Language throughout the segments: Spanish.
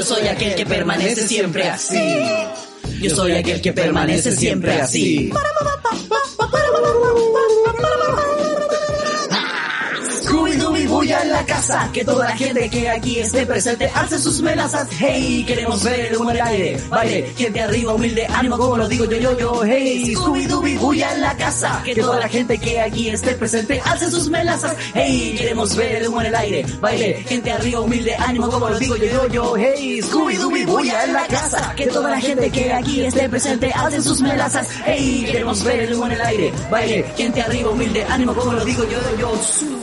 Yo soy aquel que permanece siempre así. Yo soy aquel que permanece siempre así. Que toda la gente que aquí esté presente alce sus melazas. Hey, queremos ver el humo en el aire, baile, gente arriba, humilde, ánimo como lo digo yo, yo, yo. Hey, Scooby-Dooby bulla en la casa, que toda la gente que aquí esté presente alce sus melazas. Hey, queremos ver el humo en el aire, baile, gente arriba, humilde, ánimo como lo digo yo, yo, yo. Hey, Scooby-Dooby bulla en la casa, que toda la gente que aquí esté presente alce sus melazas. Hey, queremos ver el humo en el aire, baile, gente arriba, humilde, ánimo como lo digo yo, yo, yo.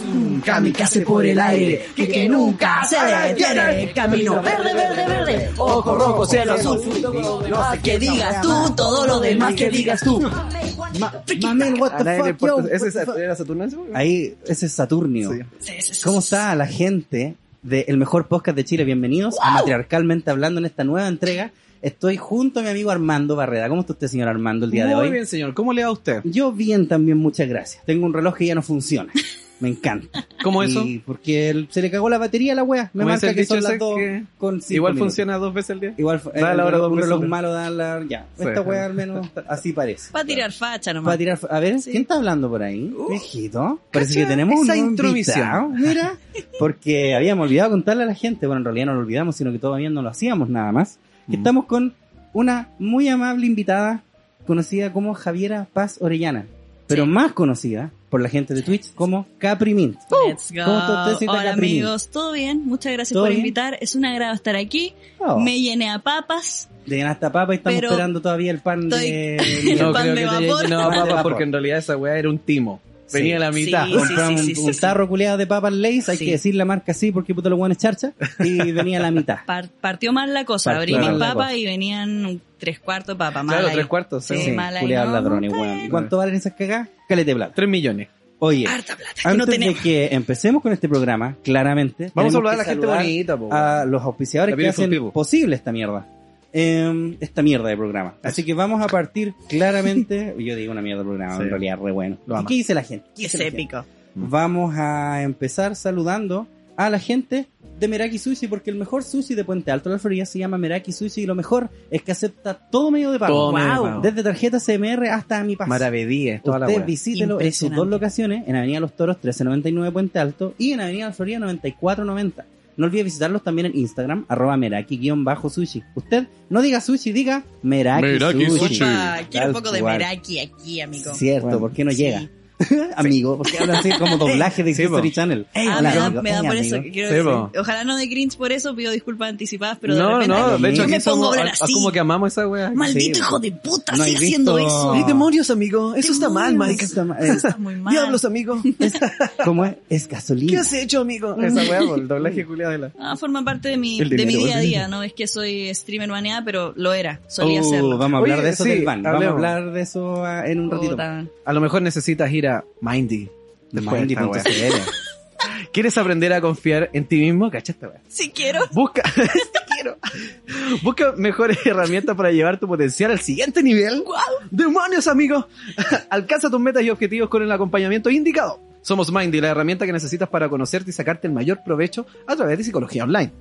Kamikaze por el aire, que, que nunca se detiene. Camino verde, verde, verde, ojo rojo, cielo azul. No sé qué digas tú, todo lo demás que digas tú. Mamel, what the fuck. ¿Ese what the es- fuck? era? Ahí, ese es Saturnio. ¿Cómo está la gente del mejor podcast de Chile? Bienvenidos a Matriarcalmente Hablando en esta nueva entrega. Estoy junto a mi amigo Armando Barreda. ¿Cómo está usted, señor Armando, el día de Muy hoy? bien, señor. ¿Cómo le va a usted? Yo bien también, muchas gracias. Tengo un reloj que ya no funciona. Me encanta. ¿Cómo eso? Y porque el- se le cagó la batería a la wea. Me ¿Cómo es marca que son las dos que con cinco Igual minutos. funciona dos veces al día. Igual Da la eh, hora dos un veces reloj al día. malo da la... Ya, Sí. esta wea al menos así parece. Va a tirar facha nomás. Va a tirar... A ver, Sí. ¿quién está hablando por ahí? Uh. Viejito. Parece que tenemos un esa invitado, Mira, porque habíamos olvidado contarle a la gente, bueno, en realidad no lo olvidamos, sino que todavía no lo hacíamos nada más, Mm. estamos con una muy amable invitada conocida como Javiera Paz Orellana, pero Sí. más conocida por la gente de Twitch como Capri Mint. Let's go. ¿Cómo está usted, señorita Hola Capri? amigos, ¿todo bien? Muchas gracias ¿Todo por bien? invitar. Es un agrado estar aquí. Oh, Me llené a papas. de hasta papa y estamos Pero esperando todavía el pan estoy- de... El No pan creo de que te vapor. Pan de papas porque en realidad esa weá era un timo. Sí. Venía a la mitad. Sí, Compramos sí, un, sí, un sí. tarro culeado de papas Lays, hay Sí. que decir la marca así porque puto los buenos charcha, y venía la mitad. Par- partió mal la cosa. Partió la papas y venían tres cuartos de papa. Mal Claro, ahí. tres cuartos. Sí, Sí. Culeados no, ladrones, no, weón. ¿Y cuánto valen esas cagadas? Calete de plata. Tres millones. Oye, Harta plata que no antes de tenemos. que empecemos con este programa, claramente, Vamos a saludar a la gente bonita, po. a los auspiciadores que hacen posible esta mierda. Eh, esta mierda de programa. Así que vamos a partir claramente. Yo digo una mierda de programa, Sí. en realidad re bueno. Lo ¿Y qué dice la gente? ¿Qué Es la épico. Vamos a empezar saludando a la gente de Meraki Sushi, porque el mejor sushi de Puente Alto de la Florida se llama Meraki Sushi y lo mejor es que acepta todo medio de pago. Todo medio de Wow. pago. Desde tarjeta CMR hasta mi paso. Maravedíes, toda la Usted weá. visítelo en sus dos locaciones, en Avenida Los Toros 1399 Puente Alto y en Avenida La Florida 9490. No olvide visitarlos también en Instagram, arroba meraki-sushi. Usted no diga sushi, diga meraki, Meraki sushi. sushi. Ah, quiero un poco de meraki aquí, amigo. Cierto, Bueno, ¿por qué no sí. llega? amigo, porque hablan así como doblaje de Sí, History po. Channel. Ah, Hola, me da, amigo. me da Hey, por eso amigo. que quiero Sí, decir. po. Ojalá no de cringe por eso, pido disculpas anticipadas, pero de No, repente no, de hecho yo me pongo a así. como que amamos esa weá. Maldito Sí, hijo de puta, No sigue haciendo eso. Ay, demonios, amigo. Eso está mal, Mike. Está muy mal. amigo. es- ¿Cómo es? Es gasolina. hecho, amigo? Esa weá, por el doblaje culiado de la... Ah, forma parte de mi, de mi día a día, no es que soy streamer baneada, pero lo era, solía Uh, serlo. vamos a hablar de eso del ban. Vamos a hablar de eso en un ratito. A lo mejor necesitas ir a Mindy. Mindy.cl. ¿Quieres aprender a confiar en ti mismo? Cacha esta weá. Si quiero. Busca, Sí quiero. Busca mejores herramientas para llevar tu potencial al siguiente nivel. ¡Demonios, amigo! Alcanza tus metas y objetivos con el acompañamiento indicado. Somos Mindy, la herramienta que necesitas para conocerte y sacarte el mayor provecho a través de psicología online.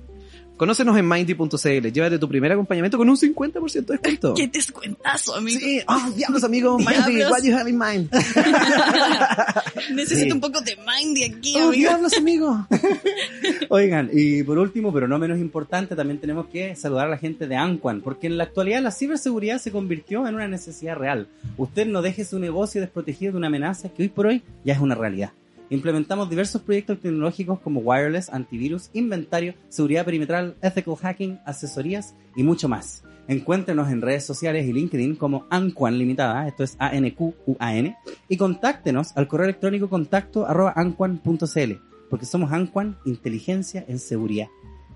Conócenos en mindy.cl. Llévate tu primer acompañamiento con un 50% de descuento. ¿Qué descuentazo, amigo? Sí, oh, diablos, amigo. Mindy, Diablos. what you have in mind? Necesito Sí. un poco de Mindy aquí, Oh, amigo. diablos, amigo. Oigan, y por último, pero no menos importante, también tenemos que saludar a la gente de Anquan, porque en la actualidad la ciberseguridad se convirtió en una necesidad real. Usted no deje su negocio desprotegido de una amenaza que hoy por hoy ya es una realidad. Implementamos diversos proyectos tecnológicos como wireless, antivirus, inventario, seguridad perimetral, ethical hacking, asesorías y mucho más. Encuéntrenos en redes sociales y LinkedIn como Anquan Limitada, esto es A-N-Q-U-A-N, y contáctenos al correo electrónico contacto arroba anquan.cl, porque somos Anquan Inteligencia en Seguridad.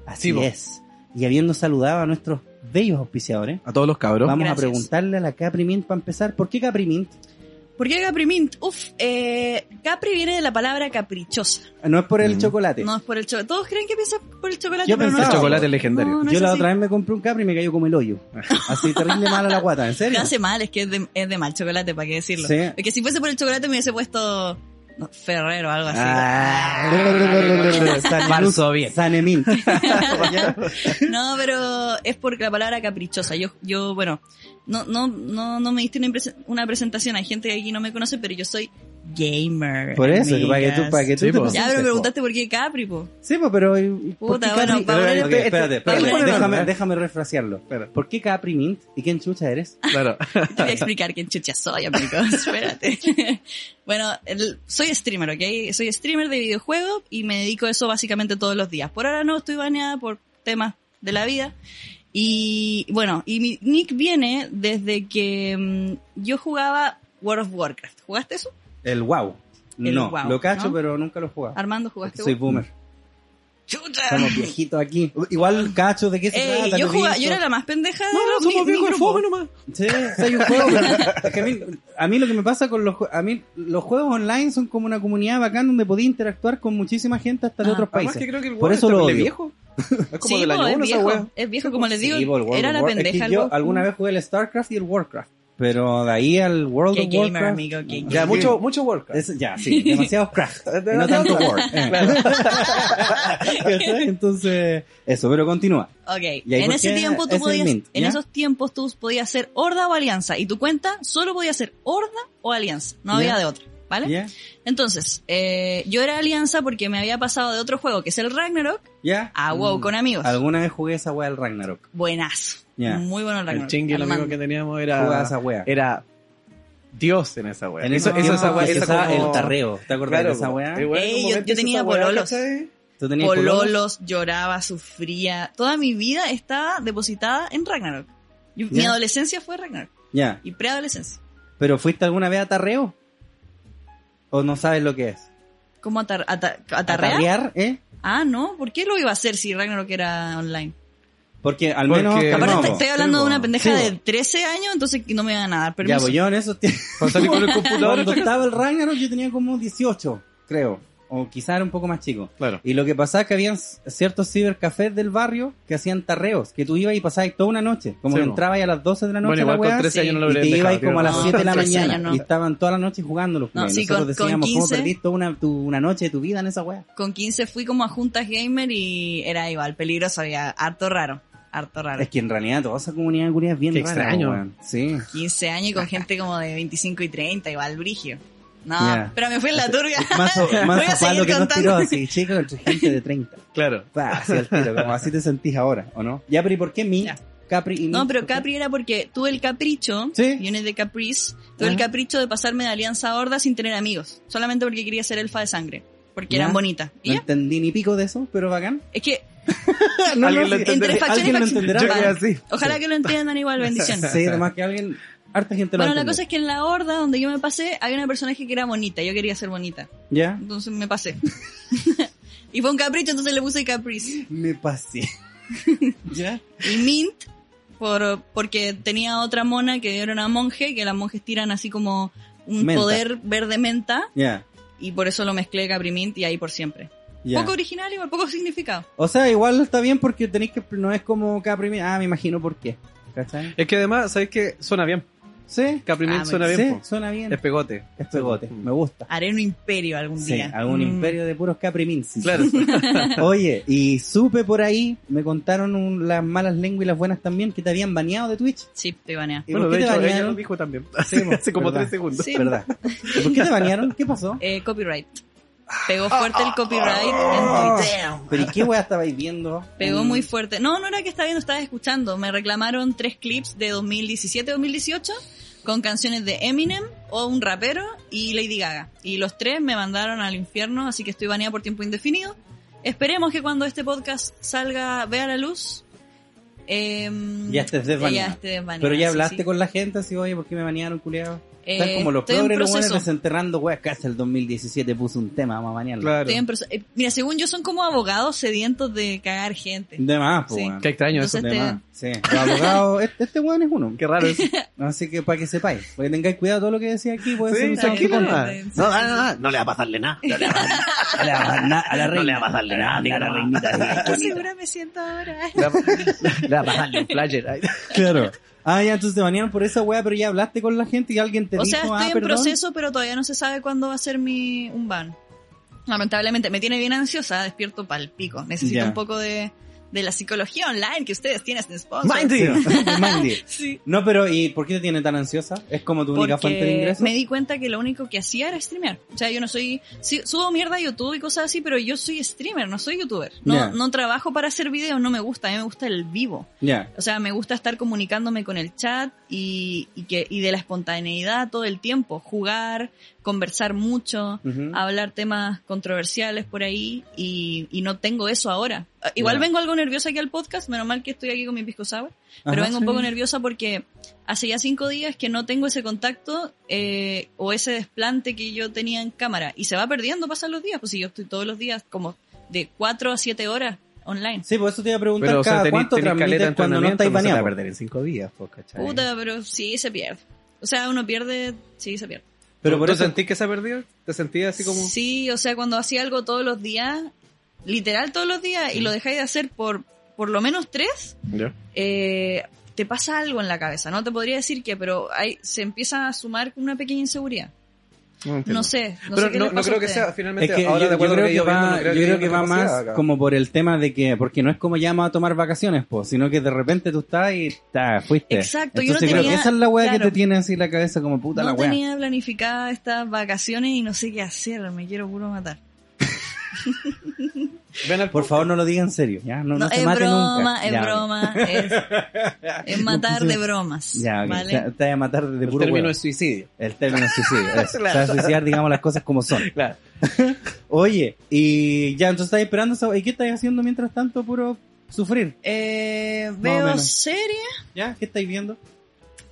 Así Sí, es. Y habiendo saludado a nuestros bellos auspiciadores, A todos los cabros. vamos a preguntarle a la Capri Mint para empezar, ¿por qué Capri Mint? ¿Por qué Capri Mint? Uf, eh, Capri viene de la palabra caprichosa. No es por el Mm. chocolate. No es por el chocolate. Todos creen que piensa por el chocolate, Yo pero no pensaba- El es así. chocolate es legendario. No, no Yo es la así. otra vez me compré un Capri y me cayó como el hoyo. Así terrible mala la guata, ¿en Me serio? hace mal, es que es de, es de mal chocolate, ¿para qué decirlo? Sí. Porque si fuese por el chocolate me hubiese puesto Ferrero, algo así. Ah, San- Varsovia. Sanemín. No, pero es porque la palabra caprichosa. Yo, yo, bueno, no, no, no, no me diste una, una presentación. Hay gente que aquí no me conoce, pero yo soy gamer. Por eso, para que tú, para que tú Sí, te po. Ya, pero po. preguntaste por qué Capri, po. Sí, pues, pero... ¿y por Puta, bueno, Capri- para poner- Ok, espérate, espérate, para poner- déjame, déjame refrasearlo. ¿Por qué Capri Mint? ¿Y quién chucha eres? Claro. Te voy a explicar quién chucha soy, amigos. Espérate. bueno, el- soy streamer, ¿ok? Soy streamer de videojuegos y me dedico a eso básicamente todos los días. Por ahora no estoy baneada por temas de la vida. Y bueno, y mi nick viene desde que mm, yo jugaba World of Warcraft. ¿Jugaste eso? El wow. El no, WoW, lo cacho, ¿no? pero nunca lo he jugado. Armando, ¿jugaste Soy boomer. ¡Chucha! Somos viejitos aquí. Igual cacho, ¿de qué se Ey, trata? yo, jugaba- yo era la más pendeja de No, los somos viejos de fome nomás. Sí, soy un juego, es que a, mí, a mí lo que me pasa con los a mí los juegos online son como una comunidad bacán donde podía interactuar con muchísima gente hasta de Ah. otros Además país. que creo que el Por eso es lo odio. viejo. Es como Sí, del po, año es viejo, es viejo, como les digo, Sí, era la War- es que pendeja. yo alguna vez jugué el StarCraft y el Warcraft, pero de ahí al World Qué of gamer, Warcraft. amigo, qué Ya, mucho, mucho Warcraft. Es- ya, sí, demasiado craft. no tanto War. eh. Entonces, eso, pero continúa. Ok, ¿Y ahí en ese tiempo tú el podías, Mint, en esos tiempos tú podías ser horda o alianza y tu cuenta solo podía ser horda o alianza, no había de otra, ¿vale? ¿Ya? Entonces, eh, yo era alianza porque me había pasado de otro juego que es el Ragnarok ¿Ya? a WoW Mm. con amigos. Alguna vez jugué esa wea del Ragnarok. Buenazo. Muy bueno el El Ragnarok. chingue, el amigo que teníamos era, esa wea. era Dios en esa wea. En eso, eso, esa wea, esa como- el tarreo. ¿Te acuerdas Claro, de esa wea? Ey, yo- tenía pololos. ¿Tú tenías pololos? Pololos, lloraba, sufría. Toda mi vida estaba depositada en Ragnarok. Yo- Mi adolescencia fue Ragnarok. Ya. Y preadolescencia. ¿Pero fuiste alguna vez a tarreo? ¿O no sabes lo que es? ¿Cómo atar ata- atarrear? ¿Atarrear, eh? Ah, no. ¿Por qué lo iba a hacer si Ragnarok era online? Porque al menos... Aparte, estoy, hablando sí, de una pendeja Sí, de po. 13 años, entonces no me van a dar Ya, permiso. pues yo en tiempos... Cuando salí con el computador. Cuando estaba el Ragnarok yo tenía como 18, creo. O quizá era un poco más chico. Claro. Y lo que pasaba es que habían ciertos cibercafés del barrio que hacían tarreos, que tú ibas y pasabas toda una noche. Como Sí, que entrabas a las 12 de la noche Bueno, a la igual con weá, 13 años no lo y te ibas como a las No, 7 de la con 13 mañana y estaban toda la noche jugando los No, Nosotros con- con decíamos, ¿cómo 15? perdiste toda una, tu- una noche de tu vida en esa weá? Con 15 fui como a juntas gamer y era igual, peligroso, había harto raro. Harto raro. Es que en realidad toda esa comunidad de culiadas es bien Qué rara, extraño. weón. Sí. 15 años y con gente como de 25 y 30, igual brigio. No, pero me fui en la turga. Más o, Voy a más seguir lo que nos contando. tiró así, chicos, entre gente de 30. Claro. Pa, así al tiro, como así te sentís ahora, ¿o no? Ya, pero ¿y por qué mi? Ya. Capri y No, Mint, pero. Capri era porque tuve el capricho, Sí. viene de Caprice, tuve el capricho de pasarme de Alianza Horda sin tener amigos, solamente porque quería ser elfa de sangre, porque Ya. eran bonitas. No ya, entendí ni pico de eso, pero bacán. es que No, Alguien lo sí, entenderá. entre facción y Alguien lo entenderá. Vale. Ojalá que lo entiendan igual, bendiciones. Sí, además que alguien, harta gente lo Bueno, la cosa es que en la horda donde yo me pasé, había una personaje que era bonita, yo quería ser bonita, ¿Ya? entonces me pasé. y fue un capricho, entonces le puse Caprice. Me pasé. ¿Ya? Y Mint, por, porque tenía otra mona que era una monje, que las monjes tiran así como un Menta. poder verde menta, Ya. y por eso lo mezclé Capri Mint y ahí por siempre. Poco original, igual poco significado. O sea, igual está bien porque tenéis que, no es como Capri. Ah, me imagino por qué. ¿Cachai? Es que además, ¿sabes qué? Suena bien. Sí. Capri Ah, suena sí, bien. po. suena bien. Es pegote. Es pegote, me gusta. Haré un imperio algún Sí, día. algún Mm. imperio de puros Capri sí. Claro. Oye, y supe por ahí, me contaron un- las malas lenguas y las buenas también, que te habían baneado de Twitch. Sí, te baneé. ¿Y bueno, de ella banearon? lo dijo también. Sí, po, Hace como verdad. tres segundos. Sí. ¿Verdad? ¿Y ¿Por qué te banearon? ¿Qué pasó? Eh, copyright. Pegó fuerte el copyright en Twitch. ¿Pero y qué weá estabais viendo? Pegó Mm, muy fuerte. No, no era que estaba viendo, estaba escuchando. Me reclamaron tres clips de 2017-2018 con canciones de Eminem o un rapero y Lady Gaga. Y los tres me mandaron al infierno, así que estoy baneada por tiempo indefinido. Esperemos que cuando este podcast salga, vea la luz. em, Ya estés desbaneada. ya esté desbaneada, Pero ya sí, hablaste sí. con la gente así, oye, ¿por qué me banearon, culiado? Eh, Están como los progres, los buenos desenterrando weas. Casi el 2017 puso un tema, vamos a banearlo. Claro. Estoy en proce- eh, Mira, según yo son como abogados sedientos de cagar gente. De más, pues, Sí. Qué extraño eso. Entonces- De este- más. Sí. Los abogados, este, este weón es uno. Qué raro eso. Así que para que sepáis, para que tengáis cuidado todo lo que decía aquí, puede Sí, ser tranquilo No, no, no, no le va a pasarle nada. No le va a pasar- A la, a la- reina. No le va a pasarle nada, diga la reinita. Qué segura me siento ahora. Le va- a pasarle un flasher. Claro. Ah, ya, entonces te banearon por esa weá, pero ya hablaste con la gente y alguien te O dijo, sea, estoy ah, en perdón. proceso, pero todavía no se sabe cuándo va a ser mi un ban. Lamentablemente, me tiene bien ansiosa, despierto pal pico. Necesito Ya. un poco de, de la psicología online que ustedes tienen en sponsor. Mindy. Sí, Mandy. Sí. No, pero ¿y por qué te tiene tan ansiosa? ¿Es como tu única fuente de Porque ingresos? me di cuenta que lo único que hacía era streamear. O sea, yo no soy, sí, subo mierda a YouTube y cosas así, pero yo soy streamer, no soy youtuber. No, no trabajo para hacer videos, no me gusta, a mí me gusta el vivo. Ya. O sea, me gusta estar comunicándome con el chat y, y que, y de la espontaneidad todo el tiempo. Jugar, conversar mucho, hablar temas controversiales por ahí y, y no tengo eso ahora. Ah, Igual vengo algo nerviosa aquí al podcast, menos mal que estoy aquí con mi pisco sour, pero Ajá, vengo un poco nerviosa porque hace ya cinco días que no tengo ese contacto eh, o ese desplante que yo tenía en cámara y se va perdiendo, pasan los días, pues si yo estoy todos los días como de cuatro a siete horas online. Sí, por eso te iba a preguntar Pero, o sea, cada tení- cuánto caleta transmites de cuando no entrenamiento, estáis no se te va a perder en cinco días, pues, ¿cachai? Puta, pero sí se pierde. O sea, uno pierde, sí se pierde. Pero ¿Tú- por ¿Tú eso sentís que se ha perdido? ¿Te sentías así como...? Sí, o sea, cuando hacía algo todos los días, literal todos los días, y lo dejáis de hacer por por lo menos tres, eh, te pasa algo en la cabeza. No te podría decir qué, pero hay, se empieza a sumar una pequeña inseguridad. No. No sé, no Pero sé qué no, no creo que sea finalmente Es que ahora yo, de yo acuerdo creo que que yo viendo, va, no yo creo que haya va capacidad más acá. como por el tema de que, porque no es como llama a tomar vacaciones, pues, sino que de repente tú estás y ta, fuiste. Exacto, yo no Entonces creo tenía- que esa es la weá que claro. te tiene así la cabeza como puta la No weá. tenía planificada estas vacaciones y no sé qué hacer, me quiero puro matar. Ven al Por favor, no lo diga en serio, ¿ya? No, no, se es mate broma, nunca. es Ya, broma, es, es matar de bromas. Ya. ¿vale? Te, vas a matar de El puro término huevo. es suicidio. El término es suicidio. Claro. Se va a suicidar, digamos, las cosas como son. Claro. Oye, y ya, entonces estás esperando ¿Y qué estás haciendo mientras tanto? Puro sufrir. Eh, o veo serie ¿Ya? ¿Qué estáis viendo?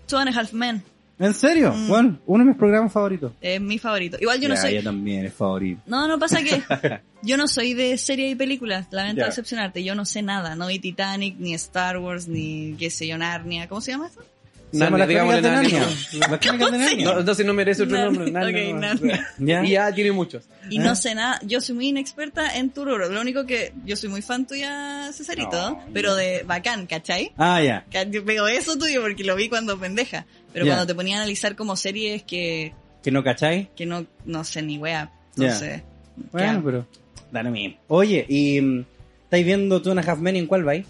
Two and a Half Men. ¿En serio? Mm. Bueno, uno de mis programas favoritos. Es mi favorito. Igual yo no Ya, soy. yo también es favorito. No, no pasa que yo no soy de series y películas. Lamento Ya. decepcionarte. Yo no sé nada. No vi Titanic, ni Star Wars, ni qué sé yo, Narnia. ¿Cómo se llama esto? Se llama Narnia, las digámosle crónicas de Narnia. Narnia. Las crónicas de Narnia. No, entonces no merece otro nombre. Narnia, Ok, no. Narnia. ¿Ya? Y ya tiene muchos. Y no sé nada. Yo soy muy inexperta en Tururo. Lo único que yo soy muy fan tuya, Cesarito, No, pero de bacán, ¿cachai? Ah, ya. Yo pego eso tuyo porque lo vi cuando pendeja. Pero cuando te ponía a analizar como series que, ¿Que no cacháis? que no, no sé ni wea. Ya. Entonces, Bueno, pero... Dale mismo. Oye, ¿y mm, estáis viendo tú una Half Men en cuál vais?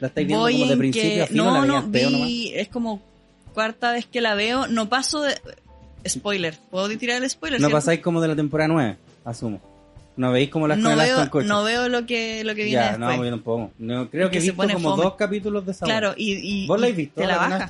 ¿La estáis viendo Voy como de principio que, a fin o no, la no, vi, es como cuarta vez que la veo, no paso de, spoiler, ¿puedo tirar el spoiler? No cierto? pasáis como de la temporada 9, asumo. ¿No veis como las no veo, no veo lo que, lo que viene Ya, después. no, yo tampoco. No, creo que he visto como fome. dos capítulos de esa Claro, y, y, ¿Vos la habéis visto? te la ¿La baja.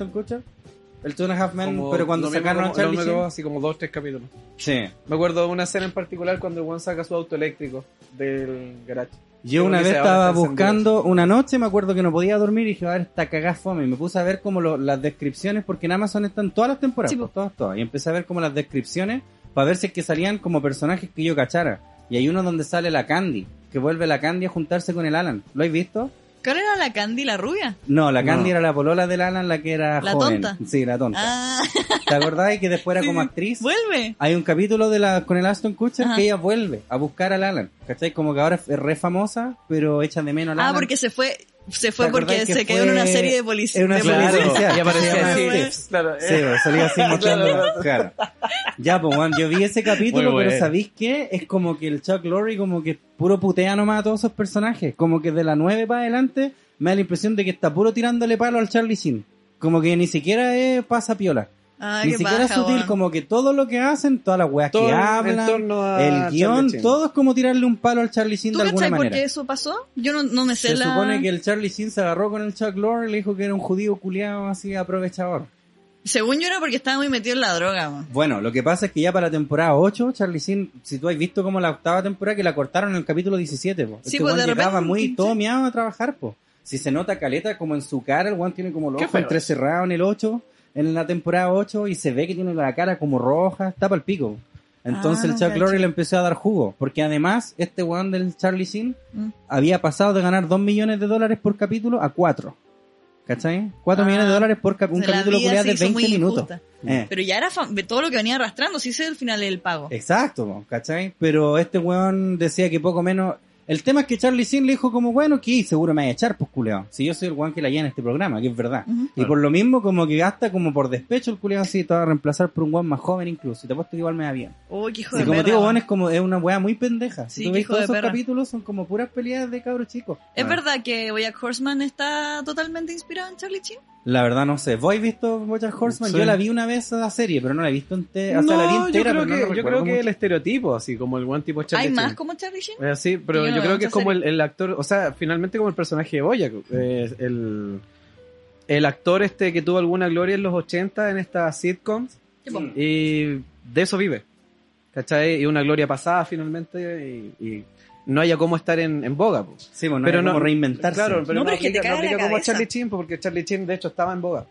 El Two and a Half Men, Como- pero cuando sacaron a Charlie Sheen. así como dos, tres capítulos. Sí. Me acuerdo de una escena en particular cuando one saca su auto eléctrico del garage. Yo una vez estaba buscando, una noche me acuerdo que no podía dormir y dije, a ver, esta cagada fome. Y me puse a ver como lo- las descripciones, porque en Amazon están todas las temporadas, Sí, pues, todas, todas. Y empecé a ver como las descripciones para ver si es que salían como personajes que yo cachara. Y hay uno donde sale la Candy, que vuelve la Candy a juntarse con el Alan. ¿Lo habéis visto? ¿Cuál era la Candy, la rubia? No, la Candy No. era la polola del Alan, la que era ¿La joven. tonta? Sí, la tonta. Ah, ¿Te acordás que después era Sí, como actriz? vuelve. Hay un capítulo de la con el Aston Kutcher Ajá. que ella vuelve a buscar al Alan. ¿Cachai? Como que ahora es re famosa, pero echa de menos al Ah, Alan. porque se fue, se fue ¿Te porque que se quedó en una serie de policía. en una serie policía. policial? y aparecía así. Claro, Sí, pues, salía así mostrando. Claro. Ya, pues, Juan, yo vi ese capítulo, pero bueno. ¿sabéis qué? Es como que el Chuck Lorre como que puro putea nomás a todos esos personajes. Como que de la 9 para adelante me da la impresión de que está puro tirándole palo al Charlie Sheen. Como que ni siquiera es pasa piola. Ah, ni siquiera es paja, sutil, weón. como que todo lo que hacen, todas las weas Todo que hablan, el guion, todo es como tirarle un palo al Charlie Sheen ¿Tú de alguna cachai por manera. qué eso pasó? Yo no, no me sé Se la... supone que el Charlie Sheen se agarró con el Chuck Lorre y le dijo que era un judío culiado así aprovechador. Según yo era porque estaba muy metido en la droga, weón. Bueno, lo que pasa es que ya para la temporada 8, Charlie Sheen, si tú has visto como la octava temporada que la cortaron en el capítulo 17, po. Sí, este pues, de llegaba repente, muy todo miado a trabajar, po. Si se nota caleta como en su cara, el weón tiene como los Qué ojos entrecerrados en el 8, en la temporada 8, y se ve que tiene la cara como roja, está para el pico. Entonces Ah, el Chuck. Lorre le empezó a dar jugo, porque además este weón del Charlie Sheen Mm. había pasado de ganar 2 millones de dólares por capítulo a 4. ¿Cachai? 4 Ah, millones de dólares por cap- un capítulo se de hizo 20 muy minutos. injusta. Eh. Pero ya era de todo lo que venía arrastrando, sí sé el final del pago. Exacto, ¿cachai? Pero este weón decía que poco menos, El tema es que Charlie Sheen le dijo como, bueno, que seguro me va a echar, pues culeado. Si yo soy el guan que la lleva en este programa, que es verdad. Y por lo mismo, como que gasta como por despecho el culeado así, te va a reemplazar por un guan más joven incluso. Y te apuesto que igual me da bien. Uy, qué hijo Y de como te perra, digo, es como, es una weá muy pendeja. Sí, Si tú qué ves todos de esos perra. capítulos son como puras peleas de cabros chicos. ¿Es Ah. verdad que Boyack Horseman está totalmente inspirado en Charlie Chin? La verdad no sé. ¿Vos has visto Bojack Horseman? Sí. Yo la vi una vez la serie, pero no la he visto entera. O sea, la vi No, entera, yo pero creo no que, yo creo que mucho. el estereotipo, así como el buen tipo Charlie ¿Hay más Sheen. como Charlie Chin? Eh, sí, pero Yo no yo, creo que es como el, el actor, o sea, finalmente como el personaje de Boyack, eh, el, el actor este que tuvo alguna gloria en los 80 en estas sitcoms y de eso vive, ¿cachai? Y una gloria pasada finalmente y, y no haya cómo estar en, en boga, po. Sí, bueno, pero pero no como reinventarse. Claro, pero No, no, pero es que te aplica, no caga la aplica como. Charlie Chin, po, porque Charlie Chin de hecho estaba en boga.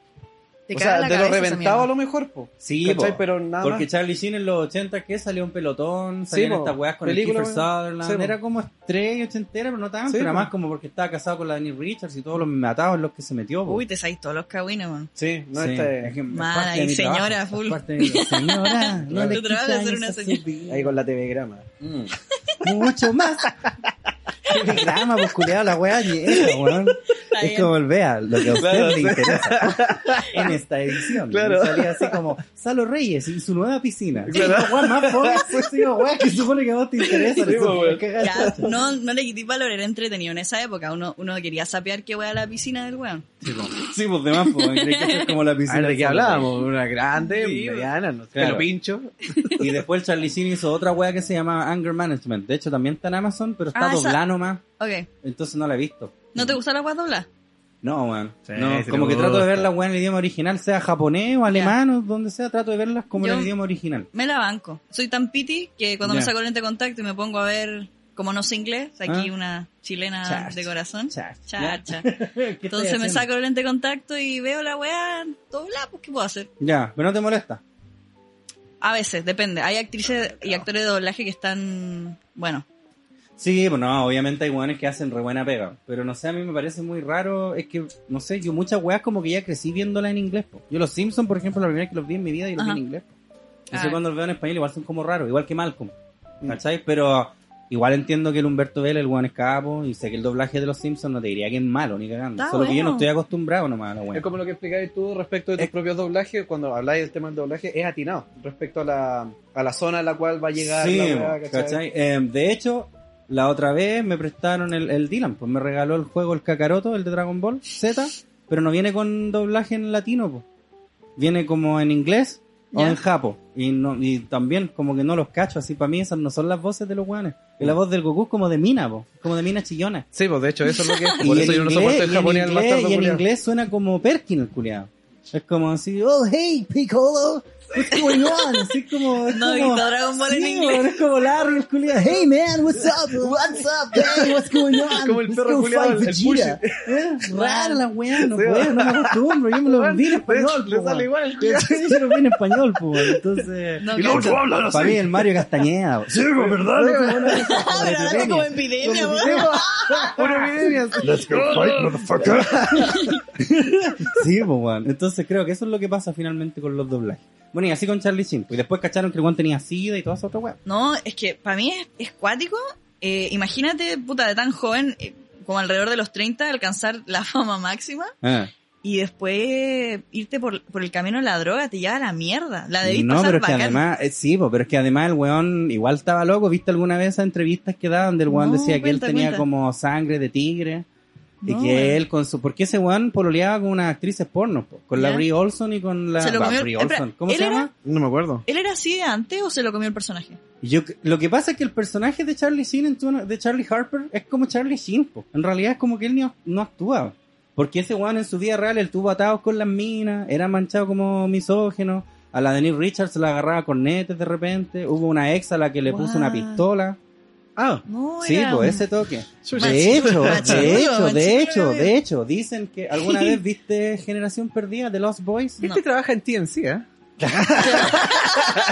Te o sea, la de lo reventado a lo mejor, po. Sí. Pero nada Porque más. Charlie Sheen en los 80, ¿qué? Salió un pelotón, Sí, salían po. estas weas con Película, el Kiefer Sutherland. sí, era como estrella ochentera, pero no tanto. Sí, era po. más como porque estaba casado con la Dani Richards y todos los matados en los que se metió. po. Uy, te sabes todos los cagüines, man. Sí, no Sí, este- es que Mala, y señora, trabajo, full. es parte de mi- Señora, no le Tu trabajo es quita ser años una señora. ahí con la TV grama. Mm. Mucho más. Telegrama, pues culiado, la wea vieja, weón. Está Es bien. como el vea, lo que a usted Claro, le interesa. En esta edición. Claro. Salía así como Salo Reyes y su nueva piscina. Claro. Y la wea más pobre, pues digo, wea, que supone que a vos te interesa. Sí, eso, weón. qué Ya, gacho. no, no le quité valor, era entretenido en esa época. Uno, uno quería sapear que a la piscina del weón. Sí, pues de más, pues, creí que es como la piscina. ver, ¿de qué hablábamos? Una grande, Sí, mediana, no sé, claro. lo pincho. Y después el Charlie Sheen hizo otra wea que se llama Anger Management. De hecho, también está en Amazon, pero está Ah, esa- doblada nomás. Ok. Entonces no la he visto. ¿No te gusta la guas dobla? No, weón. Sí, no, como que trato de verlas, weón, en el idioma original, sea japonés o alemán o donde sea, trato de verlas como en el idioma original. Me la banco. Soy tan piti que cuando me saco el lente de contacto y me pongo a ver, como no sé inglés, aquí Ah. una chilena de corazón. chach, Chacha. ¿Qué estoy Entonces me saco el lente de contacto y veo la weá dobla, pues ¿qué puedo hacer? Ya, pero no te molesta. A veces, depende. Hay actrices y actores de doblaje que están, bueno, Sí, pues no, obviamente hay weones que hacen re buena pega. Pero no sé, a mí me parece muy raro. Es que, no sé, yo muchas weas como que ya crecí viéndola en inglés. po. Yo los Simpsons, por ejemplo, la primera vez que los vi en mi vida y los vi en inglés. po. Ah. Entonces cuando los veo en español igual son como raros, igual que Malcolm. ¿Cachai? Pero igual entiendo que el Humberto Vélez, el weón es capo, y sé que el doblaje de los Simpsons no te diría que es malo ni cagando. Está Solo que yo no estoy acostumbrado nomás a la. Es como lo que explicáis tú respecto de tus Es- propios doblajes, cuando habláis del tema del doblaje, es atinado respecto a la, a la zona a la cual va a llegar Sí, la weá, ¿cachai? ¿cachai? Eh, de hecho, la otra vez me prestaron el, el Dylan, pues me regaló el juego el Kakaroto, el de Dragon Ball Z, pero no viene con doblaje en latino, pues. Viene como en inglés o en japo. Y, no, y también como que no los cacho, así para mí esas no son las voces de los weones. Y la voz del Goku es como de mina, po, como de mina chillona. Sí, pues de hecho eso es lo que es. Y Por en eso yo no inglés- soporto el y japonés al Y en inglés suena como Perkin el culiado. Es como así, oh hey Piccolo, what's going on? Así como, es No como- Dragon Ball en Sí, inglés. weón, Es como Larry el culiado, hey man, what's up? What's up? Hey, what's going on? Como el perro culiado. Eh, Rara la weá, no Sí, puedo, no me acostumbro, yo me lo vi en español. Le sale igual el culiao. Yo lo vi en español, pues, entonces... No, Y luego tú hablas así. Para mí el Mario Castañeda. Sí, ¿verdad? Ah, pero hablaste como epidemia, weón. Pura epidemia. Let's go fight, motherfucker. Sí, pues, weón. Entonces creo que eso es lo que pasa finalmente con los doblajes. Bueno, y así con Charlie Sheen. pues, Y después cacharon que el weón tenía sida y toda esa otra weá. No, es que para mí es, es cuático. Eh, imagínate, puta, de tan joven, eh, como alrededor de los 30, alcanzar la fama máxima Ah. y después irte por, por el camino de la droga, te lleva a la mierda. La debís No, pasar pero es que bacán. además, eh, sí, pero es que además el weón igual estaba loco. ¿Viste alguna vez esas entrevistas que daban donde el weón No, decía que él cuenta, tenía cuenta. como sangre de tigre? Y No, que él con su... Porque ese weón pololeaba con unas actrices porno, po, con la. Brie Olson y con la... Se lo la comió- Brie Olson. ¿Cómo ¿él se era? llama? No me acuerdo. ¿Él era así de antes o se lo comió el personaje? Yo, lo que pasa es que el personaje de Charlie Sheen, en tu- de Charlie Harper, es como Charlie Sheen. po. En realidad es como que él no, no actúa. Porque ese weón en su vida real, él tuvo atados con las minas, era manchado como misógeno. A la Denise Richards se la agarraba con netes de repente. Hubo una ex a la que le puso una pistola. Ah, No, Sí, era pues ese toque. De hecho, de hecho, de hecho, de hecho, dicen que alguna vez viste Generación Perdida de Lost Boys. No. este trabaja en TNC, ¿eh?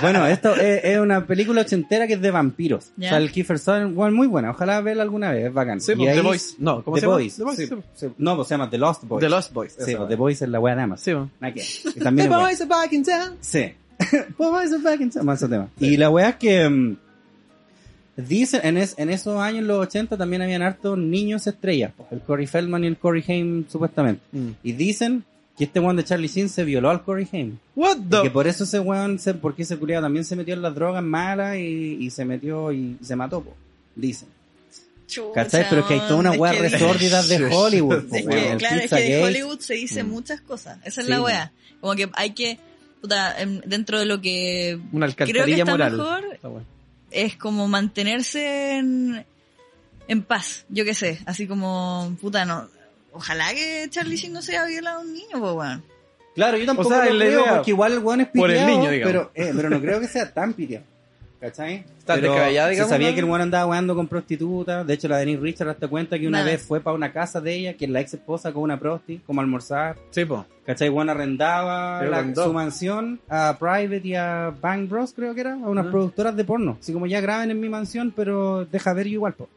Bueno, esto es, es una película ochentera que es de vampiros. O sea, el Kiefer Sutherland, muy buena. Ojalá verla alguna vez, es bacán. Sí, Y pues, ahí- The Boys. No, ¿cómo The se llama? Boys. The Boys, sí, sí. sí. No, pues se llama The Lost Boys. The Lost Boys. Sí, pues The Boys es la wea de más. Sí, pues. También The. Boys are back in town. Sí. The Boys are back in town. Más ese tema. Y la wea es que... Dicen, en, es- en esos años, los 80, también habían hartos niños estrellas, el Corey Feldman y el Corey Haim, supuestamente. Mm. Y dicen que este weón de Charlie Sheen se violó al Corey Haim. What Y the que por eso ese weón, se, porque ese culiado también se metió en las drogas malas y, y se metió y se mató, po. Dicen. ¿Cachai? Pero es que hay toda una weá que- resórdida de Hollywood, po, Es weón. que, claro, es que de Hollywood se dice Mm. muchas cosas. Esa es Sí, la wea. Como que hay que, puta, em, dentro de lo que Una creo que alcantarilla está moral. mejor, Esta wea. Es como mantenerse en, en paz. Yo qué sé. Así como, puta, no. Ojalá que Charlie Sheen no se haya violado a un niño, pues weón. Claro, yo tampoco O sea, lo creo, porque igual el weón es por el piteado, niño, digamos. pero, eh, pero no creo que sea tan piteado. ¿Cachai? Está Pero descabellado, se digamos, sabía ¿no? que el weón andaba weando con prostitutas. De hecho, la Denise Richard hasta cuenta que una vez fue para una casa de ella, que es la ex esposa con una prosti, como a almorzar. Sí, po. ¿Cachai? Juan arrendaba la- su mansión a Private y a Bang Bros, creo que era, a unas productoras de porno. Así como ya graben en mi mansión, pero deja ver yo igual, po.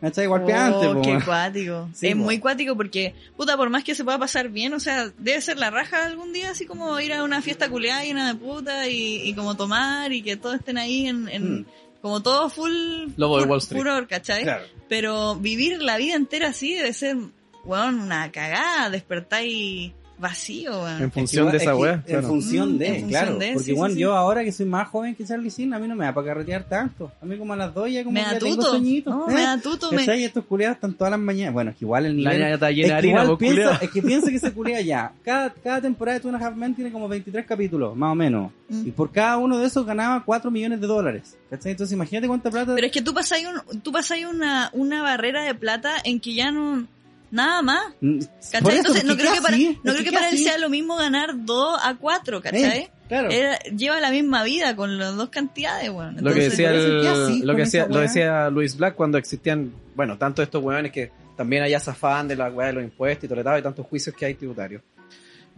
¿Cachai? Igual que Oh, antes, po, qué weón. cuático. Sí, es po. muy cuático porque, puta, por más que se pueda pasar bien, o sea, debe ser la raja algún día, así como ir a una fiesta culeada llena de puta y, y como tomar y que todos estén ahí en, en- Mm. como todo full Lobo de Wall Street. furor, ¿cachai? Claro. Pero vivir la vida entera así debe ser, weón, una cagada, despertar y vacío. En Es que función igual- de esa es que weá. En función Mm, de, en función claro. de, porque sí, sí. yo ahora que soy más joven que Charlie Sheen, a mí no me da para carretear tanto. A mí como a las dos ya como Me da ya tengo sueñito. No, ¿eh? me da tuto, me- estos culiados están todas las mañanas. Bueno, es que igual el La nivel... ñaña está es, llena de que harina, igual vos, piensa, es que piensa que ese culiado ya, cada, cada temporada de Two and a Half Men tiene como 23 capítulos, más o menos. Mm. Y por cada uno de esos ganaba 4 millones de dólares. ¿Cachai? Entonces imagínate cuánta plata... Pero es que tú pasas un, tú pasas una, una barrera de plata en que ya no, nada más. Mm, ¿Cachai? Entonces, es no creo que para, no creo que para él sea lo mismo ganar 2 a 4, ¿cachai? Eh, claro. Era- lleva la misma vida con las dos cantidades, weón. Lo que decía, por eso, el- ¿qué así lo que decía, lo Luis Black cuando existían, bueno, tanto estos weones que también allá zafaban de la weá de los impuestos y todo y tantos juicios que hay tributarios.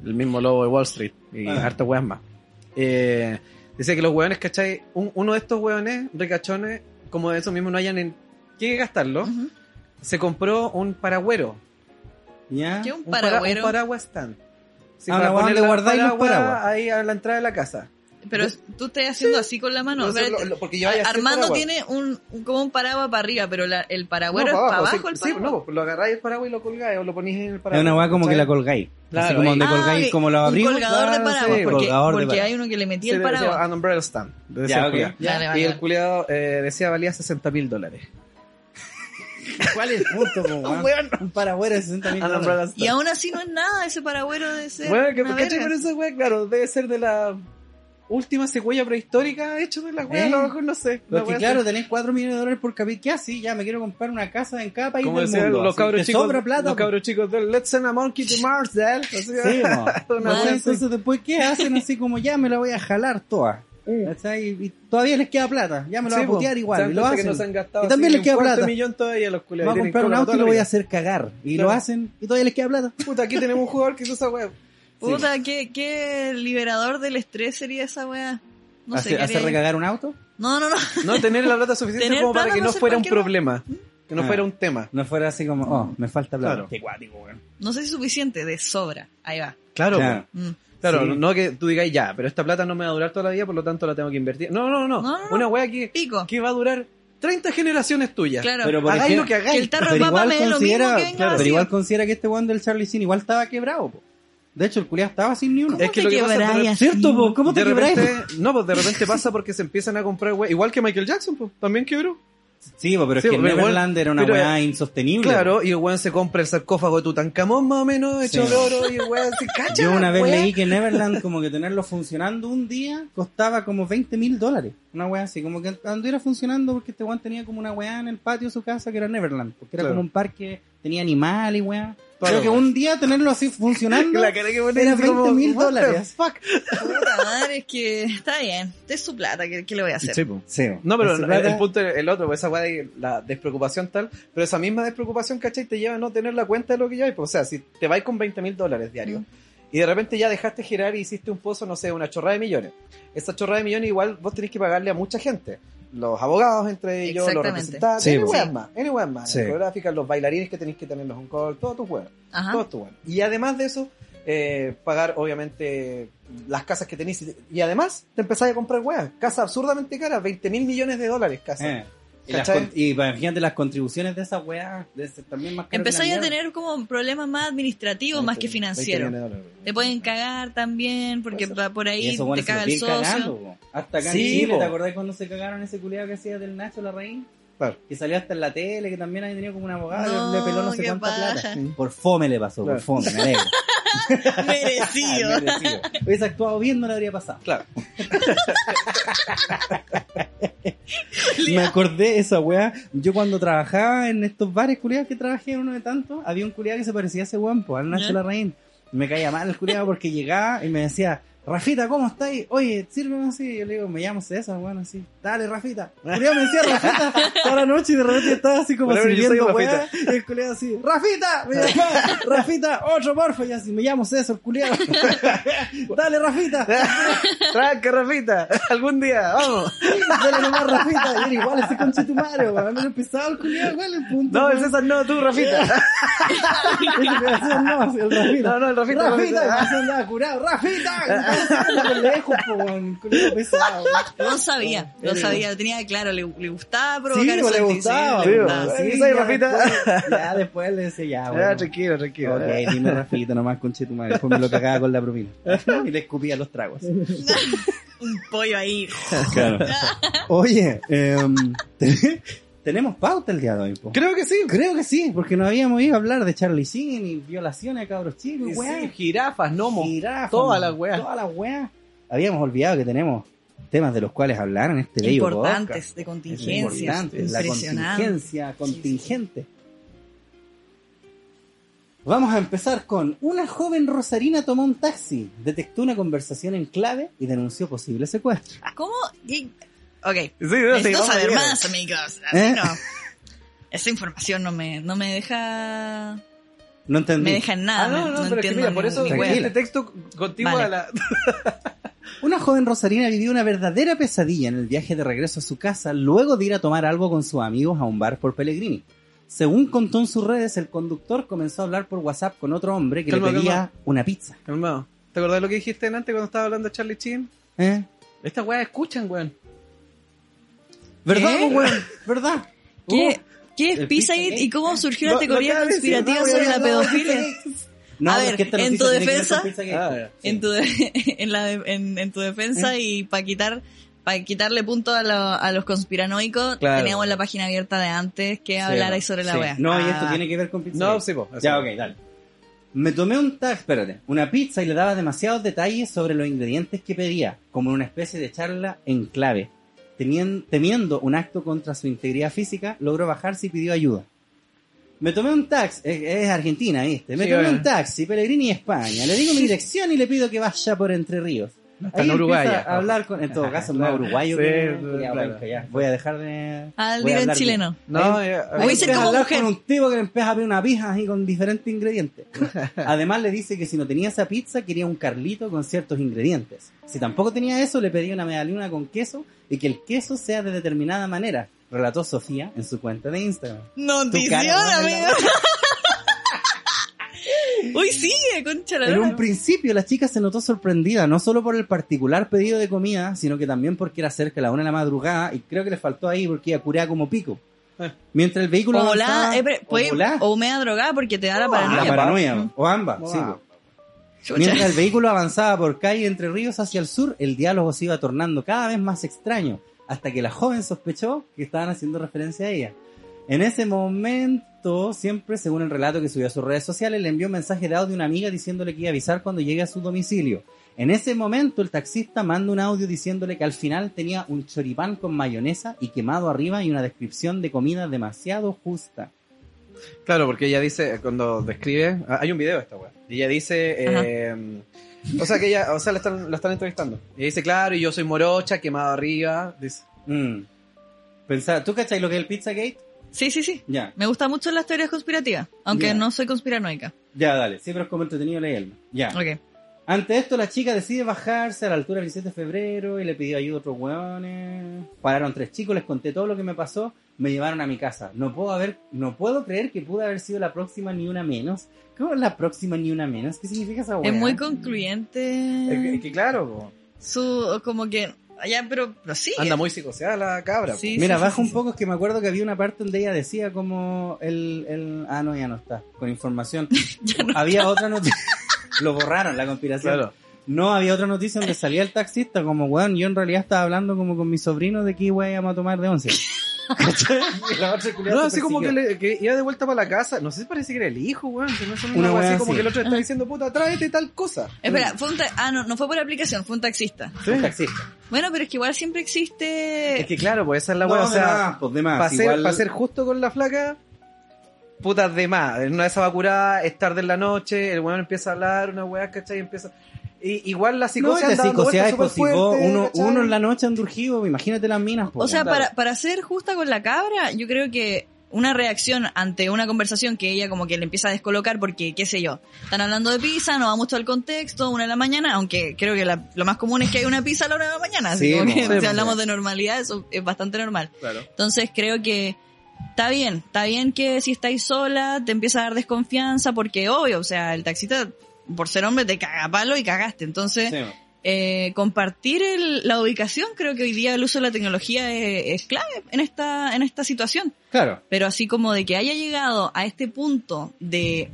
El mismo lobo de Wall Street y Ah. hartas weas más. Eh, decía que los weones, ¿cachai? Un- uno de estos weones, ricachones, como de eso mismo no hayan en qué gastarlo, Ujú. Se compró un paragüero. ¿Ya? ¿Qué un Un, para- paragüero? un paraguas stand. Sí, Ah, para paraguas paraguas. ahí a la entrada de la casa. Pero tú estás haciendo así con la mano. Pero lo- lo- porque yo vaya a hacer Armando tiene un, un- como un paraguas para arriba, pero la- el paragüero No, es para abajo, sí, el sí, paraguas. no, lo agarráis el paraguas y lo colgáis o lo ponéis en el Es paraguas. una weá como que ¿cachai? la colgáis. Claro, Así como donde Ah, colgáis como los un abrigos. colgador de claro, paraguas, sí, porque, colgador de porque paraguas. hay uno que le metía Sí, el paraguas. An umbrella stand. Ya, el ok. culiao. Dale, vale, y el culiado eh, decía valía 60 mil dólares. ¿Cuál es el punto, po, weón? Un paragüero de 60 mil dólares. Y aún así no es nada ese paragüero de ser Bueno, que verga. Pero esa weá, claro, debe ser de la última secuela prehistórica hecho de la weá, ¿Eh? a lo mejor no sé. Porque claro, tenés 4 millones de dólares por capítulo. ¿Qué así? Ya me quiero comprar una casa en cada país como del mundo. los cabros chicos, sobra plata. los cabros chicos del Let's send a monkey to Mars, Dad. Así, Sí, No, entonces después, ¿qué hacen? Así como ya me la voy a jalar toda. ¿Cachai? Y todavía les queda plata. Ya me lo Sí, voy a putear igual. Y lo hacen. Y también les un queda plata. millón todavía los Voy culiados. a tienen comprar un auto y lo voy a hacer cagar. Y Claro. lo hacen y todavía les queda plata. Puta, aquí tenemos un jugador que hizo esa weá. Puta, ¿qué, qué liberador del estrés sería esa weá. No sé, ¿Hace, ¿qué hace haría? recagar un auto? No, no, no. No tener la plata suficiente como para que no hacer fuera un problema. Que no Ah. fuera un tema. No fuera así como, oh, me falta plata. Claro. Qué guático, weón. No sé si suficiente, de sobra. Ahí va. Claro, Claro. Mm. Claro, Sí. no que tú digas ya, pero esta plata no me va a durar toda la vida, por lo tanto la tengo que invertir. No, no, no. No, no, no. Una weá que, Pico. que va a durar 30 generaciones tuyas. Claro. Pero por Hagáis ejemplo- lo que hagáis. Que el tarro Pero igual me dé lo mismo considera, que claro, pero igual considera que este weón del Charlie Sheen igual estaba quebrado, po. De hecho, el culiado estaba sin ni uno. Es que lo que pasa así? ¿Cierto, po? ¿Cómo te de quebráis? repente, no, pues de repente pasa porque se empiezan a comprar weá. Igual que Michael Jackson, pues, también quebró. Sí, pero Sí, es que pero Neverland era una weá insostenible. Claro, y el weón se compra el sarcófago de Tutankamón más o menos, hecho Sí. de oro, y el weón se cacha. Yo una vez weá. leí que Neverland, como que tenerlo funcionando un día, costaba como 20 mil dólares. Una weá así, como que anduviera funcionando porque este weón tenía como una weá en el patio de su casa que era Neverland. Porque era Claro. como un parque, tenía animales y weá. Claro. Creo que un día tenerlo así funcionando La cara que pone era así como, 20 mil dólares. fuck. Puta madre, es que está bien. Es su plata, ¿qué, qué le voy a hacer? Sí. Sí, No, pero el, el punto es el otro, pues esa weá de la despreocupación tal, pero esa misma despreocupación, ¿cachai? Te lleva a no tener la cuenta de lo que llevas. Pues, o sea, si te vais con 20 mil dólares diarios Mm. y de repente ya dejaste girar y hiciste un pozo, no sé, una chorrada de millones. Esa chorrada de millones igual vos tenés que pagarle a mucha gente. Los abogados entre ellos, los representantes, Sí, pues. weas más, any weas más, Sí. las coreográficas, los bailarines que tenéis que tenerlos un call, todo tu weas. Ajá. Todo tu weas. Y además de eso, eh, pagar obviamente las casas que tenéis. Y además te empezáis a comprar weas. Casas absurdamente caras, 20 mil millones de dólares casas. Eh, Y, las y imagínate las contribuciones de esa weá, de ser también más Empezáis a tener como problemas más administrativos más que financieros. Te pueden cagar también porque por ahí eso, te bueno, caga el socio. cagando. Hasta acá Sí, en Chile. ¿te acordás cuando se cagaron ese culiado que hacía del Nacho la raíz? Claro. Que salió hasta en la tele, que también había tenido como un abogado, No, le peló no sé qué cuánta paja. plata. Sí. Por fome le pasó, Claro. por fome, me alegro. Merecido. Ay, merecido. Hubiese actuado bien, no le habría pasado. Claro. Me acordé de esa weá. Yo cuando trabajaba en estos bares culiados que trabajé en uno de tantos, había un culiado que se parecía a ese weón, pues, al Nacho. Larraín. Me caía mal el culiado porque llegaba y me decía, Rafita, ¿cómo estáis? Oye, sírveme así. Yo le digo, me llamo César, weón, así. Dale, Rafita. El culiado me decía Rafita toda la noche y de repente estaba así como sirviendo Rafita. weá. Y el culiado así, Rafita, me llamaba, Rafita, otro porfa. Y así, me llamo César, culiado. Dale, Rafita. Tranca, Rafita. Algún día, vamos. Dale nomás, Rafita. Y era igual ese conchetumario, weón. Me lo empezaba el culiado, igual el punto. No, el. César no, tú, Rafita. Ese no, el Rafita. No, no, el Rafita, Rafita, y se andaba curado. Rafita. Lejos, po. Culiao pesado. Lo sabía, sabía, lo tenía claro, le, le gustaba Sí, provocar le eso, gustaba. sí, le sí, gustaba. pues. Sí, Soy ya Rafita. después- Ya después le decía, ya, Ya, tranquilo, tranquilo. Ok, dime Rafita nomás, conchetumario. Después me lo cagaba con la propina. Y le escupía los tragos. Un pollo ahí. Claro. Oye, em, te- tenemos pauta el día de hoy, po. Creo que sí. Creo que sí, porque nos habíamos ido a hablar de Charlie Sheen y violaciones a cabros chicos, Sí, weá. sí, jirafas, gnomos. Jirafas, todas las weas. Todas las weas. Habíamos olvidado que tenemos temas de los cuales hablar en este bello Importantes, podcast. de Es contingencias. importante, la contingencia contingente. Vamos a empezar con una joven rosarina tomó un taxi, detectó una conversación en clave y denunció posible secuestro. ¿Cómo? Y- Ok, Sí, no, necesito saber más, amigos. Así ¿Eh? no. Esa información no me, no me deja... No entendí. Me deja en nada. Ah, no, no, no pero es que entiendo mira, por eso este texto contigo Vale. a la... Una joven rosarina vivió una verdadera pesadilla en el viaje de regreso a su casa luego de ir a tomar algo con sus amigos a un bar por Pellegrini. Según contó en sus redes, el conductor comenzó a hablar por WhatsApp con otro hombre que Calma, le pedía calma. una pizza. ¿te acordás de lo que dijiste antes cuando estaba hablando de Charlie Chin? ¿Eh? Estas weas escuchan, weón. ¿Verdad, weón? ¿Verdad? ¿Qué, ¿Qué es Pizzagate y cómo surgió la teoría decir, conspirativa no, sobre la pedofilia? No, A ver, es que esta en tu defensa-. Ah. En tu, de- en, en, en tu defensa y para quitar para quitarle punto a, lo- a los conspiranoicos, Claro. teníamos la página abierta de antes que Sí, hablarais sobre la wea. No, y Ah. esto tiene que ver con Pizzagate. No, sí, po. Ya, ok, dale. Me tomé un tag, espérate, una pizza y le daba demasiados detalles sobre los ingredientes que pedía, como una especie de charla en clave. Temien- temiendo un acto contra su integridad física, logró bajarse y pidió ayuda. Me tomé un taxi, es, es Argentina, ¿viste? Me Sí, tomé bueno. un taxi, Pellegrini, España. Le digo mi dirección y le pido que vaya por Entre Ríos. Está Ahí en Uruguay, empieza ya. a hablar con, en todo caso, más Claro. uruguayo Sí, que, sí, que- ya, claro. bueno, ya. Voy a dejar de... Al en chileno. No, Ahí- ya- Ahí Voy a ser empieza como hablar mujer. con un tipo que le empieza a pedir una pija así con diferentes ingredientes. Además le dice que si no tenía esa pizza quería un carlito con ciertos ingredientes. Si tampoco tenía eso le pedía una medallona con queso y que el queso sea de determinada manera, relató Sofía en su cuenta de Instagram. Notición, amigo. Uy, sigue, concha la En un principio la chica se notó sorprendida, no solo por el particular pedido de comida, sino que también porque era cerca de la una de la madrugada y creo que le faltó ahí porque iba curada como pico. Eh. Mientras el vehículo O avanzaba- eh, o media drogada porque te da la paranoia. la paranoia, Mm. o ambas, No, sí, ah. po. Chucha. Mientras el vehículo avanzaba por calle Entre Ríos hacia el sur, el diálogo se iba tornando cada vez más extraño, hasta que la joven sospechó que estaban haciendo referencia a ella. En ese momento, siempre según el relato que subió a sus redes sociales, le envió un mensaje de audio a una amiga diciéndole que iba a avisar cuando llegue a su domicilio. En ese momento, el taxista manda un audio diciéndole que al final tenía un choripán con mayonesa y quemado arriba y una descripción de comida demasiado justa. Claro, porque ella dice, cuando describe, ah, hay un video de esta weá. Y ella dice, eh, o sea que ella, o sea, la están, la están entrevistando. Y ella dice, claro, y yo soy morocha, quemado arriba. Dice, Mm. Pensá, ¿tú cachai lo que es el Pizzagate? Sí, sí, sí. Ya. Me gustan mucho las teorías conspirativas, aunque Ya. no soy conspiranoica. Ya, dale. Sí, pero es como entretenido leerlo. Ya. Ok. Ante esto, la chica decide bajarse a la altura del 17 de febrero y le pidió ayuda a otros hueones. Pararon tres chicos, les conté todo lo que me pasó, me llevaron a mi casa. No puedo haber, no puedo creer que pude haber sido la próxima ni una menos. ¿Cómo es la próxima ni una menos? ¿Qué significa esa hueá? Es muy es que, es concluyente. que claro, po. Su, como que, allá, pero, pero sí. Anda muy psicoseada la cabra. Sí, Mira, sí, baja sí, un sí. poco, es que me acuerdo que había una parte donde ella decía como el... el ah, no, ya no está, con información. había otra noticia, lo borraron, la conspiración. Claro. No, había otra noticia donde salía el taxista como, weón, yo en realidad estaba hablando como con mi sobrino de que íbamos a tomar de once. No, así como que, le- que iba de vuelta para la casa. No sé si parece que era el hijo, weón. que no una Una así como que el otro está diciendo, puta, tráete tal cosa. Espera, fue un ta- ah, no, no fue por aplicación, fue un taxista. Un taxista. Bueno, pero es que igual siempre existe... Es que claro, pues esa es la No, wea. O sea, pues, para ser, pa' ser justo con la flaca, putas de más. En una de esas va curada, es tarde en la noche, el weón empieza a hablar, una weá, ¿cachai? Empieza... Y, igual la No, psicosis y vueltas súper pues, uno, ¿cachai? uno en la noche andurgido, imagínate las minas. pues, O sea, claro. para, para ser justa con la cabra, yo creo que una reacción ante una conversación que ella como que le empieza a descolocar porque, qué sé yo, están hablando de pizza, no va mucho al contexto, una de la mañana, aunque creo que la- lo más común es que hay una pizza a la una de la mañana, así Sí, como mo, que sí, si mo. hablamos de normalidad, eso es bastante normal. Claro. Entonces creo que está bien, está bien que si estáis sola te empieza a dar desconfianza porque obvio, o sea, el taxista por ser hombre te caga palo y cagaste, entonces... Sí, Eh, compartir el- la ubicación, creo que hoy día el uso de la tecnología es, es clave en esta, en esta situación. claro. Pero así como de que haya llegado a este punto de,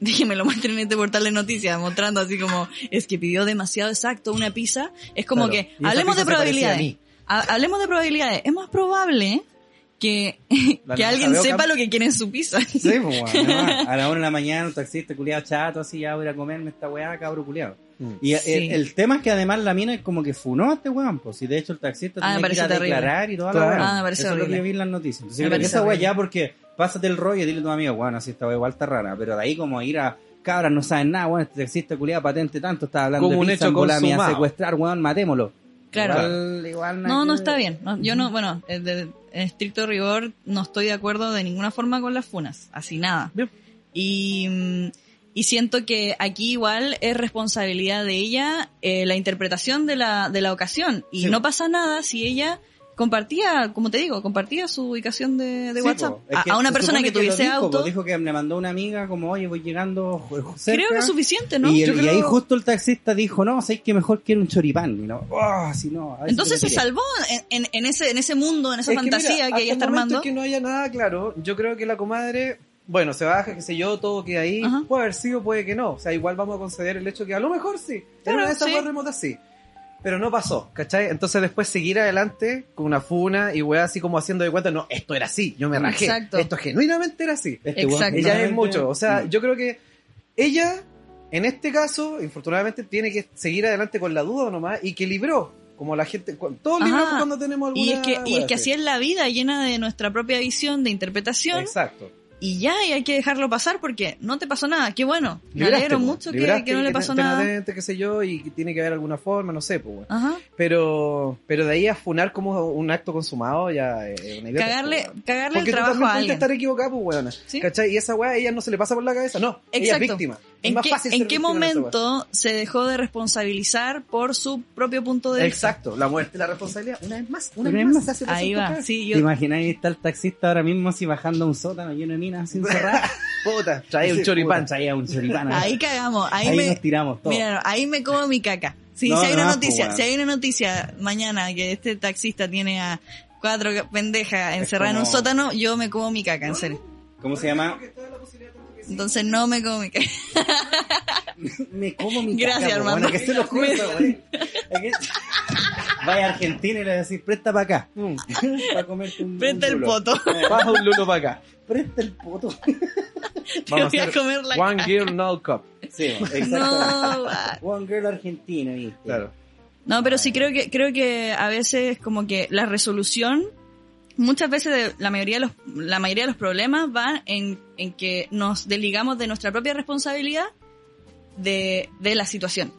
de que me lo muestren en este portal de noticias, mostrando así como, es que pidió demasiado exacto una pizza, es como Claro. que, hablemos de probabilidades. Hablemos de probabilidades. Es más probable que, La que alguien sepa lo que quiere en su pizza. Sí, pues, weón, además, a la una de la mañana un taxista culiado chato, así ya voy a ir a comerme esta weá, cabro culiado. Mm. Y Sí. el, el tema es que además la mina es como que funó a este weón, pues si de hecho el taxista Ah, tenía que ir a declarar y toda Claro. la weá. Ah, me parece Eso es lo que horrible. yo vi en las noticias. Entonces Me esa weá horrible. ya porque pásate el rollo y dile a tu amigo, bueno, así esta weá igual está rara, pero de ahí como ir a cabras no saben nada, weón, este taxista culiado patente tanto, está hablando Como de un pizza, hecho consumado. secuestrar, weón, matémoslo. Claro. Igual, igual nada No, que no ver. está bien. No, yo no, bueno, eh, de, en estricto rigor no estoy de acuerdo de ninguna forma con las funas, así nada. Bien. Y, mm, y siento que aquí igual es responsabilidad de ella eh, la interpretación de la, de la ocasión. Y Sí. no pasa nada si ella compartía, como te digo, compartía su ubicación de, de Sí, WhatsApp po. A, que a una persona que tuviese dijo, auto. po. Dijo que me mandó una amiga como, oye, voy llegando cerca. Creo que es suficiente, ¿no? Y, el- Yo y creo- ahí justo el taxista dijo, no, sabes que mejor quiero un choripán. Y no, "Ah, si no, Entonces se tiré". salvó en, en, en ese, en ese mundo, en esa Es que fantasía mira, que, ella el está armando. que no haya nada claro, yo creo que la comadre, bueno, se baja, qué sé yo, todo queda ahí. Ajá. Puede haber sido, puede que no. O sea, igual vamos a conceder el hecho que a lo mejor sí. Era Claro, una de esas sí. weas remotas sí. Pero no pasó, ¿cachai? Entonces después seguir adelante con una funa y weá así como haciendo de cuenta, no, esto era así, yo me rajé. Exacto. Esto genuinamente era así. Este Exacto. Ya es mucho. O sea, yo creo que ella, en este caso, infortunadamente, tiene que seguir adelante con la duda nomás y que libró. Como la gente, todos Ajá. libramos cuando tenemos alguna Y es que, y es que así es la vida, llena de nuestra propia visión, de interpretación, Exacto. Y ya, y hay que dejarlo pasar porque no te pasó nada. Qué bueno. Me alegro mucho que, que no le pasó nada. atente, qué sé yo, y tiene que haber alguna forma, no sé, pues. Ajá. Pero, pero de ahí a funar como un acto consumado ya es una idea. Cagarle, cagarle el Porque tú trabajo también a alguien. estar equivocado, pues, weona. Sí. ¿Cachai? Y esa weá a ella no se le pasa por la cabeza, no. Ella Exacto. es víctima. ¿En qué, en momento se dejó de responsabilizar por su propio punto de vista? Exacto, la muerte, la responsabilidad, una vez más, una Una vez más. más. se hace Ahí va. Sí, ¿Te yo, imaginas ahí está el taxista ahora mismo así bajando a un sótano lleno de minas sin cerrar? Puta, trae un choripán. puta, Traía un choripán. ahí cagamos. Ahí, Ahí me, nos tiramos todos. mira, ahí me como mi caca. Sí, No, si hay no, una pues, noticia, bueno. si hay una noticia mañana que este taxista tiene a cuatro pendejas encerradas en un sótano, yo me como mi caca, en serio. ¿Cómo se llama? Entonces no me como mi caca. Me como mi Gracias, caca, po, Armando. bueno, que se lo juro, güey. Vaya a Argentina y le decís, presta para acá. para comerte un Presta un el poto. Baja un lulo para acá. Presta el poto. Te voy a comer la One caca. Girl No Cup. Sí, exacto. No. One Girl Argentina, ¿viste? Claro. No, pero sí creo que creo que a veces como que la resolución muchas veces de- la mayoría de los la mayoría de los problemas van en, en que nos desligamos de nuestra propia responsabilidad de, de la situación.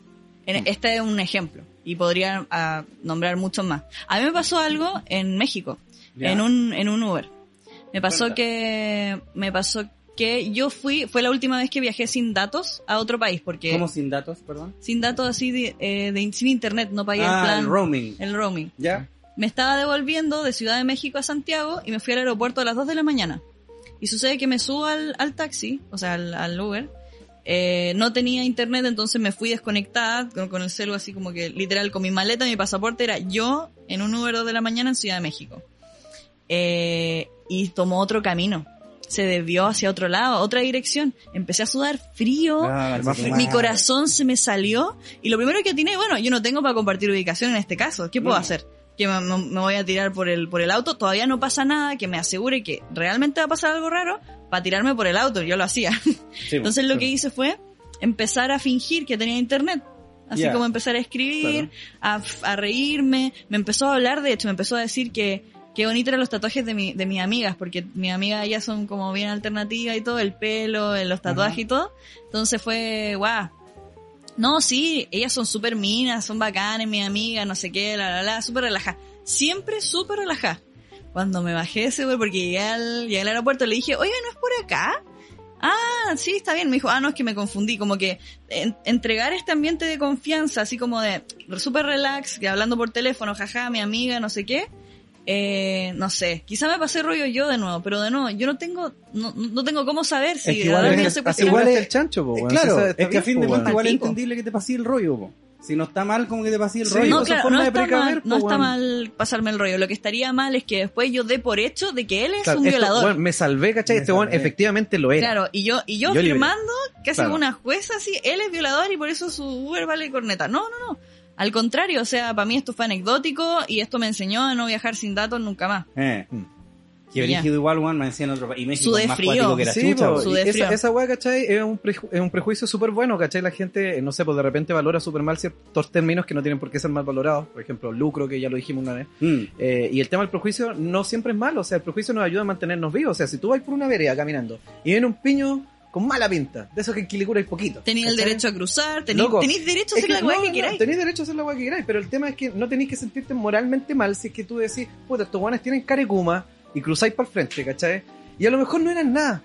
En- Este es un ejemplo y podría ah, nombrar muchos más. A mí me pasó algo en México, en un en un Uber. Me pasó Cuenta. que me pasó que yo fui fue la última vez que viajé sin datos a otro país porque ¿Cómo sin datos, perdón? sin datos así de, eh, de- sin internet no pagué el Ah, plan el roaming. el roaming. ¿Ya? Me estaba devolviendo de Ciudad de México a Santiago y me fui al aeropuerto a las 2 de la mañana. Y sucede que me subo al, al taxi, o sea, al, al Uber, Eh, no tenía internet, entonces me fui desconectada con, con el celu así como que literal con mi maleta, mi pasaporte era yo en un Uber 2 de la mañana en Ciudad de México. Eh, y tomó otro camino. Se desvió hacia otro lado, otra dirección. Empecé a sudar frío. Ah, Mi corazón se me salió y lo primero que atiné, bueno, yo no tengo para compartir ubicación en este caso. ¿Qué puedo No. hacer? Que me, me- voy a tirar por el, por el auto. Todavía no pasa nada, que me asegure que realmente va a pasar algo raro para tirarme por el auto. Yo lo hacía. Sí, Entonces lo que hice fue empezar a fingir que tenía internet. Así como empezar a escribir, a, a reírme. Me empezó a hablar, de hecho, me empezó a decir que qué bonito eran los tatuajes de, mi, de mis amigas, porque mis amigas ellas son como bien alternativas y todo, el pelo, los tatuajes Ajá. y todo. Entonces fue, guau. No, sí, ellas son súper minas, son bacanas, mis amigas, no sé qué, la, la, la, súper relajadas. Siempre súper relajadas. Cuando me bajé ese porque llegué al, llegué al aeropuerto, le dije, oye, ¿no es por acá? Ah, sí, está bien. Me dijo, ah, no, es que me confundí. Como que en- entregar este ambiente de confianza, así como de súper relax, que hablando por teléfono, jaja, mi amiga, no sé qué. Eh, no sé, quizá me pasé rollo yo de nuevo, pero de nuevo, yo no tengo, no, no tengo cómo saber si Es que igual es- no se igual es- el chancho, po, claro, es que a fin de cuentas igual es entendible que te pase el rollo, po. Si no está mal, como que te pase el Sí, rollo. No, son claro, formas no de está, mal, po, no está mal pasarme el rollo. Lo que estaría mal es que después yo dé por hecho de que él es Claro, un esto, violador. me salvé, ¿cachai? Me Este salvé. efectivamente lo era. Claro, y yo, y yo, Yo firmando, casi Claro. una jueza así, él es violador y por eso su Uber vale corneta. No, no, no. Al contrario, o sea, para mí esto fue anecdótico y esto me enseñó a no viajar sin datos nunca más. Eh. Mm. Que brígido igual, weón, me decían otro pa- Y México es más frío. que la Sí, chucha, po, esa, esa weá, ¿cachai? Es un, preju- es un prejuicio súper bueno, ¿cachai? La gente, no sé, pues de repente valora súper mal ciertos términos que no tienen por qué ser mal valorados. Por ejemplo, lucro, que ya lo dijimos una vez. Mm. Eh, y el tema del prejuicio no siempre es malo, o sea, el prejuicio nos ayuda a mantenernos vivos. O sea, si tú vas por una vereda caminando y viene un piño con mala pinta, de esos que en Quilicura hay poquito. Tenéis el derecho a cruzar, tenéis, derecho a Es hacer la weá no, que no, queráis. tenéis derecho a hacer la weá que queráis, pero el tema es que no tenéis que sentirte moralmente mal si es que tú decís, puta, estos guanes tienen carecuma y cruzáis para el frente, ¿cachai? Y a lo mejor no eran nada,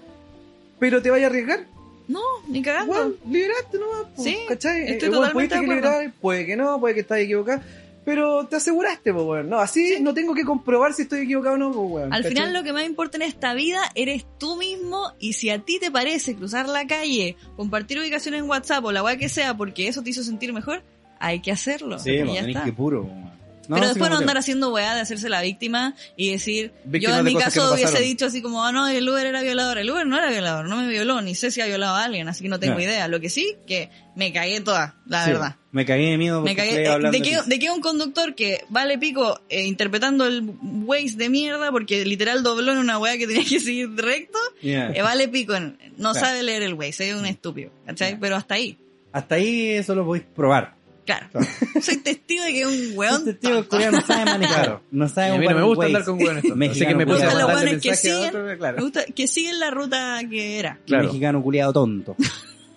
pero te vayas a arriesgar, No, ni cagando. Weón, liberaste nomás, po, Sí, ¿cachai? estoy Eh, totalmente pudiste de que liberar, puede que no, puede que estés equivocado, pero te aseguraste, pues, weón. No, así no tengo que comprobar si estoy equivocado o no, pues, weón. Al ¿cachai? final lo que más importa en esta vida eres tú mismo y si a ti te parece cruzar la calle, compartir ubicación en WhatsApp o la weá que sea porque eso te hizo sentir mejor, hay que hacerlo. Sí, y ya tenés está. que puro, weón. No, Pero después no que- andar haciendo weá de hacerse la víctima y decir, Víctimas yo en mi que caso no hubiese dicho así como, ah, no, el Uber era violador. El Uber no era violador, no me violó, ni sé si ha violado a alguien, así que no tengo No. idea. Lo que sí, que me cagué toda, la Sí, verdad. Me cagué de miedo Me cagué. eh, ¿De qué un conductor que vale pico eh, interpretando el Waze de mierda porque literal dobló en una weá que tenía que seguir recto? Yeah. eh, vale pico, en- no Claro. sabe leer el Waze, es un estúpido, ¿cachai? Pero hasta ahí, Hasta ahí eso lo podéis probar. Claro. Soy testigo de que es un weón. Este tío coreano no sabe manejar. Claro. No sabe Y a mí no me gusta andar con weones así que me puse a los weones que siguen, otro, me gusta que siguen la ruta que era. Claro. Mexicano culiado tonto.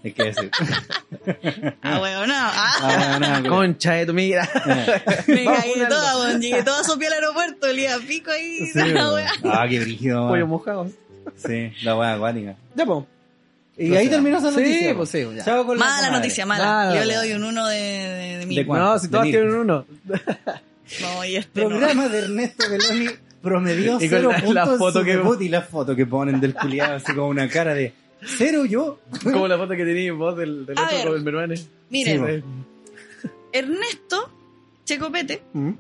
Hay que decir. Ah, weón, no. Ah, Ah, nada, que- Concha de tu mira. me vamos cagué funando. toda, weón. Llegué toda sopia al aeropuerto, olía a pico ahí. Sí. Ah, qué brígido. Pollo mojado. Sí, la weá acuática. Ya, po. Y ahí terminó esa Sí, noticia. pues sí, ya. Chao con la Mala comadre. noticia, mala. Nada, Yo le doy un uno de, de, de mí. ¿De cuánto? No, si todas De tienen uno. No, y este no. Programa de Ernesto Beloni promedió Y con cero la- puntos la foto que- y la foto que ponen del culiado así como una cara de cero yo. Como la foto que tenías vos del, del otro ver. Robert Meruane. Miren, Sí, Ernesto Checopete, Mm.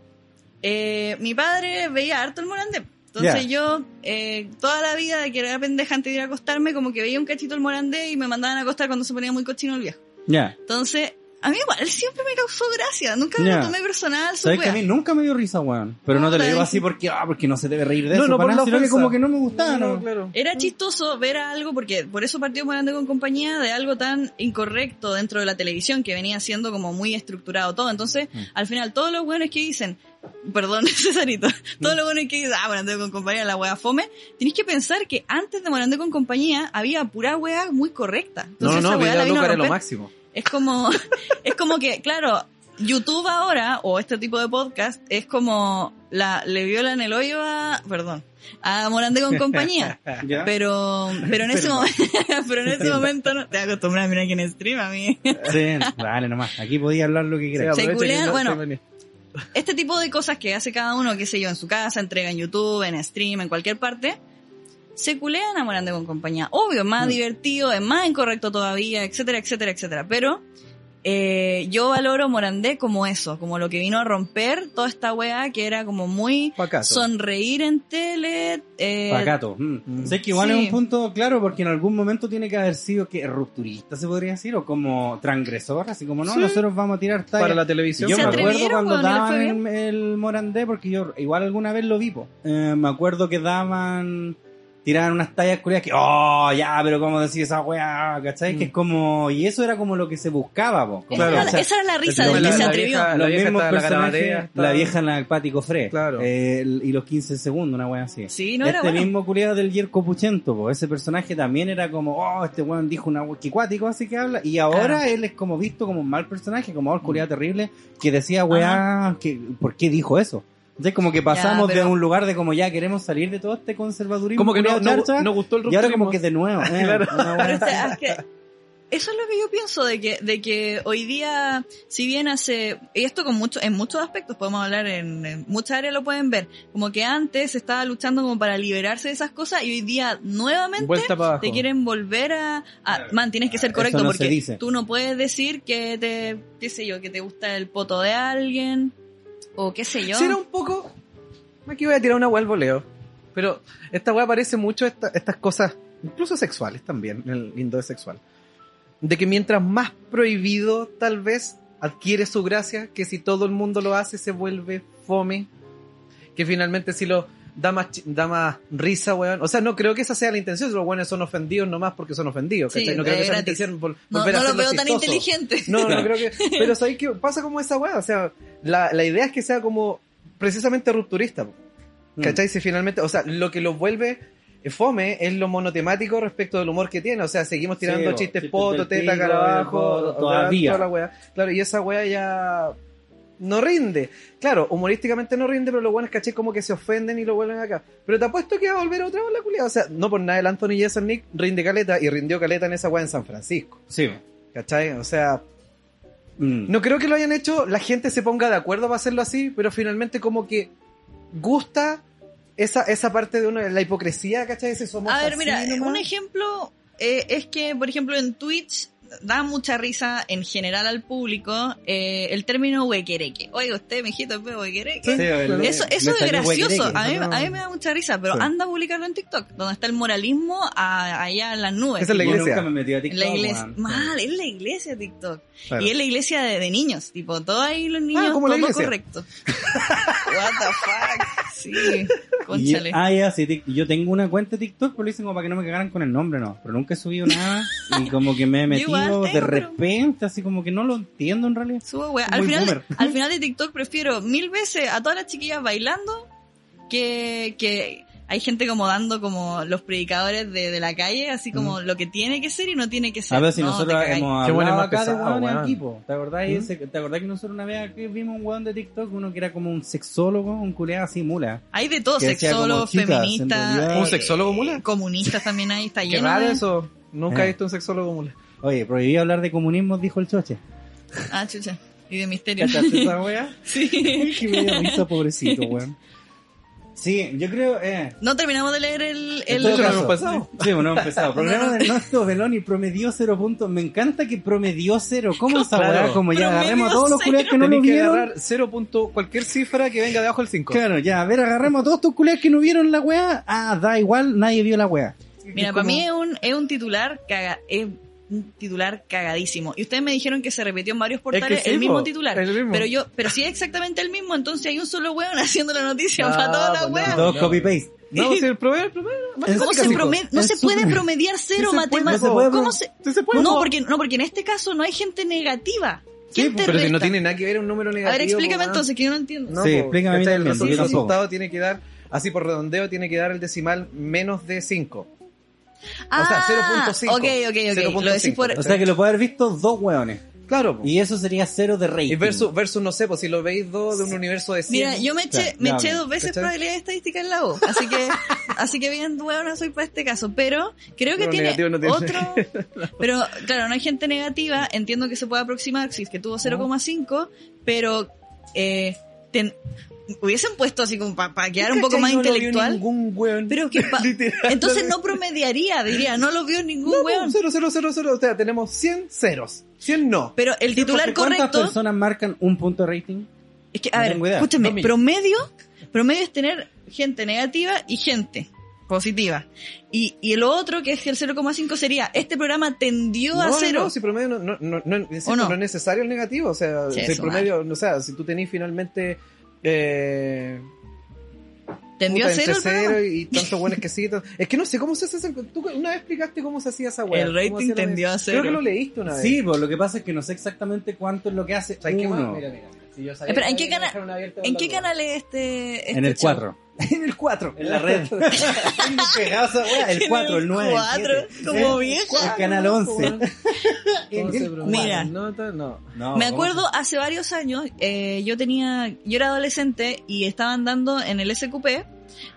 eh, mi padre veía harto el Morandé. Entonces yo, eh, toda la vida de que era pendeja antes de ir a acostarme, como que veía un cachito el Morandé y me mandaban a acostar cuando se ponía muy cochino el viejo. Ya. Entonces, a mí igual siempre me causó gracia. Nunca me lo tomé personal, Sabes que a mí nunca me dio risa, weón. Pero no te lo digo así que- porque, ah, porque no se debe reír de No, eso, no, para por nada, como que no me gustaba, ¿no? claro. Era chistoso ver algo, porque por eso partió Morandé con compañía, de algo tan incorrecto dentro de la televisión que venía siendo como muy estructurado todo. Entonces, Mm. al final, todos los buenos que dicen, perdón, Cesarito, todos los buenos que dicen, ah, Morandé con compañía, la wea fome, tenéis que pensar que antes de Morandé con compañía había pura wea muy correcta. No, Entonces, no, esa no, wea la vino a Loca era lo romper. máximo. Es como, es como que, claro, YouTube ahora, o este tipo de podcast, es como la, le violan el hoyo a, perdón, a Morandé con compañía. ¿Ya? Pero, pero en ese momento, pero en ese momento no te acostumbras a mirar quién stream a mí. Sí, dale nomás. Aquí podía hablar lo que Sí, quieras. Se culean, no- bueno. se. Este tipo de cosas que hace cada uno, qué sé yo, en su casa, entrega en YouTube, en stream, en cualquier parte, se culean a Morandé con compañía. Obvio, es más divertido, es más incorrecto todavía, etcétera, etcétera, etcétera. Pero eh, yo valoro Morandé como eso, como lo que vino a romper toda esta weá que era como muy Pacato. sonreír en tele. Eh, Pacato. Mm. Mm. Sé que igual Sí. es un punto claro porque en algún momento tiene que haber sido que rupturista se podría decir o como transgresor, así como no, Sí. nosotros vamos a tirar talla. Para la televisión. Yo ¿Se me acuerdo atrevieron cuando daban el, el Morandé, porque yo igual alguna vez lo vi, po. Eh, me acuerdo que daban, tiraban unas tallas culiadas que, oh, ya, pero cómo decir esa weá, ¿cachai? Mm. Que es como, y eso era como lo que se buscaba, po. Como, esa, era, ¿cachai? esa era la risa El del que se la atrevió. vieja- los vieja mismos la la vieja en la Pati Cofré, Claro. eh, el- y los 15 segundos, una weá así. Sí, no era este bueno. mismo culiado del Yerko Puchento, po, ese personaje también era como, oh, este weón dijo una weá cuático así que habla, y ahora Claro. él es como visto como un mal personaje, como oh, el culiado terrible, que decía weá, que, ¿por qué dijo eso? Entonces como que pasamos pero- de un lugar de como ya queremos salir de todo este conservadurismo Como que no, charcha, no gustó el y ahora como que de nuevo, eh, Claro. Pero este- es que eso es lo que yo pienso de que, de que hoy día, si bien hace, y esto con mucho, en muchos aspectos podemos hablar en, en muchas áreas lo pueden ver, como que antes estaba luchando como para liberarse de esas cosas y hoy día nuevamente te quieren volver a, a- man, tienes que ser correcto no porque dice. tú no puedes decir que te, qué sé yo, que te gusta el poto de alguien o qué sé yo. Sí, era un poco. Aquí voy a tirar una hueá al voleo. Pero esta weá parece mucho esta- estas cosas, incluso sexuales también, el lindo sexual. De que mientras más prohibido, tal vez, adquiere su gracia, que si todo el mundo lo hace, se vuelve fome. Que finalmente si lo da más, da más risa, weón. O sea, no creo que esa sea la intención, los weones son ofendidos nomás porque son ofendidos. Sí, ¿cachai? no creo que sea la intención vol- no, volver a no lo veo tan inteligente. No, no creo que. Pero ¿sabes qué? Pasa como esa weá. O sea, la, la idea es que sea como precisamente rupturista. Mm. ¿Cachai? Si finalmente. O sea, lo que lo vuelve fome es lo monotemático respecto del humor que tiene. O sea, seguimos tirando Sí, chistes chistes poto, teta, pico, cara abajo. del poto, o sea, todavía. toda la weá. Claro, y esa weá ya. No rinde. Claro, humorísticamente no rinde, pero lo bueno es caché como que se ofenden y lo vuelven acá. Pero te apuesto que va a volver otra vez la culiada. O sea, no por nada el Anthony Jeselnik rinde caleta y rindió caleta en esa weá en San Francisco. Sí. ¿Cachai? O sea, Mm. no creo que lo hayan hecho, la gente se ponga de acuerdo para hacerlo así, pero finalmente como que gusta esa, esa parte de uno, la hipocresía, ¿cachai? Ese somos A ver, así mira, nomás. un ejemplo eh, es que, por ejemplo, en Twitch da mucha risa en general al público eh, el término huequereque. Oiga, usted, mijito, es huequereque. Sí, Eso, eso es gracioso. A mí, no. a mí me da mucha risa, pero Sí. anda a publicarlo en TikTok, donde está el moralismo a- allá en las nubes. Esa es la Yo iglesia. nunca me metí a TikTok, la iglesia. weón. Mal, es la iglesia TikTok. Claro. Y es la iglesia de, de niños. Tipo, todo ahí los niños, Ah, como todo correcto. What the fuck. Sí, Y- conchale. ah, ya, sí, tic- yo tengo una cuenta de TikTok, pero lo hice como para que no me cagaran con el nombre, no. Pero nunca he subido nada y como que me he Yo metido de pero- repente, así como que no lo entiendo en realidad. Subo, wea. Al final, al final de TikTok prefiero mil veces a todas las chiquillas bailando que, que hay gente como dando como los predicadores de, de la calle, así como lo que tiene que ser y no tiene que ser. A ver si No, nosotros hemos Qué bueno, hablado más acá de pesado, hueones weón. aquí, po. ¿Te acordás, ¿Mm? ese- ¿Te acordás que nosotros una vez aquí vimos un weón de TikTok, uno que era como un sexólogo, un culeado así mula? Hay de todo, feministas. realidad- ¿Un sexólogo mula? Comunistas también hay, está Qué lleno raro de... eso. Nunca Eh. he visto un sexólogo mula. Oye, prohibido hablar de comunismo, dijo el choche. Ah, chucha. Y de misterio. ¿Cachaste esa wea? sí. Que me dio risa, pobrecito, weón. Sí, yo creo, eh, No terminamos de leer el... El no hemos pasado. Sí, bueno, hemos empezado. Programa de Ernesto Beloni promedió cero puntos. Me encanta que promedió cero. ¿Cómo esa Claro. Como ya agarremos a todos los culiados que no Tenés lo que vieron. agarrar 0. punto cualquier cifra que venga debajo del 5. Claro, ya, a ver, agarremos a todos estos culiados que no vieron la weá. Ah, da igual, nadie vio la weá. Mira, Es para como- mí es un, es un titular caga, es un titular cagadísimo. Y ustedes me dijeron que se repitió en varios portales sí, el mismo po, titular. el mismo. Pero yo, pero si es exactamente el mismo, entonces hay un solo weón haciendo la noticia Ah, para toda la pues no. wea. Todos no. No, si el promedio, el promedio. ¿En ¿Cómo se, no se puede promediar cero matemáticas? no se puede, ¿Cómo po. se- Sí se puede, no, porque, no, porque en este caso no hay gente negativa. ¿Quién Sí, te Pero si no resta? tiene nada que ver un número negativo. A ver, explícame entonces, que yo no entiendo. No, Sí, po, explícame. El el resultado tiene que dar, así por redondeo, tiene que dar el decimal menos de 5. Ah, o sea, 0.5. Ok, ok, ok. Lo decís por... O sea que lo puede haber visto dos weones. Claro, po. Y eso sería cero de rating. Y versus, versus, no sé, pues si lo veis dos de un universo de 100. Mira, yo me eché, Claro, me eché dos veces ¿Cachai? probabilidad estadística en la U, así que, así que bien bueno soy para este caso, pero creo que Pero tiene, negativo no tiene. otro, pero claro, no hay gente negativa, entiendo que se puede aproximar si es que tuvo 0,5, pero eh, ten- hubiesen puesto así como para quedar un poco más No lo vio intelectual. ningún weón. Pero que pa- entonces no promediaría, diría, no lo vio ningún No, weón. cero, cero, cero, cero. O sea, tenemos 100 ceros. 100 no. Pero el titular ¿Cuántas correcto personas marcan un punto de rating? es que, a No ver, escúchame, promedio, promedio es tener gente negativa y gente positiva. Y, y lo otro, que es el 0,5 sería, este programa tendió a no, cero. No, si promedio no, no, no, no, insisto, ¿O no? no es necesario el negativo. O sea, Sí, si promedio, o sea, si tú tenés finalmente. Eh, tendió a cero entre cero y tantos buenos que sí. Es que no sé cómo se hace ese. Tú una vez explicaste cómo se hacía esa weá. El rating tendió a cero. Creo que lo leíste una vez. Sí, pues lo que pasa es que no sé exactamente cuánto es lo que hace ¿Sabes qué más? uno. Mira, mira. Si yo sabía Espera, ¿en que qué cana- ¿En qué canal es este, este En el show? 4. En el 4. En la red. Esa wea, El En 4, el 9. cuatro, como vieja. El canal 11. ¿Cómo se promueve? Mira. Nota, no. No, Me ¿cómo acuerdo hace varios años, eh, yo tenía, yo era adolescente y estaban dando en el SQP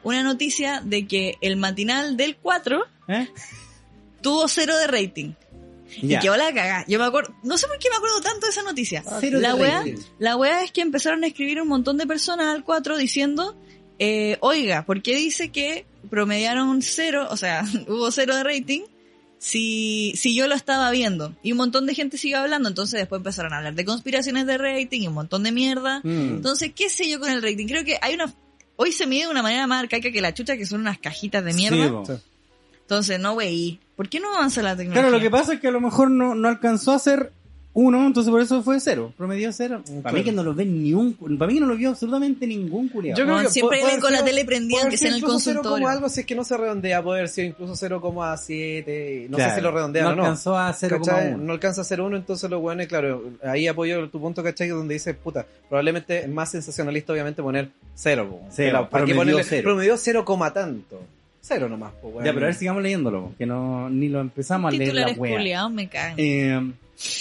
una noticia de que el matinal del 4 se- ¿Eh? tuvo cero de rating. Ya. Y quedó la cagá. Yo me acuerdo, no sé por qué me acuerdo tanto de esa noticia. Cero la rating. la wea es que empezaron a escribir un montón de personas al 4 diciendo, eh, oiga, ¿por qué dice que promediaron cero, o sea, hubo cero de rating? Si, si yo lo estaba viendo. Y un montón de gente sigue hablando, entonces después empezaron a hablar de conspiraciones de rating y un montón de mierda. Mm. Entonces, ¿qué sé yo con el rating? Creo que hay una... Hoy se mide de una manera más arcaica que la chucha, que son unas cajitas de mierda. Sí. Entonces, no, wey. ¿Por qué no avanza la tecnología? Claro, lo que pasa es que a lo mejor no, no alcanzó a ser uno, entonces por eso fue cero. Promedió cero. Para Claro. mí que no lo ve ni un, para mí que no lo vio absolutamente ningún culiado. Yo creo que siempre ven con la ser- tele prendida, aunque sea en el incluso cero consultorio. como algo, si es que no se redondea, puede haber sido incluso 0,7, no Claro, sé si lo redondean no o no. alcanzó a ¿Cachai? 0,1. No alcanza a ser uno, entonces lo bueno, claro, ahí apoyo tu punto, ¿cachai? Donde dice, puta, probablemente es más sensacionalista, obviamente, poner cero. po. Cero, Claro, ¿Para qué promedió ponerle cero. Promedió cero coma tanto. Cero nomás, po, weón. Ya, pero a ver, sigamos leyéndolo, que no, ni lo empezamos a leer la wea. me cagan. Eh,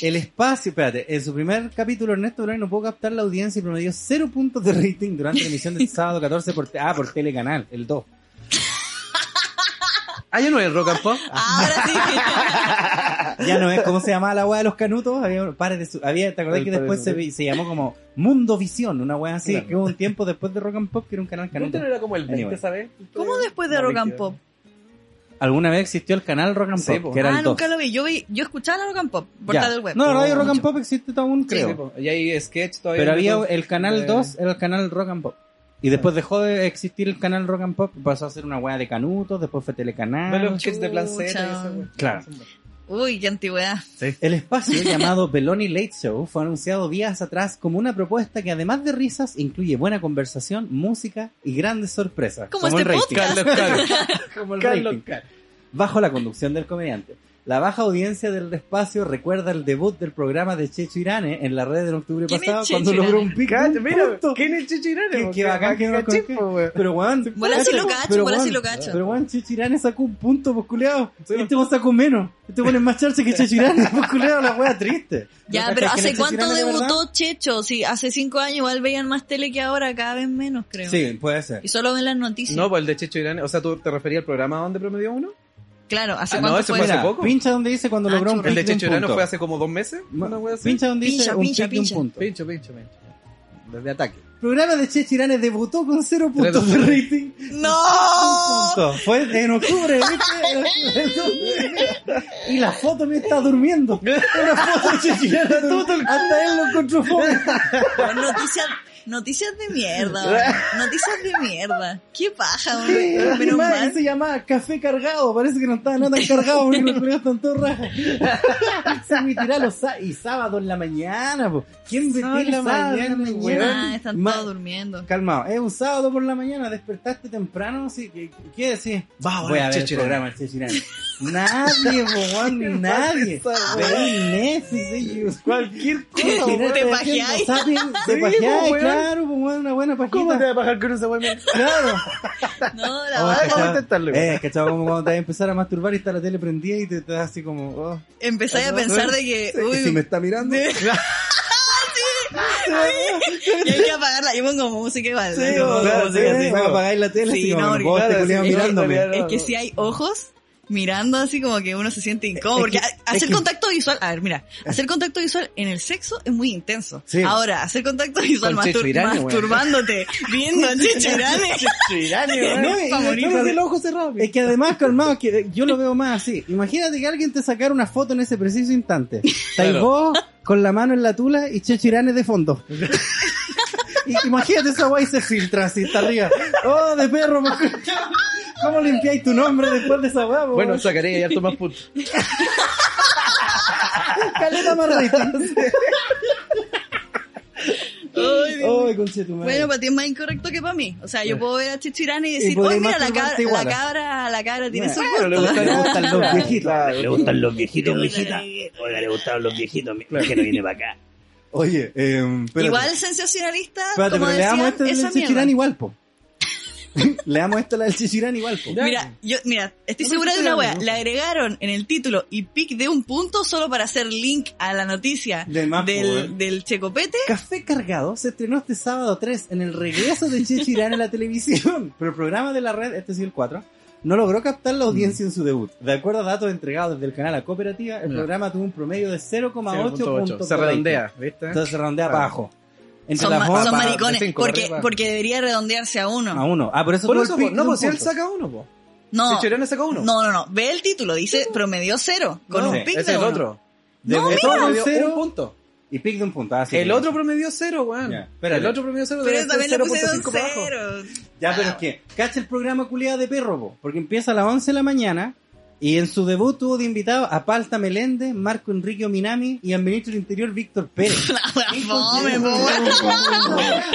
el espacio, espérate, en su primer capítulo Ernesto Bravo no pudo captar la audiencia y promedió cero puntos de rating durante la emisión del sábado 14 por, ah, por Telecanal, el 2. Ah, ya no es rock and pop. Ahora sí. Ya no es cómo se llamaba la weá de los canutos, había, pares de su- había, ¿te acordás El que después de se, llamó como Mundo Visión, una weá así, Claro. que hubo un tiempo después de Rock and Pop que era un canal ¿No canuto. era como el 20, Anyway. ¿sabes? ¿Cómo después de No, Rock and 22. Pop? Alguna vez existió el canal Rock and Sí, Pop, po. que era Ah, el 2. nunca lo vi. Yo vi, yo escuchaba la Rock and Pop, portal del web. No, Radio Oh, Rock and mucho. Pop existe aún, creo. sí, y hay sketch todavía. Pero había el canal de- 2, era el canal Rock and Pop. Y después dejó de existir el canal Rock and Pop, pasó a ser una weá de canutos, después fue Ve Telecanal. los sketches de Planceta y esa weá. Claro. Uy, qué antigüedad. El espacio llamado Beloni Late Show fue anunciado días atrás como una propuesta que además de risas incluye buena conversación, música y grandes sorpresas. Como el este rating. podcast. Como el Carlos rating. Bajo la conducción del comediante. La baja audiencia del espacio recuerda el debut del programa de Checho Irane en la red en octubre ¿Quién es pasado Checho cuando logró Irane? un pico. Mira. ¿quién es Chichirane? Qué- qué bacán que no lo. Pero weón, Bola si lo cacho, pero, bola si lo cacho. Pero weón, Chichirane sacó un punto, pues culiao. Este weón sacó menos. Este es más charse que Chichirane, pues culiao, la wea triste. Ya, ¿No pero ¿hace cuánto debutó Checho? Sí, hace cinco años igual veían más tele que ahora, cada vez menos, creo. Sí, puede ser. Y solo ven las noticias. No, pues el de Checho Irán. O sea, ¿tú te referías al programa donde promedió uno? Claro, ¿hace Ah, no, cuánto ese fue? fue hace Mira, poco. pincha donde dice cuando Ah, logró un. El de punto. fue hace como dos meses. Una wea así. Pincha donde dice Pincha, un pincha, de un punto. Pincho, pincho, pincho. Desde ataque. Programa de Chechirane debutó con cero puntos de rating. ¡No! Un punto. Fue en octubre, ¿viste? y la foto me está durmiendo. Una foto de Chechirane. Hasta él lo encontró fome. Noticias, noticias de mierda, weón. noticias de mierda. Qué paja, weón. Menos Más, mal. se llamaba Café Cargado. Parece que no estaba nada tan cargado porque los colegas están todos rajas. se emitirá los y sábado en la mañana. Po. ¿Quién ve en la mañana, weón. Ah, están Ma- todos durmiendo. Calmado, es un sábado por la mañana, despertaste temprano, que, ¿qué decís? Vamos, Voy a ver el programa Chechirane. Nadie, weón, nadie. Netflix, Cualquier cosa, weón. Te pajeáis. Te Sí, pajeáis, weón. claro, weón, una buena pajita. ¿Cómo te vas a bajar con esa weá? Claro. No, la verdad. vamos a intentarlo, weón. Eh, cachado, como cuando te vas a empezar a masturbar y está la tele prendida y te, das así como, oh, Empezáis a pensar de que, uy, si me está mirando. y hay que apagarla. Yo pongo música igual. Sí, ¿no? Claro, sí, así. va a apagar la tele Sí, así como, no, vos te claro, sí, claro, Es que si hay ojos, mirando así como que uno se siente incómodo. Porque hacer contacto visual, a ver, mira, hacer contacto visual en el sexo es muy intenso. Sí. Ahora, hacer contacto visual Checho mastur- Irane, masturbándote, viendo a Checho Irane. No, y- Favorito. no, el ojo cerrado. Es que además, calmado, que yo lo veo más así. Imagínate que alguien te sacara una foto en ese preciso instante. Claro. vos con la mano en la tula y Chechirane de fondo. Y imagínate esa guay se filtra así, está arriba. Oh, de perro, ¿cómo limpiáis tu nombre después de esa guay? Bueno, sacaré y harto más puntos. caleta más. Ay. Ay. Bueno, para ti es más incorrecto que para mí. O sea, yo puedo ver a Checho Irane y decir, oh, mira, la, cabra, la cabra, la cabra tiene su le gusto. gustan, le gustan los viejitos. Le gustan los viejitos, mijita. Oiga, le gustaban los viejitos, mi que no viene para acá. Oye, eh. Igual sensacionalista, Espérate, como pero le damos decían, esto del esa Chechirán mierda. igual, po. le damos esto a la del Chechirán igual, po. Mira, yo, mira, estoy No, segura de una wea. Le agregaron en el título y pic de un punto solo para hacer link a la noticia De más, po, del, Checopete. Café Cargado se estrenó este sábado 3 en el regreso de Chechirán en la televisión. Pero el programa de la red, este sí el 4, no logró captar la audiencia en su debut. De acuerdo a datos entregados desde el canal La Cooperativa, el programa tuvo un promedio de 0,8 0.8. puntos. Se de redondea. ¿viste? Entonces se redondea Claro. para abajo. Entre Son, ma- maricones, cinco, porque, arriba. porque debería redondearse a uno. a uno. Ah, por eso Por eso, el po, pic no, pues si él saca uno, po. No, Si Chirane saca uno. no, no, no. Ve el título, dice promedió cero, con No, un pic es de el uno. otro. De No, mira. cero un punto. y pic de un punto. Ah, sí, el otro promedió cero, weón. Espérate. el otro promedió cero Pero también le pusieron 0.5 para abajo. cero. Ya, pero es que, cacha el programa culiado de perro, po, porque empieza a las 11 de la mañana y en su debut tuvo de invitado a Palta Meléndez, Marco Enrique Minami y al ministro del Interior Víctor Pérez.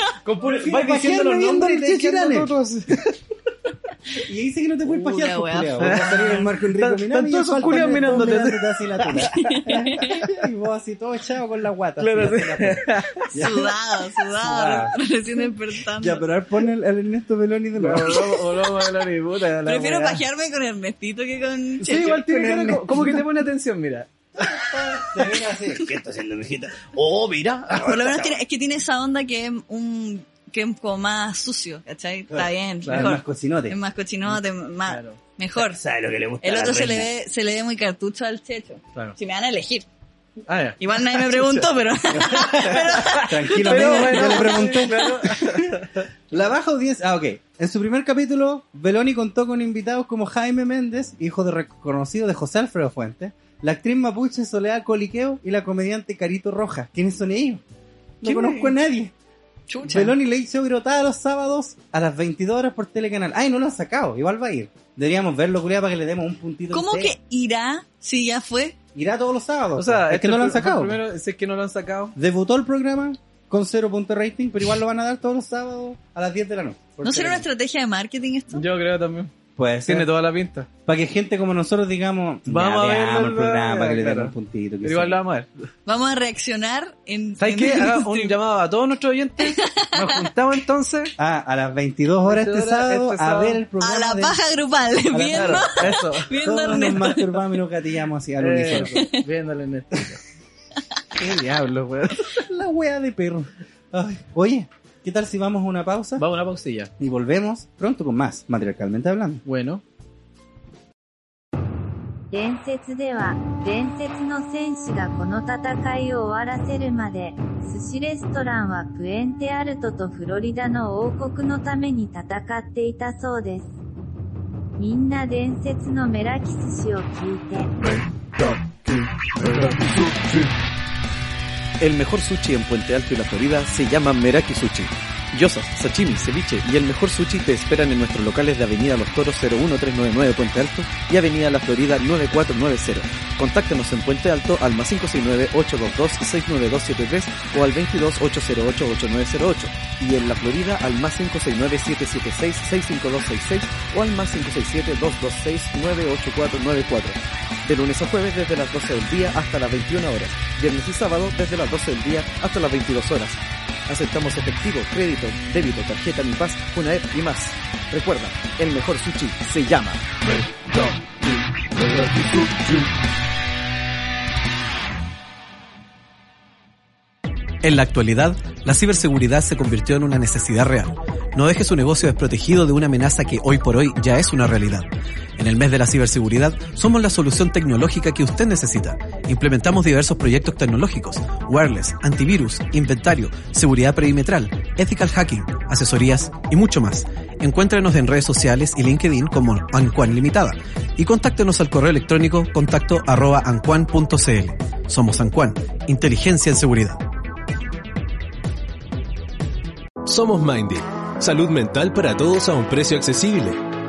Con puro- diciendo los nombres y te. Y dice que no te puedes pajear, pues, wea culiao. Va a salir el Marco Enrique Están- Minami están y todos Meléndez mirándote. así la tula. y vos así todo echado con la guata. Claro, así, sí. Sudado, sudado, recién despertando. Ya, pero a ver, pon el, Ernesto Beloni de nuevo. ni puta, Prefiero pajearme con Ernestito que con Sí, igual tiene cara como- que te pone atención, mira. Te viene así. ¿Qué está haciendo, mijita? Oh, mira. Por lo menos tiene, es que tiene esa onda que es un que es como más sucio, ¿cachai? Está bien, Claro, mejor. más cochinote. Es más cochinote, más, Claro. mejor. ¿Sabe lo que le gusta? El otro se le ve, se le ve muy cartucho al checho. Claro. Si me van a elegir. Ah, ya. Igual nadie me preguntó, pero, Tranquilo, Pero bueno, yo le pregunté. claro. La baja audiencia. Ah, ok. En su primer capítulo, Beloni contó con invitados como Jaime Méndez, hijo de reconocido de José Alfredo Fuentes, la actriz mapuche Soledad Coliqueo y la comediante Carito Rojas. ¿Quiénes son ellos? No ¿Quién conozco a nadie. Chucha. Beloni Late Show grotada los sábados a las 22 horas por Telecanal. Ay, no lo han sacado. Igual va a ir. Deberíamos verlo, culiado, para que le demos un puntito. ¿Cómo que irá si ya fue? Irá todos los sábados. O sea, es este que no lo han sacado. Primero, es que no lo han sacado. Debutó el programa con cero punto de rating, pero igual lo van a dar todos los sábados a las 10 de la noche. ¿No será una estrategia de marketing esto? Yo creo también. Puede ser. Tiene toda la pinta. Para que gente como nosotros digamos, Vamos a ver, el programa, para que le Claro. un puntito. que igual lo vamos a ver. Vamos a reaccionar en... ¿Sabes en qué? Haga un llamado a todos nuestros oyentes. Nos juntamos entonces. Ah, a las 22 horas este 22 horas sábado, este a ver el programa. A la de- paja grupal, viendo, Claro, eso. viendo a Todos nos masturbamos y nos gatillamos así al unísono. Eso. Viéndole en esto. Qué diablo, weón. La wea de perro. Ay, Oye, ¿qué tal si vamos a una pausa? Vamos a una pausilla. Y volvemos pronto con más, matriarcalmente hablando. Bueno. 伝説では、伝説の戦士がこの戦いを終わらせるまで、寿司レストランはプエンテアルトとフロリダの王国のために戦っていたそうです。みんな伝説のメラキ寿司を聞いて、El mejor sushi en Puente Alto y la Florida se llama Meraki Sushi. Yosas, sashimi, ceviche y el mejor sushi te esperan en nuestros locales de Avenida Los Toros 01399 Puente Alto y Avenida La Florida 9490. Contáctanos en Puente Alto al más 569-822-69273 o al 22-808-8908 y en La Florida al más 569-776-65266 o al más 567-226-98494. De lunes a jueves desde las 12 del día hasta las 21 horas. Viernes y sábado desde las 12 del día hasta las 22 horas. Aceptamos efectivo, crédito, débito, tarjeta Mi Paz, Funaep y más. Recuerda, el mejor sushi se llama. En la actualidad, la ciberseguridad se convirtió en una necesidad real. No deje su negocio desprotegido de una amenaza que hoy por hoy ya es una realidad. En el mes de la ciberseguridad somos la solución tecnológica que usted necesita. Implementamos diversos proyectos tecnológicos, wireless, antivirus, inventario, seguridad perimetral, ethical hacking, asesorías y mucho más. Encuéntrenos en redes sociales y LinkedIn como Anquan Limitada y contáctenos al correo electrónico contacto arroba. Somos Anquan, inteligencia en seguridad. Somos Mindy, salud mental para todos a un precio accesible.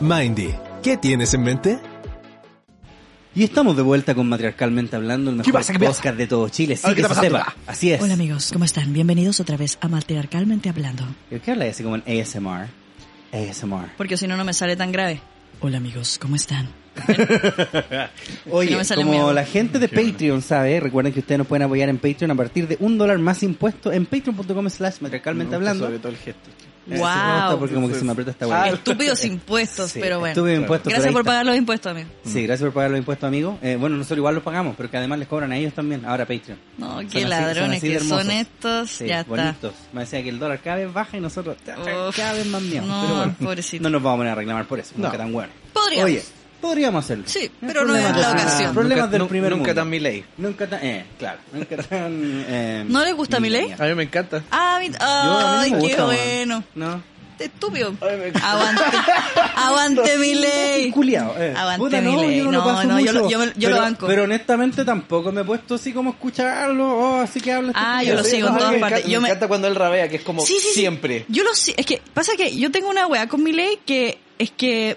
Mindy, ¿qué tienes en mente? Y estamos de vuelta con Matriarcalmente Hablando, el mejor pasa? ¿Qué pasa? podcast de todo Chile. Sí, A ver, que ¿qué se sepa. Así es. Hola amigos, ¿cómo están? Bienvenidos otra vez a Matriarcalmente Hablando. ¿Por qué habla así como en ASMR? ASMR. Porque si no, no me sale tan grave. Hola amigos, ¿cómo están? Oye, No como miedo. la gente de Patreon sabe, recuerden que ustedes nos pueden apoyar en Patreon a partir de un dólar más impuesto en patreon.com slash matriarcalmente hablando. Sobre todo el gesto. Eh, gusta Wow. porque como que se me aprieta esta Ah, hueá. estúpidos impuestos, Sí, pero bueno. estúpidos impuestos, Gracias por está. pagar los impuestos, amigo. Sí, gracias por pagar los impuestos, amigos. Eh, bueno, nosotros igual los pagamos, pero que además les cobran a ellos también, ahora Patreon. No, Son qué así- ladrones son así que son hermosos. estos. Sí, ya está. bonitos. Me decía que el dólar cada vez baja y nosotros Uf. cada vez más miedo. No, pero bueno, pobrecito. no nos vamos a poner a reclamar por eso, no. No. tan bueno. Podríamos. Oye, podríamos hacerlo. Sí, pero no es la ocasión. Problemas Nunca- del nu- primer nunca mundo. tan mi ley. Nunca tan, eh, claro, nunca tan... Eh, ¿No le gusta mi ley? mierda. A mí me encanta. Ah, a ay, me qué man. bueno. No. Estúpido. Ay, me. Aguante. Aguante mi ley. Eh. Aguante Puta, mi no, ley. yo no, lo No, yo lo- mucho. yo me- yo pero, lo banco. Pero honestamente tampoco me he puesto así como escucharlo, oh, así que habla Ah, yo lo Sí, sigo en todas me partes. encanta- Yo me me- encanta cuando él rabea, que es como Sí, sí, sí. siempre. Yo lo sé. Es que pasa que yo tengo una weá con mi ley que es que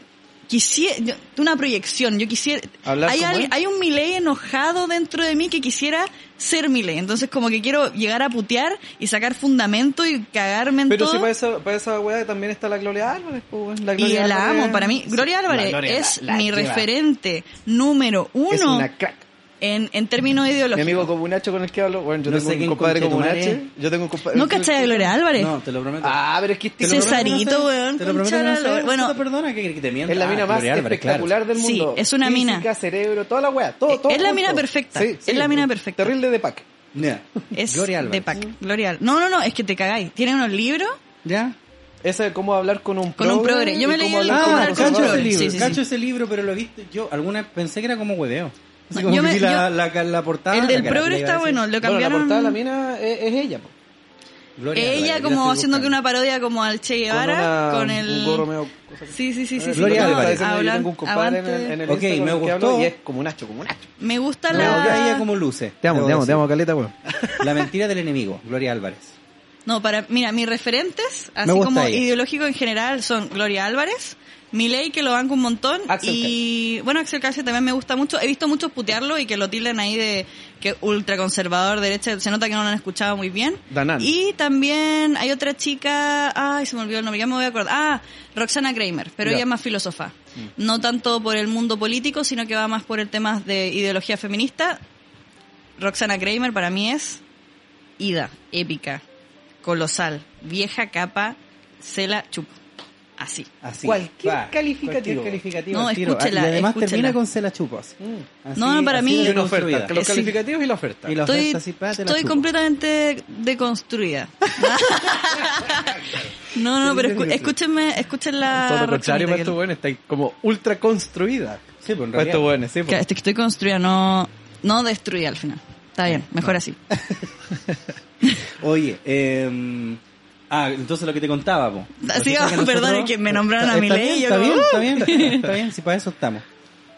quisiera una proyección. Yo quisiera ¿Hablar hay hay un Milei enojado dentro de mí que quisiera ser Milei. Entonces como que quiero llegar a putear y sacar fundamento y cagarme en Pero todo. si para esa, para esa weá también está la Gloria Álvarez, pues. La y Gloria la Álvarez- amo, para mí, Gloria Álvarez La Gloria, es la- la mi lleva. referente número uno Es una crack. En, en términos Mi ideológicos. amigo Comunacho con el que hablo, bueno, yo No tengo sé un compadre Comunache. Yo tengo un compadre. ¿No cachai a Gloria Álvarez? No, te lo prometo. Ah, pero es que este Cesarito, no sé. weón, Te lo prometo no sé. Bueno, perdona que, que te mienta. es la mina Ah, más Álvarez, espectacular del Sí, mundo. es una mina. Física, cerebro, toda la weá. Todo, todo. Es la mina perfecta. Es la mina perfecta. Terrible de claro. Ya. Es Gloria Álvarez. de Pac. Gloria No, no, no, es que te cagáis. Tiene unos libros. ¿Ya? Esa de cómo hablar con un Con un progre. Yo me leí el- hablar cómo con Ah, cacho ese progre. libro, Sí, sí, sí. cacho ese libro, pero lo viste, yo alguna pensé que era como hueveo. Así No, como yo que me- vi la, yo- la, la, portada. el del progre está bueno. Lo Bueno, la cambiaron. portada de la mina es, es ella, po. Gloria ella como haciendo que una parodia como al Che Con, Guevara. una- Con, un el... cosa así. Sí, sí, sí, sí. sí. Gloria No, Álvarez. Un compadre en el, en el Ok, Instagram me con gustó. y es como un hacho, como un hacho. Me gusta Me la... ella como luce. Te amo, te amo, te amo, caleta, weón. La mentira del enemigo, Gloria Álvarez. No, para, mira, mis referentes, así como ella. ideológicos en general, son Gloria Álvarez, Milei, que lo banco un montón, Axel y bueno, Axel Kaiser también me gusta mucho. He visto muchos putearlo y que lo tilden ahí de que ultraconservador, derecha, se nota que no lo han escuchado muy bien. Danán. Y también hay otra chica, ay, se me olvidó el nombre, ya me voy a acordar. Ah, Roxana Kramer, pero ella es más filósofa. No tanto por el mundo político, sino que va más por el tema de ideología feminista. Roxana Kramer para mí es ida, épica, colosal, vieja capa, se la chupa. Así. Así. Cualquier Va, calificativo. Cualquier calificativo. No, escúchela, Y además escúchela. termina con se la chupas. Así- No, no, para mí- una oferta. Los Sí. calificativos y la oferta. Y la Estoy, oferta así, pa, te la estoy chupo. completamente deconstruida. no, no, pero escu- escúchenme, escuchen la Todo lo contrario para estos weones, está como ultra construida. Sí, pues en realidad. estos weones, sí, que, pues. este, que estoy construida, no, no destruida al final. Está bien, mejor así. Oye, eh, ah, entonces lo que te contaba, po. Sí, perdón, nosotros- es que me nombraron a Está Milei, bien, yo Está bien, uh. está bien, está bien, si para eso estamos.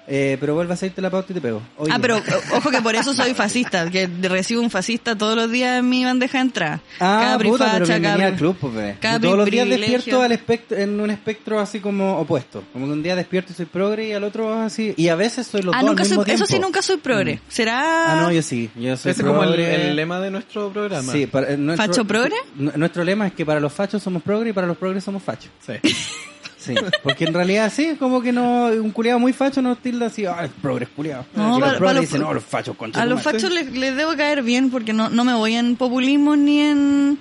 Eh, pero vuelve a salirte la pauta y te pego. Oye. Ah, pero ojo que por eso soy fascista, que recibo un fascista todos los días en mi bandeja de entrada. Ah, Capri puta, pero facha, bienvenida Capri- al club, pues, todos los días despierto al espectro, en un espectro así como opuesto. Como que un día despierto y soy progre y al otro así. Y a veces soy los Ah, dos nunca al soy, mismo eso tiempo. sí, nunca soy progre. ¿Será? Ah, no, yo sí. Yo soy Ese es como el, el lema de nuestro programa. Sí, para, eh, nuestro, ¿Facho progre? nu- Nuestro lema es que para los fachos somos progre y para los progres somos fachos. Sí. Sí, porque en realidad sí, es como que no, un culiado muy facho nos tilda así, ah, el progres culiado. No, y los progres dicen, no, los fachos concha A los madre". fachos les, les debo caer bien porque no, no me voy en populismo ni en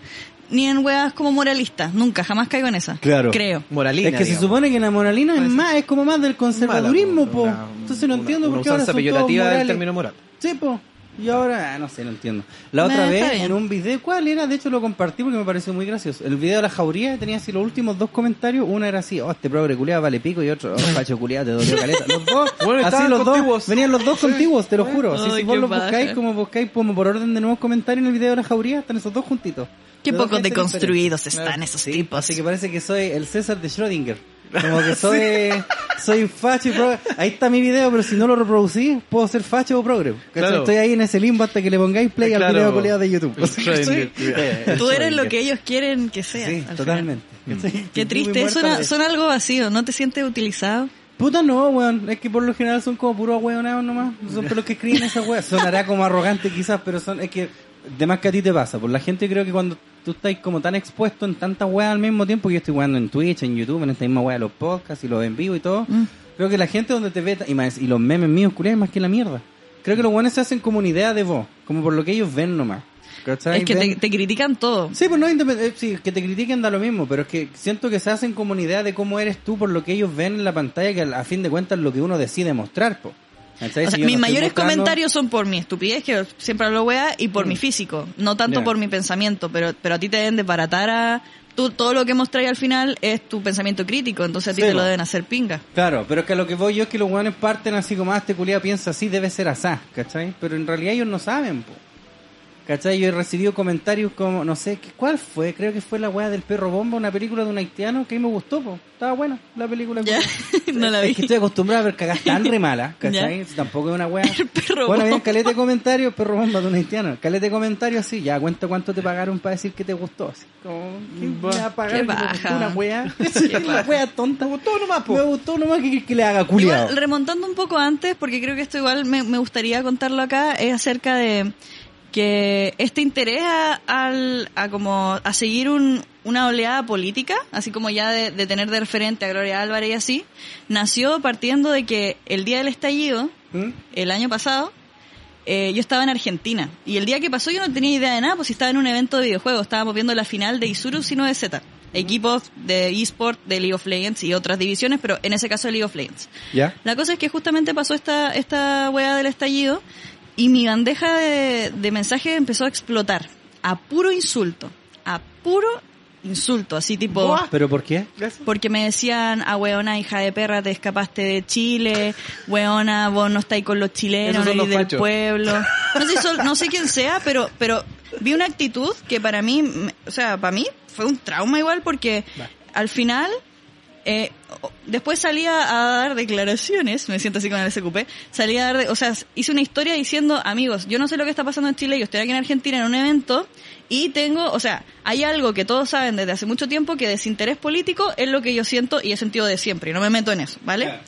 ni en weas como moralistas. Nunca, jamás caigo en esa. Claro. Creo. Moralina. Es que se supone que la moralina es más, es como más del conservadurismo, Mala, po. una- Entonces no una- entiendo una por qué ahora son todos del término moral. Sí, po. Y ahora, ah, no sé, no entiendo. La Me otra está vez, en un video, ¿cuál era? De hecho lo compartí porque me pareció muy gracioso. El video de la jauría tenía así los últimos dos comentarios. Uno era así, oh, este progre culiado vale pico. Y otro, oh, facho culiado, te dolió caleta. Los dos, Bueno, así los contiguos. dos, venían los dos contiguos, te lo juro. Así, Ay, si vos los paja. buscáis, como buscáis como por orden de nuevos comentarios en el video de la jauría, están esos dos juntitos. Qué poco deconstruidos están esos Sí, tipos. Así que parece que soy el César de Schrödinger. Como que soy, soy facho y progre. Ahí está mi video, pero si no lo reproducí, puedo ser facho o progre. Claro. Estoy ahí en ese limbo hasta que le pongáis play al Claro. video coleado de YouTube. Eh, Tú eres lo que ellos quieren que seas. Sí, al totalmente. ¿Cachai? Qué triste, la- suena algo vacío, ¿no te sientes utilizado? Puta no, weón. Es que por lo general son como puros hueonados nomás. Son los que escriben esas weas. Sonará como arrogante quizás, pero son, es que, de más que a ti te pasa. Por la gente creo que cuando tú estás como tan expuesto en tantas weas al mismo tiempo, que yo estoy jugando en Twitch, en YouTube, en esta misma wea de los podcasts y los en vivo y todo, Mm. creo que la gente donde te ve, y, más, y los memes míos, culiados, más que la mierda. Creo que los buenos se hacen como una idea de vos, como por lo que ellos ven nomás. ¿Cachai? Es que te, te critican todo. Sí, pues no, eh, sí, que te critiquen da lo mismo, pero es que siento que se hacen como una idea de cómo eres tú por lo que ellos ven en la pantalla, que a a fin de cuentas es lo que uno decide mostrar, po. Mis mayores comentarios son por mi estupidez, que siempre hablo wea, y por Mm. mi físico. No tanto por mi pensamiento, pero, pero a ti te deben de baratar a... Tú, todo lo que mostráis al final es tu pensamiento crítico, entonces a ti Sí, te lo deben hacer pinga. Claro, pero es que a lo que voy yo es que los guanes parten así como, ah, este culiado piensa así, debe ser asá, ¿cachai? Pero en realidad ellos no saben, po. ¿Cachai? Yo he recibido comentarios como, no sé, ¿qué- ¿cuál fue? Creo que fue la weá del perro bomba, una película de un haitiano que a mí me gustó, po. Estaba buena la película. No la Es vi. que estoy acostumbrado a ver cagas tan re malas, ¿cachai? Tampoco es una weá. perro bueno, bien, bomba. calete de comentarios, perro bomba de un haitiano. Calete de comentarios así, ya cuenta cuánto te pagaron para decir que te gustó. Así, como, ¿quién me va a pagar Qué una weá? Qué una weá tonta. Me gustó nomás, Me gustó nomás que, que le haga culiado. Igual, remontando un poco antes, porque creo que esto igual me, me gustaría contarlo acá, es acerca de que este interés a, al, a como a seguir un, una oleada política, así como ya de, de tener de referente a Gloria Álvarez y así, nació partiendo de que el día del estallido, ¿Mm? el año pasado, eh, yo estaba en Argentina. Y el día que pasó yo no tenía idea de nada, pues estaba en un evento de videojuegos. Estábamos viendo la final de Isurus y no de Z. Equipos de eSport, de League of Legends y otras divisiones, pero en ese caso de League of Legends. ¿Ya? La cosa es que justamente pasó esta, esta weá del estallido y mi bandeja de, de mensajes empezó a explotar. A puro insulto. A puro insulto. Así tipo... ¿Pero por qué? Porque me decían, ah, weona, hija de perra, te escapaste de Chile, weona, vos no estáis con los chilenos, no del fachos. pueblo. No sé, no sé quién sea, pero, pero vi una actitud que para mí, me- o sea, para mí fue un trauma igual porque al final, eh, después salía a dar declaraciones, me siento así con el SQP, salía a dar, o sea, hice una historia diciendo, amigos, yo no sé lo que está pasando en Chile, yo estoy aquí en Argentina en un evento y tengo, o sea, hay algo que todos saben desde hace mucho tiempo que desinterés político es lo que yo siento y he sentido de siempre y no me meto en eso, ¿vale?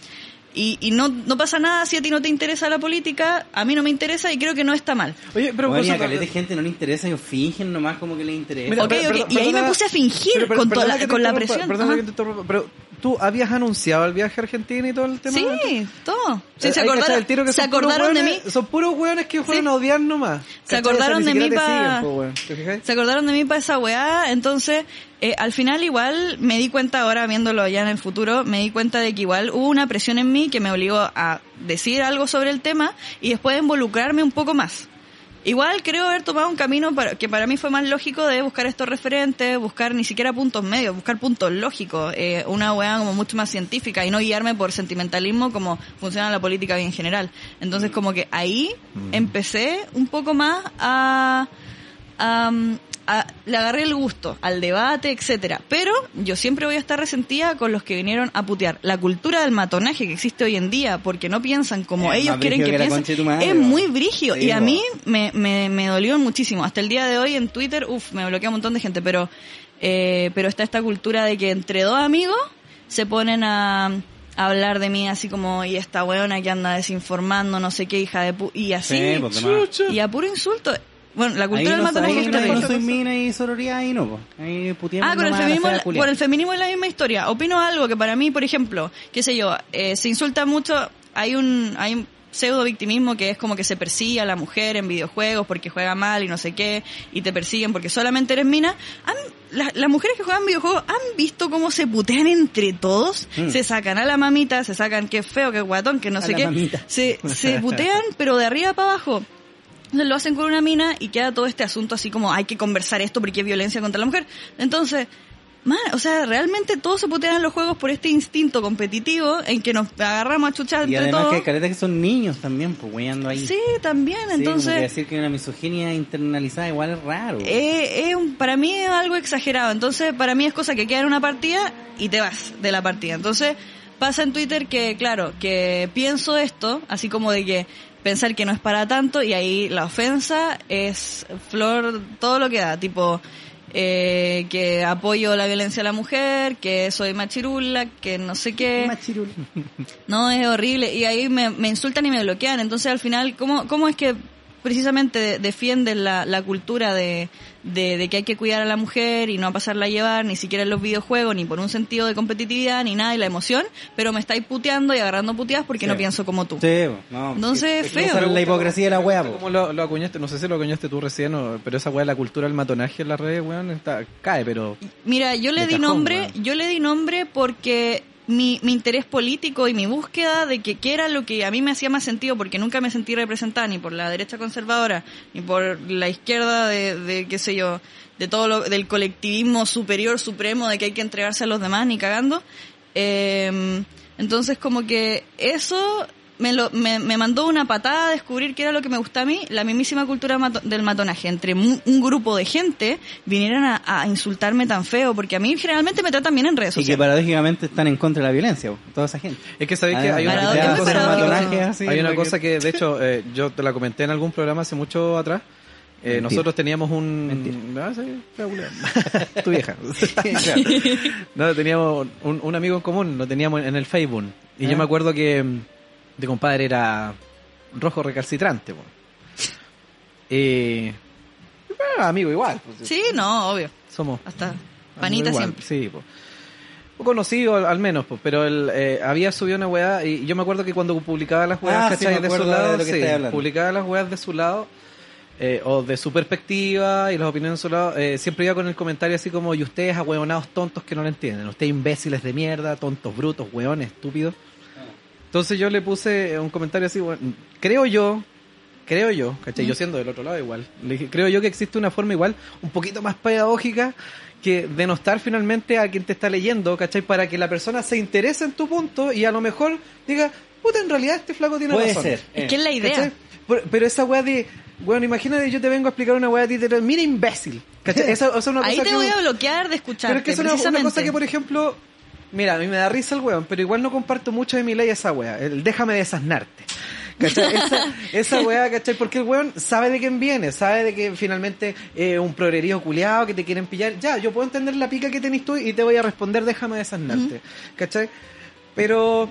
Y, y no, no pasa nada si a ti no te interesa la política, a mí no me interesa y creo que no está mal. Oye, pero Bueno, y a caleta de gente no le interesa, ellos fingen nomás como que les interesa. Mira, Ok, per- ok, perdón, y ahí me puse a fingir pero- pero- con, toda la, con la presión. perdona que te interrumpa, pero tú habías anunciado el viaje a Argentina y todo el tema. Sí, todo. Sí, Eh, se acordaron, el tiro que se acordaron de mí. Son puros hueones que fueron Sí. a odiar nomás. Se acordaron O sea, de mí pa- siguen. Se acordaron de mí para esa weá, entonces eh, al final igual me di cuenta ahora viéndolo ya en el futuro, me di cuenta de que igual hubo una presión en mí que me obligó a decir algo sobre el tema y después involucrarme un poco más. Igual creo haber tomado un camino para- que para mí fue más lógico de buscar estos referentes, buscar ni siquiera puntos medios, buscar puntos lógicos, eh, una weá como mucho más científica y no guiarme por sentimentalismo como funciona la política bien general. Entonces como que ahí empecé un poco más a, a, a- le agarré el gusto al debate, etcétera. Pero yo siempre voy a estar resentida con los que vinieron a putear. La cultura del matonaje que existe hoy en día, porque no piensan como Es ellos quieren que, piensen, madre, es muy brigio. Sí, y a mí me, me, me dolió muchísimo. Hasta el día de hoy en Twitter, uff, me bloquea un montón de gente, pero, eh, pero está esta cultura de que entre dos amigos se ponen a, a hablar de mí así como, y esta weona que anda desinformando, no sé qué, hija de pu... Y así, Sí, y a puro insulto. Bueno, la Ahí cultura del no, matonaje ahí no soy mina y sororidad ahí no, po. Ahí puteamos Ah, con el, la feminismo, por el feminismo es la misma historia. Opino algo que para mí, por ejemplo, qué sé yo, eh, se insulta mucho, hay un, hay un pseudo victimismo que es como que se persigue a la mujer en videojuegos porque juega mal y no sé qué, y te persiguen porque solamente eres mina. Han- la- las mujeres que juegan videojuegos han visto cómo se putean entre todos, Mm. se sacan a la mamita, se sacan qué feo, qué guatón, que no A sé qué, mamita. se, se putean pero de arriba para abajo. Entonces lo hacen con una mina y queda todo este asunto así como hay que conversar esto porque es violencia contra la mujer. Entonces, man, o sea, realmente todos se putean en los juegos por este instinto competitivo en que nos agarramos a chuchar Y entre además todos. que hay caretas que son niños también, pues weyando ahí. Sí, también, Sí, entonces... decir que una misoginia internalizada igual es raro. eh, es un- para mí es algo exagerado. Entonces, para mí es cosa que queda en una partida y te vas de la partida. Entonces, pasa en Twitter que, claro, que pienso esto, así como de que pensar que no es para tanto y ahí la ofensa es flor, todo lo que da, tipo, eh, que apoyo la violencia a la mujer, que soy machirula, que no sé qué. Machirul. No, es horrible. Y ahí me, me insultan y me bloquean. Entonces, al final, ¿cómo, cómo es que precisamente de- defienden la, la cultura de, de, de que hay que cuidar a la mujer y no pasarla a llevar, ni siquiera en los videojuegos, ni por un sentido de competitividad, ni nada, y la emoción? Pero me estáis puteando y agarrando puteadas porque Sí. no pienso como tú. Sí, no. Entonces, es feo. la hipocresía de la wea. Como lo, lo acuñaste, no sé si lo acuñaste tú recién, o- pero esa weá de la cultura del matonaje en las redes, weón, está, cae, pero... Mira, yo le di cajón, nombre, weón. yo le di nombre porque mi, mi interés político y mi búsqueda de que qué era lo que a mí me hacía más sentido, porque nunca me sentí representada ni por la derecha conservadora, ni por la izquierda de, de qué sé yo, de todo lo, del colectivismo superior, supremo, de que hay que entregarse a los demás, ni cagando. Eh, entonces como que eso me, lo, me, me mandó una patada a descubrir qué era lo que me gusta a mí, la mismísima cultura mato- del matonaje. Entre mu- un grupo de gente vinieran a, a insultarme tan feo, porque a mí generalmente me tratan bien en redes Y que sociales. paradójicamente están en contra de la violencia, toda esa gente. Es que sabéis que Ah, hay una, cosa, paradójico. matonaje así, hay una porque- cosa que, de hecho, eh, yo te la comenté en algún programa hace mucho atrás. Eh, nosotros teníamos un... Ah, sí, tu vieja. No, teníamos un, un amigo en común, lo teníamos en el Facebook. Y Ah. yo me acuerdo que de compadre era rojo recalcitrante. po. Y... bueno, amigo igual. pues, Sí, no, obvio. Somos Hasta panita igual, siempre. Sí, po. O conocido al, al menos, pues, pero él eh, había subido una weá y yo me acuerdo que cuando publicaba las weas, Ah, ¿cachai? de su de lado, sí, publicaba las weas de su lado, eh, o de su perspectiva y las opiniones de su lado, eh, siempre iba con el comentario así como, y ustedes ahueonados tontos que no lo entienden, ustedes imbéciles de mierda, tontos brutos, hueones, estúpidos. Entonces yo le puse un comentario así, bueno, creo yo, creo yo, ¿cachai? Yo siendo del otro lado igual, le dije, creo yo que existe una forma igual, un poquito más pedagógica, que denostar finalmente a quien te está leyendo, ¿cachai? Para que la persona se interese en tu punto y a lo mejor diga, puta, en realidad este flaco tiene Puede razón. ser. Es que es la idea. ¿Cachai? Pero, esa weá de, bueno, imagínate, yo te vengo a explicar una weá a ti, te mira imbécil. ¿Cachai? Esa, esa es una Ahí cosa te que voy a bloquear de escucharte, pero es que es una, cosa que, por ejemplo, mira, a mí me da risa el weón, pero igual no comparto mucho de mi ley esa weá, el déjame desasnarte. ¿Cachai? Esa, esa weá, ¿cachai? Porque el weón sabe de quién viene, sabe de que finalmente eh, un progrerío culiado que te quieren pillar. Ya, yo puedo entender la pica que tenés tú y te voy a responder, déjame desasnarte. ¿Cachai? Pero,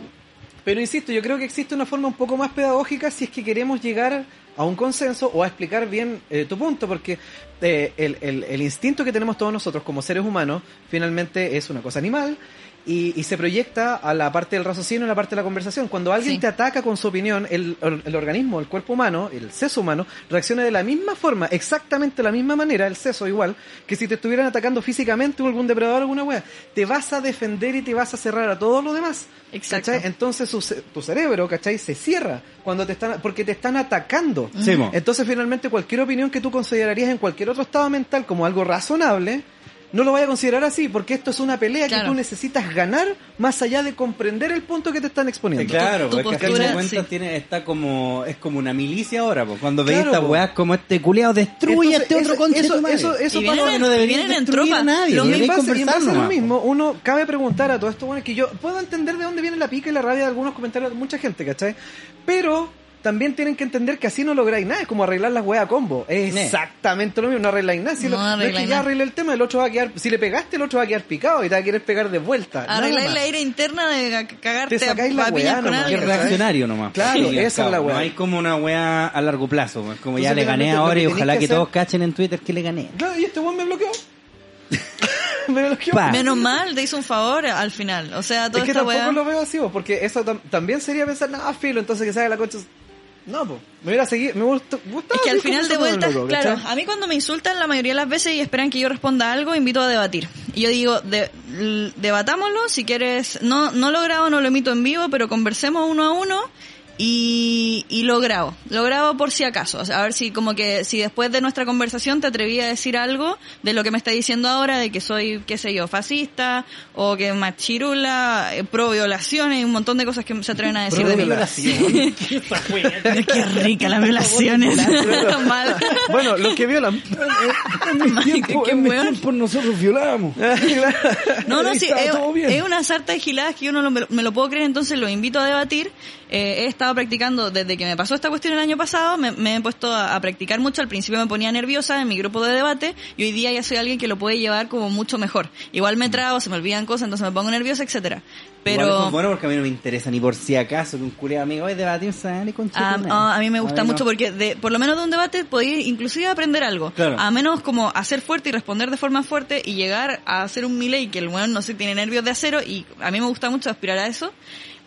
pero insisto, yo creo que existe una forma un poco más pedagógica si es que queremos llegar a un consenso o a explicar bien eh, tu punto, porque eh, el, el- el instinto que tenemos todos nosotros como seres humanos finalmente es una cosa animal y, y se proyecta a la parte del raciocinio, a la parte de la conversación. Cuando alguien Sí. te ataca con su opinión, el, el organismo, el cuerpo humano, el seso humano, reacciona de la misma forma, exactamente de la misma manera, el seso igual, que si te estuvieran atacando físicamente o algún depredador o alguna wea. Te vas a defender y te vas a cerrar a todo lo demás. Exacto. ¿cachai? Entonces su tu cerebro, ¿cachai? Se cierra cuando te están, porque te están atacando. Sí. Entonces finalmente cualquier opinión que tú considerarías en cualquier otro estado mental como algo razonable, no lo vaya a considerar así, porque esto es una pelea Claro. que tú necesitas ganar más allá de comprender el punto que te están exponiendo. Sí, claro, Tu- tu porque postura, sí. tiene, está como, es como una milicia ahora, po. cuando veis Claro, estas po. weas como este culiado destruye a este otro eso- conche eso- eso- eso Y pasa- vienen, no vienen en destruir tropa. a nadie, Lo mismo- base, y lo mismo, uno cabe preguntar a todo esto, bueno, que yo puedo entender de dónde viene la pica y la rabia de algunos comentarios de mucha gente, ¿cachai? Pero también tienen que entender que así no lográis nada, es como arreglar las weas a combo. Es exactamente lo mismo, no arregláis nada. Si No lo- no es arregláis que ya nada. arregle el tema, el otro va a quedar, si le pegaste, el otro va a quedar picado y te va a querer pegar de vuelta. Nada más. la ira interna de ca- cagarte Te sacáis la a piñas weá con nomás, es reaccionario nomás. Claro, esa es la weá. No hay como una weá a largo plazo. Es como ya le gané ahora y ojalá que que hacer- todos cachen en Twitter que le gané. Claro, y este weón me bloqueó. me. Menos mal, te hizo un favor al final. O sea, toda Es que esta tampoco weá. lo veo así, vos, porque eso tam- también sería pensar, no, filo, entonces que salga la concha. No, pues, me hubiera seguido, me gustó, gustaba Es que al final de vuelta, loco, claro, a mí cuando me insultan la mayoría de las veces y esperan que yo responda algo, invito a debatir. Y yo digo, de- debatámoslo, si quieres, no, no lo grabo, no lo emito en vivo, pero conversemos uno a uno y, y lo grabo. Lo grabo por si acaso. O sea, a ver si como que, si después de nuestra conversación te atreví a decir algo de lo que me está diciendo ahora, de que soy, qué sé yo, fascista, o que machirula, eh, pro violaciones, y un montón de cosas que se atreven a decir de mí. Qué rica las violaciones. Mal. Bueno, los que violan. Qué- qué weón. por nosotros violamos. No, no, sí, es, es una sarta de giladas que yo no lo- me, lo puedo creer, entonces lo invito a debatir. Eh, he estado practicando desde que me pasó esta cuestión el año pasado, me, me he puesto a, a practicar mucho, al principio me ponía nerviosa en mi grupo de debate y hoy día ya soy alguien que lo puede llevar como mucho mejor. Igual me trago, se me olvidan cosas, entonces me pongo nerviosa, etcétera. Igual Pero es bueno porque a mí no me interesa ni por si acaso que un culiado amigo hoy debatir sale con a, a- a mí me gusta no. mucho porque de, por lo menos de un debate podéis inclusive aprender algo. Claro. A menos como hacer fuerte y responder de forma fuerte y llegar a hacer un Milei que el weón no sé, tiene nervios de acero y a mí me gusta mucho aspirar a eso.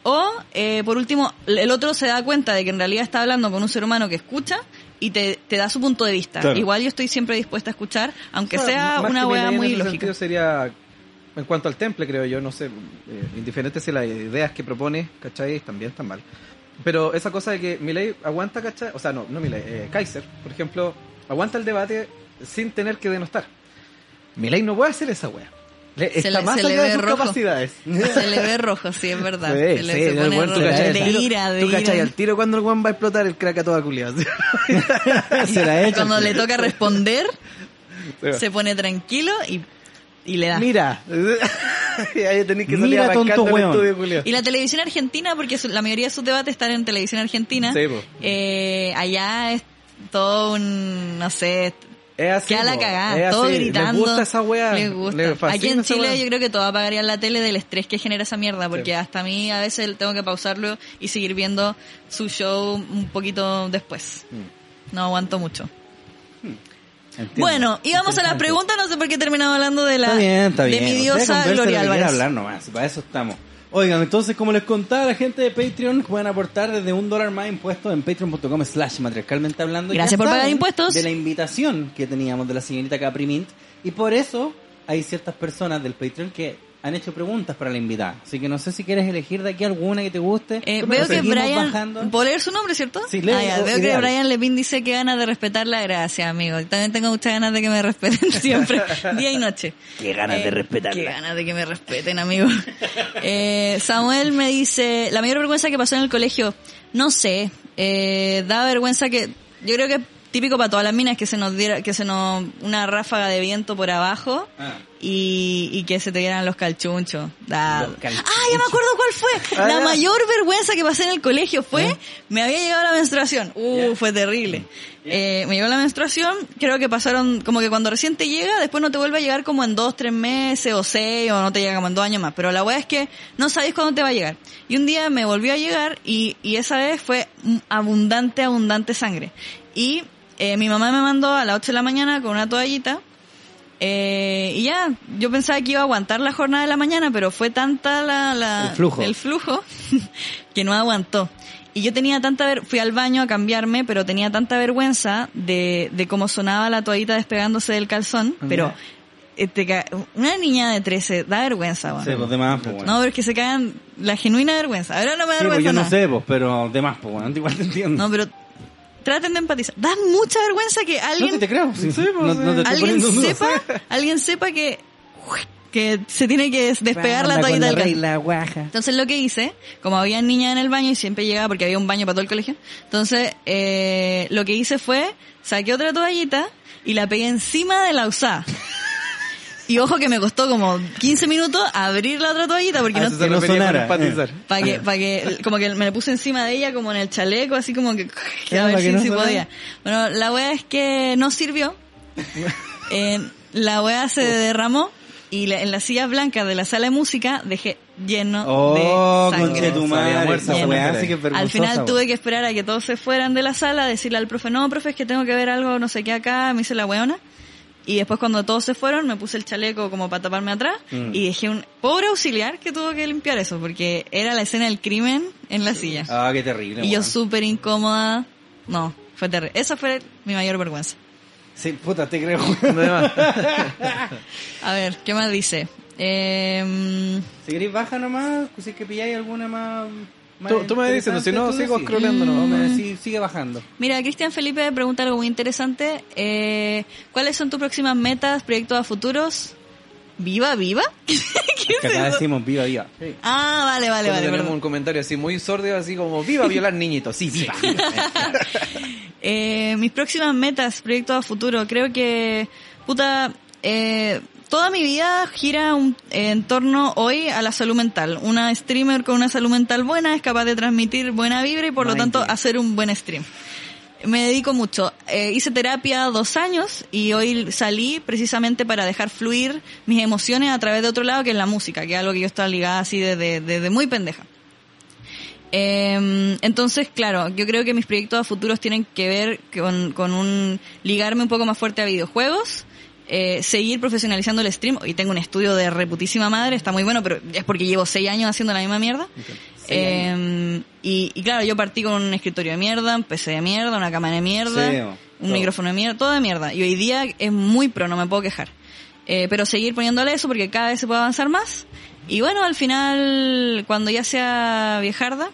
O, eh, por último, el otro se da cuenta de que en realidad está hablando con un ser humano que escucha y te, te da su punto de vista. Claro. Igual yo estoy siempre dispuesta a escuchar, aunque sea una en muy ese lógica. sentido sería, en cuanto al temple, creo yo, no sé, eh, indiferente si las ideas que propone, ¿cachai? También están mal. Pero esa cosa de que Milei aguanta, ¿cachai? O sea, no, no Milei, eh, Kaiser, por ejemplo, aguanta el debate sin tener que denostar. Milei no puede hacer esa wea. Le- Se está le- más se le allá de ve sus rojo. capacidades. Se le ve rojo, sí, es verdad. Sí, se le sí, se pone rojo. de tiro- ira, de tú cachai al tiro cuando el weón va a explotar el crack a toda culiada. Se la hecho. Cuando le toca responder, se pone tranquilo y, y le da. Mira, ahí tenés que salir Mira, arrancando tonto el weón. estudio. Y la televisión argentina, porque su- la mayoría de sus debates están en televisión argentina, Sí, eh, allá es todo un, no sé, Es así, queda la cagada, todo gritando. Les gusta esa wea. Les gusta. Les Aquí en Chile yo creo que todos apagarían la tele del estrés que genera esa mierda, porque Sí. hasta a mí a veces tengo que pausarlo y seguir viendo su show un poquito después. Mm. No aguanto mucho. Entiendo. Bueno, y vamos a la Interesante. pregunta, no sé por qué terminamos hablando de la Está bien, está bien. de mi diosa Gloria Álvarez. hablar nomás, para eso estamos. Oigan, entonces, como les contaba, la gente de Patreon pueden aportar desde un dólar más impuestos en patreon.com slash matriarcalmente hablando. Gracias por pagar impuestos. De la invitación que teníamos de la señorita Capri Mint. Y por eso hay ciertas personas del Patreon que han hecho preguntas para la invitada. Así que no sé si quieres elegir de aquí alguna que te guste. Eh, veo que Brian, bajando. ¿puedo leer su nombre, cierto? Sí, lee, Ah, ya, veo que. Brian Levin dice que ganas de respetar la gracia, amigo. También tengo muchas ganas de que me respeten siempre, día y noche. Qué ganas de Eh, respetarla. Qué ganas de que me respeten, amigo. Eh, Samuel me dice, la mayor vergüenza que pasó en el colegio, no sé, eh, da vergüenza que, yo creo que típico para todas las minas que se nos diera, que se nos, una ráfaga de viento por abajo Ah. y, y que se te dieran los calchunchos. Da- Los calchunchos. Ah, ya me acuerdo cuál fue. Ah, la ya. mayor vergüenza que pasé en el colegio fue, me había llegado la menstruación. Uh, fue terrible. Eh, me llegó la menstruación, creo que pasaron, como que cuando recién te llega, después no te vuelve a llegar como en dos, tres meses o seis, o no te llega como en dos años más. Pero la weá es que no sabéis cuándo te va a llegar. Y un día me volvió a llegar y, y esa vez fue abundante, abundante sangre. Y eh, mi mamá me mandó a las 8 de la mañana con una toallita eh, y ya, yo pensaba que iba a aguantar la jornada de la mañana, pero fue tanta la, la- El flujo. flujo que no aguantó. Y yo tenía tanta ver, fui al baño a cambiarme, pero tenía tanta vergüenza de, de cómo sonaba la toallita despegándose del calzón, pero eh, te ca- una niña de 13 da vergüenza, Sí, bueno. pues de más, pues, bueno. No, pero es que se cagan la genuina vergüenza. Ahora no me da Sí, pues vergüenza yo no nada. sé, pues, pero de más, pues, bueno, igual te entiendo. No, pero traten de empatizar. Da mucha vergüenza que alguien No, te creo. Sí, Sí, pues, no, no te estoy alguien sepa, alguien sepa que que se tiene que despegar la toallita la del guaja. Entonces lo que hice, como había niñas en el baño y siempre llegaba porque había un baño para todo el colegio, entonces eh, lo que hice fue saqué otra toallita y la pegué encima de la usada. Y ojo que me costó como 15 minutos abrir la otra toallita porque Ah, no, que no sonara, empatizar. para que, para que, como que me la puse encima de ella como en el chaleco, así como que, que a ver si, no si podía. Bueno, la wea es que no sirvió. Eh, la wea se derramó y la- en las sillas blancas de la sala de música dejé lleno Oh, de sangre. conche tu madre. Muerta, Lleno. Al final tuve que esperar a que todos se fueran de la sala, decirle al profe, no, profe, es que tengo que ver algo, no sé qué acá, me hice la weona. Y después cuando todos se fueron, me puse el chaleco como para taparme atrás Mm. y dejé un pobre auxiliar que tuvo que limpiar eso, porque era la escena del crimen en la silla. Ah, qué terrible. y yo súper incómoda. No, fue terrible. Esa fue mi mayor vergüenza. Sí, puta, te creo. A ver, ¿qué más dice? Eh, Si queréis baja nomás, si es que pilláis alguna más... Tú- tú me dices, si no, sigo decís. nomás. No, me- sí, sigue bajando. Mira, Cristian Felipe pregunta algo muy interesante. Eh, ¿Cuáles son tus próximas metas, proyectos a futuros? ¿Viva, viva? ¿Qué Que acá eso? decimos viva, viva. Ah, vale, vale, cuando vale. tenemos perdón. un comentario así muy sordio, así como, viva violar niñitos. Sí, viva. Eh, mis próximas metas, proyectos a futuro, creo que, puta, eh, toda mi vida gira un- en torno hoy a la salud mental. Una streamer con una salud mental buena es capaz de transmitir buena vibra y por lo tanto hacer un buen stream. Me dedico mucho. Eh, hice terapia dos años y hoy salí precisamente para dejar fluir mis emociones a través de otro lado que es la música, que es algo que yo estaba ligada así desde, desde muy pendeja. Eh, entonces, claro, yo creo que mis proyectos a futuros tienen que ver con, con un ligarme un poco más fuerte a videojuegos, eh, seguir profesionalizando el stream. Y tengo un estudio de reputísima madre, está muy bueno, pero es porque llevo seis años haciendo la misma mierda. Eh, y, y claro, yo partí con un escritorio de mierda, un PC de mierda, una cámara de mierda, Sí, un todo. micrófono de mierda, todo de mierda. Y hoy día es muy pro, no me puedo quejar. Eh, pero seguir poniéndole eso porque cada vez se puede avanzar más. Y bueno, al final, cuando ya sea viejarda,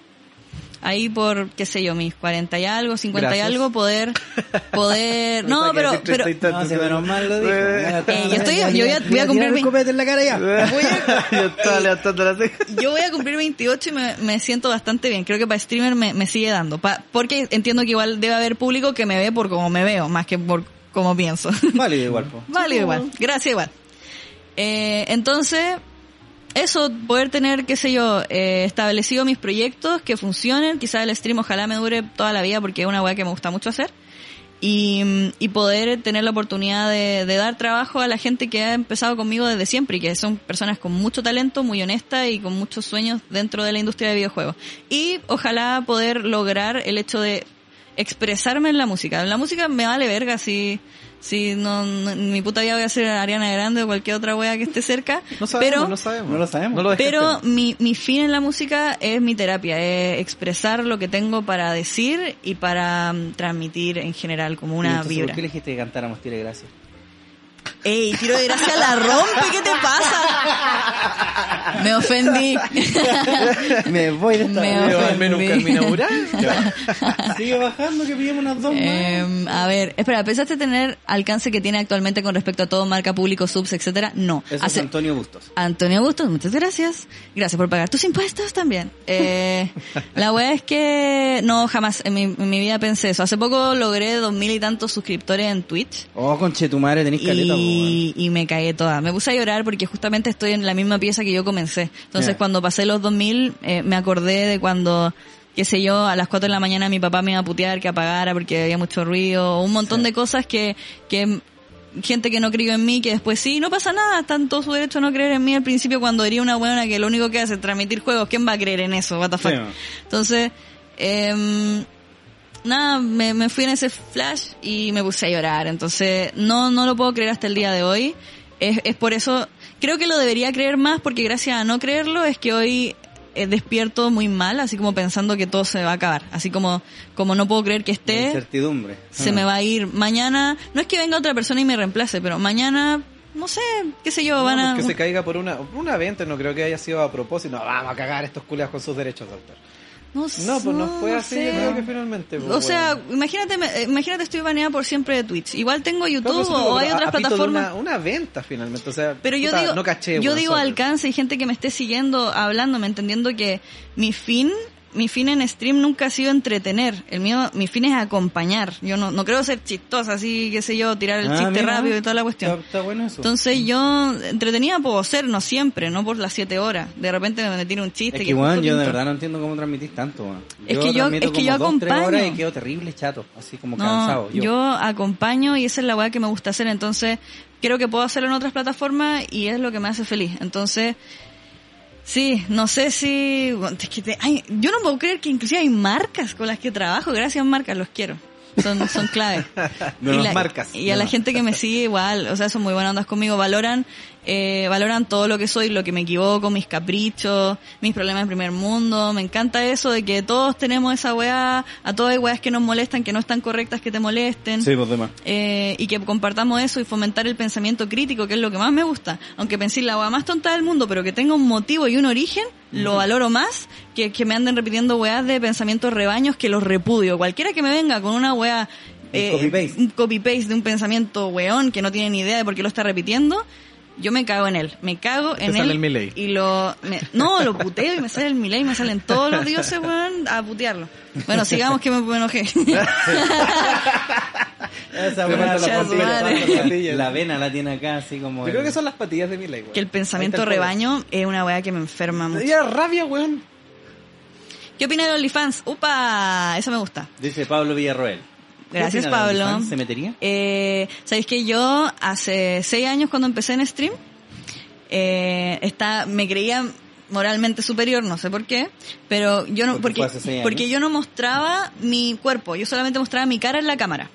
ahí por, qué sé yo, mis 40 y algo, 50 Gracias. y algo, poder, poder, no, pero, pero, 30 y No, si menos mal lo dijo. Eh, yo estoy- yo voy a- voy a cumplir mi- en la cara ya. voy a- Yo estaba levantando la ceja. yo voy a cumplir 28 y me, me siento bastante bien. Creo que para streamer me, me sigue dando. Pa- porque entiendo que igual debe haber público que me ve por cómo me veo, más que por cómo pienso. Válido igual, po. Válido igual. Gracias igual. Eh, entonces, eso, poder tener, qué sé yo, eh, establecido mis proyectos que funcionen. Quizás el stream ojalá me dure toda la vida porque es una weá que me gusta mucho hacer. Y, y poder tener la oportunidad de, de dar trabajo a la gente que ha empezado conmigo desde siempre y que son personas con mucho talento, muy honestas y con muchos sueños dentro de la industria de videojuegos. Y ojalá poder lograr el hecho de expresarme en la música. La música me vale verga si, si no, no- en mi puta vida voy a ser Ariana Grande o cualquier otra wea que esté cerca. No sabemos, pero no sabemos. No lo sabemos. No lo pero mi, mi fin en la música es mi terapia, es expresar lo que tengo para decir y para mm, transmitir en general como una entonces, vibra. ¿Por qué elegiste que cantáramos Tire Gracias? Ey, tiro de gracia la rompe, ¿qué te pasa? Me ofendí. Me voy de esta Me al menos un ofendí. camino mural. Sigue bajando que pillemos unas dos más. Eh, a ver, espera, ¿pensaste tener alcance que tiene actualmente con respecto a todo marca público, subs, etcétera? No. Eso es Antonio Bustos. Antonio Bustos, muchas gracias. Gracias por pagar tus impuestos también. Eh, la wea es que no, jamás en mi, en mi vida pensé eso. Hace poco logré dos mil y tantos suscriptores en Twitch. Oh, conche tu madre, tenés caleta, weón. Y, y me caí toda. Me puse a llorar porque justamente estoy en la misma pieza que yo comencé. Entonces cuando pasé los 2000, eh, me acordé de cuando, qué sé yo, a las 4 de la mañana mi papá me iba a putear que apagara porque había mucho ruido, un montón Sí. de cosas que, que gente que no creyó en mí, que después sí, no pasa nada, está en todo su derecho a no creer en mí al principio cuando diría una buena que lo único que hace es transmitir juegos, ¿quién va a creer en eso? What the fuck? Sí. Entonces, em, nada, me, me fui en ese flash y me puse a llorar. Entonces, no, no lo puedo creer hasta el día de hoy. Es, es por eso, creo que lo debería creer más porque gracias a no creerlo es que hoy eh, despierto muy mal, así como pensando que todo se va a acabar. Así como, como no puedo creer que esté, Incertidumbre. se Ah. me va a ir mañana. No es que venga otra persona y me reemplace, pero mañana, no sé, qué sé yo, van a... que se caiga por una, por una venta, no creo que haya sido a propósito. No, vamos a cagar estos culiados con sus derechos de autor. No, No, pues no fue así, sé. yo creo que finalmente. pues, O sea, bueno. imagínate, me- eh, imagínate estoy baneada por siempre de Twitch. Igual tengo YouTube pues, o hay otras plataformas. Una, una venta finalmente, o sea. Pero yo puta, digo, no caché, yo digo alcance y gente que me esté siguiendo, hablándome, entendiendo que mi fin mi fin en stream nunca ha sido entretener. El mío, mi fin es acompañar. Yo no, no creo ser chistosa, así, qué sé yo, tirar el Ah, chiste mira. rápido y toda la cuestión. Está, está bueno eso. Entonces yo entretenida puedo ser, no siempre, no por las siete horas. De repente me tiro un chiste. es que, weón, yo de verdad no entiendo cómo transmitís tanto. Es que yo- es que yo dos, acompaño. horas y quedo terrible chato, así como cansado. No, yo. acompaño y esa es la weá que me gusta hacer, entonces creo que puedo hacerlo en otras plataformas y es lo que me hace feliz. Entonces, sí, no sé si... bueno, es que te- ay, yo no puedo creer que inclusive hay marcas con las que trabajo, gracias marcas, los quiero. Son, son clave. No y nos la- marcas. Y a la gente que me sigue igual, o sea, son muy buenas ondas conmigo, valoran, eh, valoran todo lo que soy, lo que me equivoco, mis caprichos, mis problemas de primer mundo. Me encanta eso de que todos tenemos esa weá, a todas hay weas que nos molestan, que no están correctas, que te molesten. Sí, pues demás. Eh, y que compartamos eso y fomentar el pensamiento crítico, que es lo que más me gusta. Aunque pensé la weá más tonta del mundo, pero que tenga un motivo y un origen, lo valoro más que que me anden repitiendo weas de pensamientos rebaños que los repudio. Cualquiera que me venga con una wea... eh, un copy-paste de un pensamiento weón que no tiene ni idea de por qué lo está repitiendo, yo me cago en él. Me cago en sale él. el Milei. Y lo... me- no, lo puteo y me sale el Milei, me salen todos los dioses, weón, a putearlo. Bueno, sigamos que me, enojé. Esa falta la la, patilla, la- vena la tiene acá, así como... Yo creo que son las patillas de Miley, weón. que el pensamiento rebaño es una weá que me enferma mucho. Rabia, weón. ¿Qué opina de OnlyFans? ¡Upa! Eso me gusta. Dice Pablo Villarroel. ¿Qué Gracias, Pablo. OnlyFans? ¿Se metería? Eh, ¿Sabéis que yo hace seis años cuando empecé en stream, eh, está, me creía moralmente superior, no sé por qué, pero yo no, Porque porque, porque yo no mostraba mi cuerpo, yo solamente mostraba mi cara en la cámara.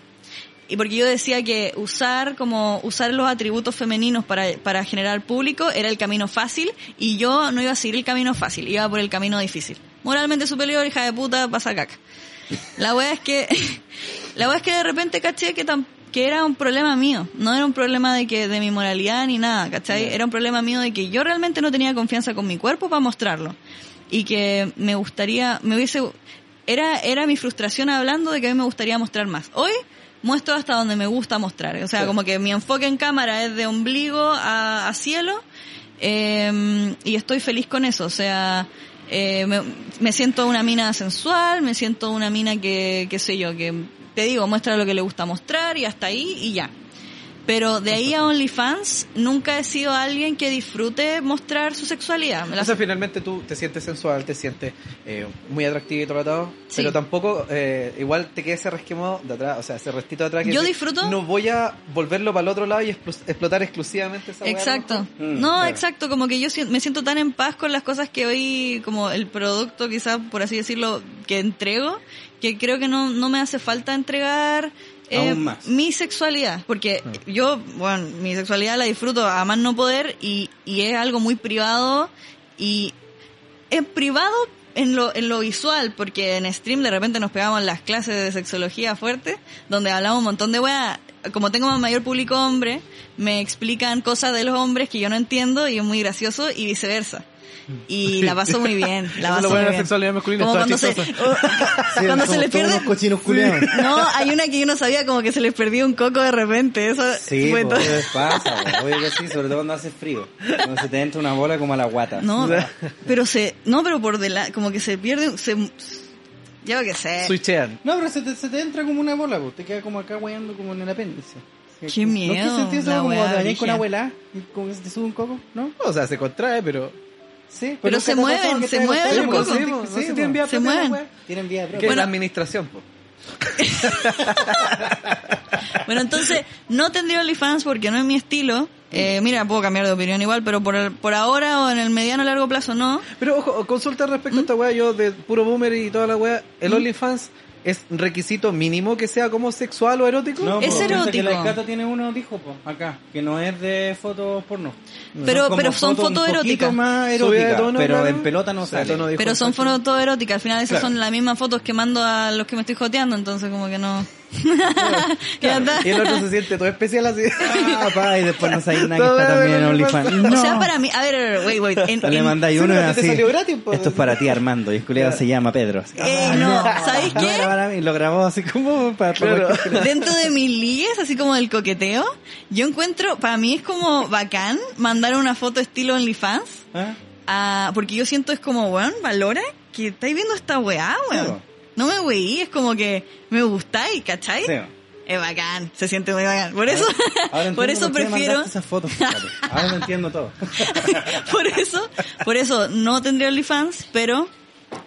Y porque yo decía que usar como usar los atributos femeninos para, para generar público era el camino fácil y yo no iba a seguir el camino fácil, iba por el camino difícil. Moralmente superior, hija de puta, pasa caca. La wea es que, la wea es que de repente caché que, que era un problema mío. No era un problema de que, de mi moralidad ni nada, ¿cachai? Era un problema mío de que yo realmente no tenía confianza con mi cuerpo para mostrarlo. Y que me gustaría, me hubiese, era, era mi frustración hablando de que a mí me gustaría mostrar más. Hoy muestro hasta donde me gusta mostrar. O sea, como que mi enfoque en cámara es de ombligo a, a cielo. eh, y estoy feliz con eso. O sea, eh, me, me siento una mina sensual, me siento una mina que, qué sé yo, que te digo, muestra lo que le gusta mostrar y hasta ahí y ya. Pero de ahí a OnlyFans nunca he sido alguien que disfrute mostrar su sexualidad. O sea, finalmente tú te sientes sensual, te sientes eh, muy atractivo y Sí. pero tampoco, eh, igual te queda ese resquemado de atrás, o sea, ese restito de atrás que Yo dice, disfruto- No voy a volverlo para el otro lado y explo- explotar exclusivamente esa Exacto. ¿no? Mm, no, claro. exacto. Como que yo me siento tan en paz con las cosas que hoy, como el producto, quizás por así decirlo, que entrego, que creo que no, no me hace falta entregar eh, Aún más. mi sexualidad. Porque yo, bueno, mi sexualidad la disfruto a más no poder y, y es algo muy privado y es privado en lo, en lo visual, porque en stream de repente nos pegamos las clases de sexología fuerte, donde hablamos un montón de weas. Como tengo mayor público hombre, me explican cosas de los hombres que yo no entiendo y es muy gracioso y viceversa. Y la paso muy bien, la es bueno muy bien. sexualidad masculina, Como es cuando se, chistosa. cuando se les pierde... No, hay una que yo no sabía como que se les perdió un coco de repente, eso Sí, fue todo- eso pasa, obvio que sí, sobre todo cuando hace frío. Cuando se te entra una bola como a la guata. No, pero se, no, pero por delante, como que se pierde, se, yo qué sé. Switchean. No, pero se te, se te entra como una bola, po. te queda como acá guayando como en el apéndice. Qué miedo, ¿No que sentí eso como te brígida. con abuela y como que se te sube un coco? ¿No? O sea, se contrae, pero... Sí, Pero se mueven, se mueven con cocos. sí, Sí, po, po, sí, no se po. tienen vía Se propia, mueven. weá. Tienen Que propia. es la administración, po. Bueno, entonces, no tendría OnlyFans porque no es mi estilo. Eh, mira, puedo cambiar de opinión igual, pero por, el- por ahora o en el mediano largo plazo no. Pero ojo, consulta ¿Mm? respecto a esta weá, yo de puro boomer y toda la weá, ¿el OnlyFans es requisito mínimo que sea como sexual o erótico? No, Es erótico. Que la Escata tiene uno, dijo, po, acá, que no es de fotos porno. Pero- pero son fotos un fotos eróticas. más tono, pero claro. en pelota no sale. tono dijo Pero son fotos eróticas, al final esas Claro. son las mismas fotos que mando a los que me estoy joteando, entonces como que no... Está. Y el otro se siente todo especial así. Ah, pa, y después no sabéis nada que está también en OnlyFans. OnlyFans. O sea, No. para mí, a ver, a ver, wait, wait, en- Le en- mandáis Sí, uno te así. salió gratis, po. Esto es para ti, Armando. Y el culiado se llama Pedro. Así, Eh, no, ¿sabéis no qué? era para mí. Lo grabó así como para, para Claro. dentro de mis ligues, así como del coqueteo, yo encuentro, para mí es como bacán mandar una foto estilo OnlyFans, ¿Ah? a- porque yo siento es como, bueno, valora que estáis viendo esta weá, Sí, weón. No me weí, es como que me gustáis, ¿cachai? Sí. Es bacán, se siente muy bacán. Por eso, Ahora por eso prefiero, esas fotos. Ahora lo entiendo todo. por eso, por eso no tendría OnlyFans, pero,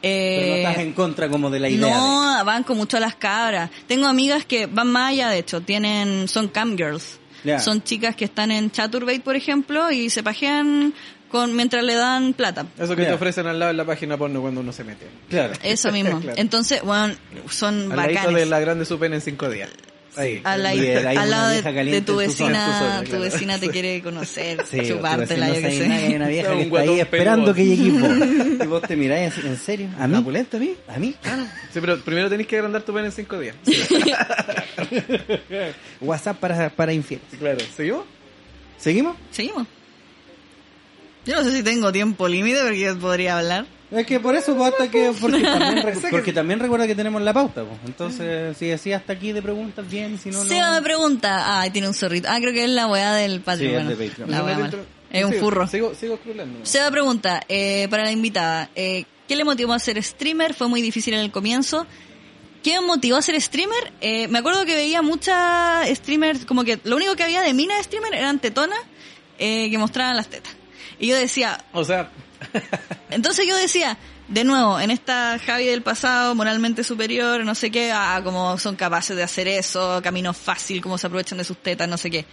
eh, Pero no estás en contra como de la idea. de- no, van con mucho a las cabras. Tengo amigas que van más allá, de hecho, tienen, son cam girls. Son chicas que están en Chaturbate, por ejemplo, y se pajean con, mientras le dan plata. Eso que te ofrecen al lado de la página porno cuando uno se mete. Claro. Eso mismo. Claro. Entonces, bueno, son Al bacanes. de la grande supena en cinco días. Ahí. Al, el- hay al lado de, de tu en tu zona, vecina, en tu zona, tu claro. vecina te quiere conocer, Sí, chupártela, no yo nada, hay una vieja que está ahí esperando que llegue vos. Y vos te mirás así, ¿en serio? ¿A mí? ¿La pulenta a mí? ¿A mí? Sí, pero primero tenés que agrandar tu pene en cinco días. WhatsApp para, para infieles. Claro. ¿Seguimos? ¿Seguimos? Seguimos. Yo no sé si tengo tiempo límite porque yo podría hablar. Es que por eso, pues, hasta que. Porque también, recu- porque también recuerda que tenemos la pauta, pues. Entonces, si decía hasta aquí de preguntas, bien, si no, no. Seba me pregunta, ah, tiene un zorrito. Ah, creo que es la weá del Patreon. Sí, es bueno, de Patreon. La weá dentro- Es un sigo- furro. Sigo, sigo. Seba pregunta, eh, para la invitada, eh, ¿qué le motivó a ser streamer? Fue muy difícil en el comienzo. ¿Qué me motivó a ser streamer? Eh, me acuerdo que veía muchas streamers, como que lo único que había de mina de streamer eran tetonas eh, que mostraban las tetas. Y yo decía, O sea, entonces yo decía, de nuevo, en esta Javi del pasado, moralmente superior, no sé qué, ah, como son capaces de hacer eso, camino fácil, cómo se aprovechan de sus tetas, no sé qué.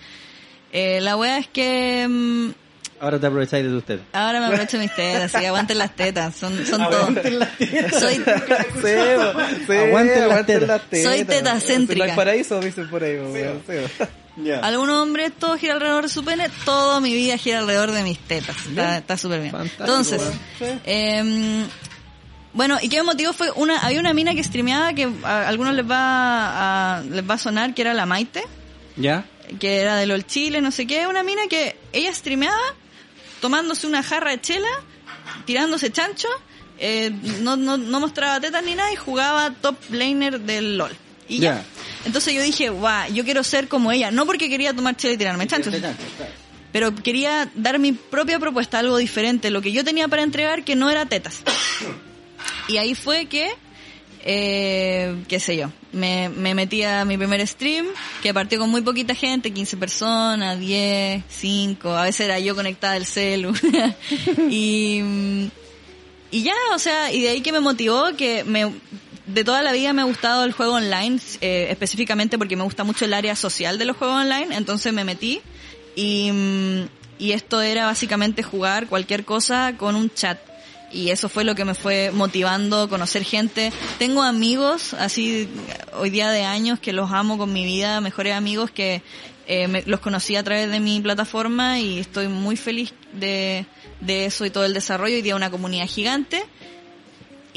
Eh, la wea es que mm, Ahora te aprovecháis de usted. ahora me aprovecho de mis tetas, sí, aguanten las tetas, son, son todo. Aguanten las tetas. Soy, Sebo, Sebo, Aguanten las tetas. Soy tetacéntrica. No hay paraíso, dicen por ahí. weón. Sebo. Ya. algunos hombres todo gira alrededor de su pene, toda mi vida gira alrededor de mis tetas. Está súper bien. Entonces, em, bueno, ¿y qué me motivó? Fue una, había una mina que streameaba que a algunos les va a, les va a sonar que era la Maite, ¿Ya? que era de LOL Chile, no sé qué, una mina que ella streameaba tomándose una jarra de chela, tirándose chancho, eh, no, no, no mostraba tetas ni nada y jugaba top laner del LOL. Y ya. Entonces yo dije, guau, yo quiero ser como ella. No porque quería tomar chela y tirarme chanchos, pero quería dar mi propia propuesta, algo diferente, lo que yo tenía para entregar que no era tetas. Y ahí fue que, eh, qué sé yo, me, me metí a mi primer stream, que partió con muy poquita gente, 15 personas, 10, 5, a veces era yo conectada al celu. y, mm, y ya, o sea, y de ahí que me motivó, que me, de toda la vida me ha gustado el juego online, eh, específicamente porque me gusta mucho el área social de los juegos online, entonces me metí y, mm, y esto era básicamente jugar cualquier cosa con un chat. Y eso fue lo que me fue motivando, conocer gente. Tengo amigos, así hoy día de años, que los amo con mi vida, mejores amigos que eh, me- los conocí a través de mi plataforma y estoy muy feliz de, de eso y todo el desarrollo. Hoy día una comunidad gigante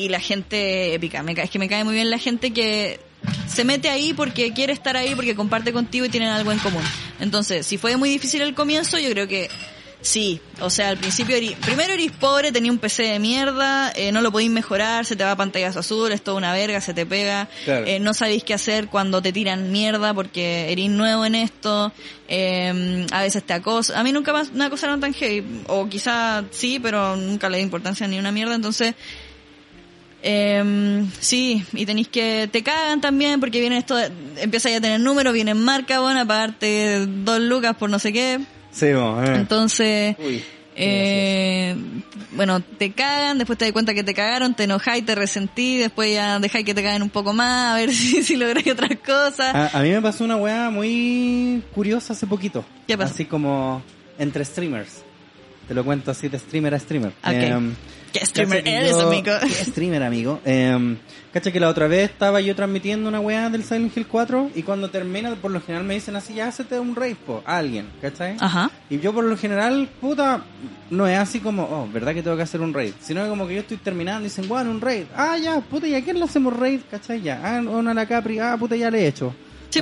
y la gente épica. Me, es que me cae muy bien la gente que se mete ahí porque quiere estar ahí, porque comparte contigo y tienen algo en común. Entonces, si fue muy difícil el comienzo, yo creo que sí. O sea, al principio, eri- primero eres pobre, tenía un PC de mierda, eh, no lo podéis mejorar, se te va a pantallas azules, es toda una verga, se te pega, Claro. eh, no sabéis qué hacer cuando te tiran mierda porque eres nuevo en esto, eh, a veces te acosan. A mí nunca me acosaron tan heavy, o quizá sí, pero nunca le di importancia ni una mierda, entonces... Eh, sí, y tenéis que, te cagan también porque vienen esto, empiezas ya a tener números, vienen marca, bueno, a pagarte dos lucas por no sé qué. Sí, vos, eh. Entonces, Uy. eh, bueno, te cagan, después te das cuenta que te cagaron, te enojáis, te resentí, después ya dejáis que te caguen un poco más, a ver si, si lográis otras cosas. A, a mí me pasó una weá muy curiosa hace poquito. ¿Qué pasó? Así como entre streamers. Te lo cuento así de streamer a streamer. Ok. ¿Qué streamer cacha eres, yo- amigo? ¿Qué streamer, amigo? Eh, cacha que la otra vez estaba yo transmitiendo una weá del Silent Hill 4 y cuando termina, por lo general me dicen así, ya hacete un raid, po, a alguien, ¿cachai? Ajá. Y yo por lo general, puta, no es así como, oh, ¿verdad que tengo que hacer un raid? Sino que como que yo estoy terminando y dicen, bueno, un raid. Ah, ya, puta, ¿y a quién le hacemos raid? ¿Cachai? Ya, ah, una la Capri, ah, puta, ya le he hecho.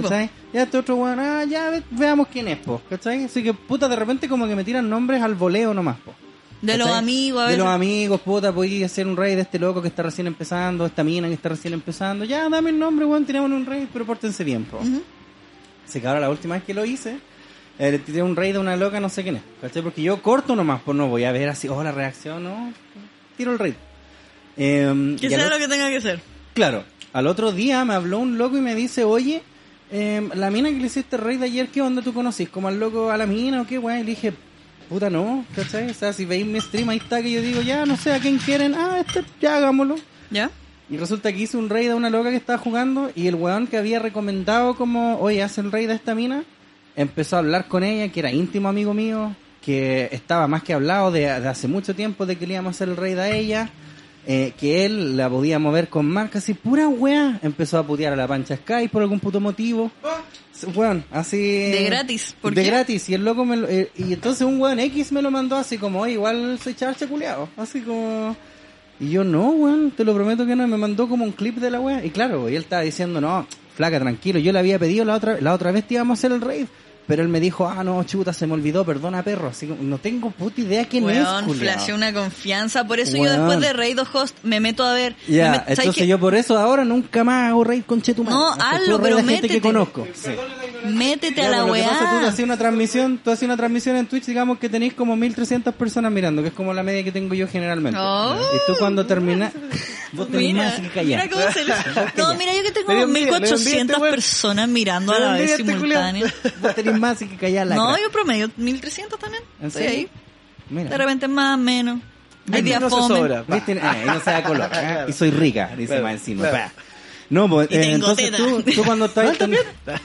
Po. ¿Cachai? Ya este otro weón, ah, ya ve- veamos quién es, po, ¿cachai? Así que, puta, de repente como que me tiran nombres al voleo nomás, po. De los amigos, a De veces. los amigos, puta, podía hacer un raid de este loco que está recién empezando, esta mina que está recién empezando. Ya, dame el nombre, weón, tiramos un raid, pero pórtense bien, po. Ujú. Así que ahora la última vez que lo hice, eh, le tiré un raid a una loca, no sé quién es. ¿Cachai? Porque yo corto nomás, pues no voy a ver así, oh, la reacción, no. Tiro el raid. Eh, Que y al sea lo que tenga que ser. Claro, al otro día me habló un loco y me dice, oye, eh, la mina que le hiciste rey de ayer, ¿qué onda tú conocís? ¿Como al loco a la mina o qué, weón? Y le dije, puta no, ¿cachai? O sea, si veis mi stream, ahí está que yo digo, ya, no sé a quién quieren, ah, este, ya hagámoslo. ¿Ya? Y resulta que hice un raid a una loca que estaba jugando y el weón que había recomendado como, oye, haz el raid a esta mina, empezó a hablar con ella, que era íntimo amigo mío, que estaba más que hablado de, de hace mucho tiempo de que le íbamos a hacer el raid a ella, eh, que él la podía mover con marcas y pura weá. Empezó a putear a la pancha Sky por algún puto motivo. Weón, así... De gratis, ¿por de qué? gratis. Y el loco me lo- eh, y entonces un weón X me lo mandó así como, oye, igual soy charcha culiado. Así como... Y yo, no, weón, te lo prometo que no. Me mandó como un clip de la weá. Y claro, y él estaba diciendo, no, flaca, tranquilo. Yo le había pedido la otra, la otra vez te íbamos a hacer el raid. Pero él me dijo, ah, no, chuta, se me olvidó, perdona, perro. Así como, no tengo puta idea quién Weón, es, flasheó una confianza. Por eso yo después de Raid of Host me meto a ver. me Ya, met- ¿sabes entonces yo por eso ahora nunca más hago raid con Chetumal. No, hazlo, pero gente que métete. conozco. Sí. Métete a la pero lo que pasa, tú weá. hacías una transmisión, tú hacías una transmisión en Twitch, digamos que tenéis como 1300 personas mirando, que es como la media que tengo yo generalmente. Oh. y tú cuando terminas, vos tenés Mira, más que callar. mira cómo se le... No, mira, yo que tengo envidia 1400 este personas mirando a la vez este simultáneo. Vos tenés más que callar la No, cra- yo promedio 1300 también. ¿En Estoy serio? ahí. Mira. De repente más, menos. Hay días no fome. sobra. ¿Viste? Ah, y no se da color. ¿eh? Y soy rica, dice Claro, más encima. claro. No, pues, eh, entonces tú, tú cuando estás...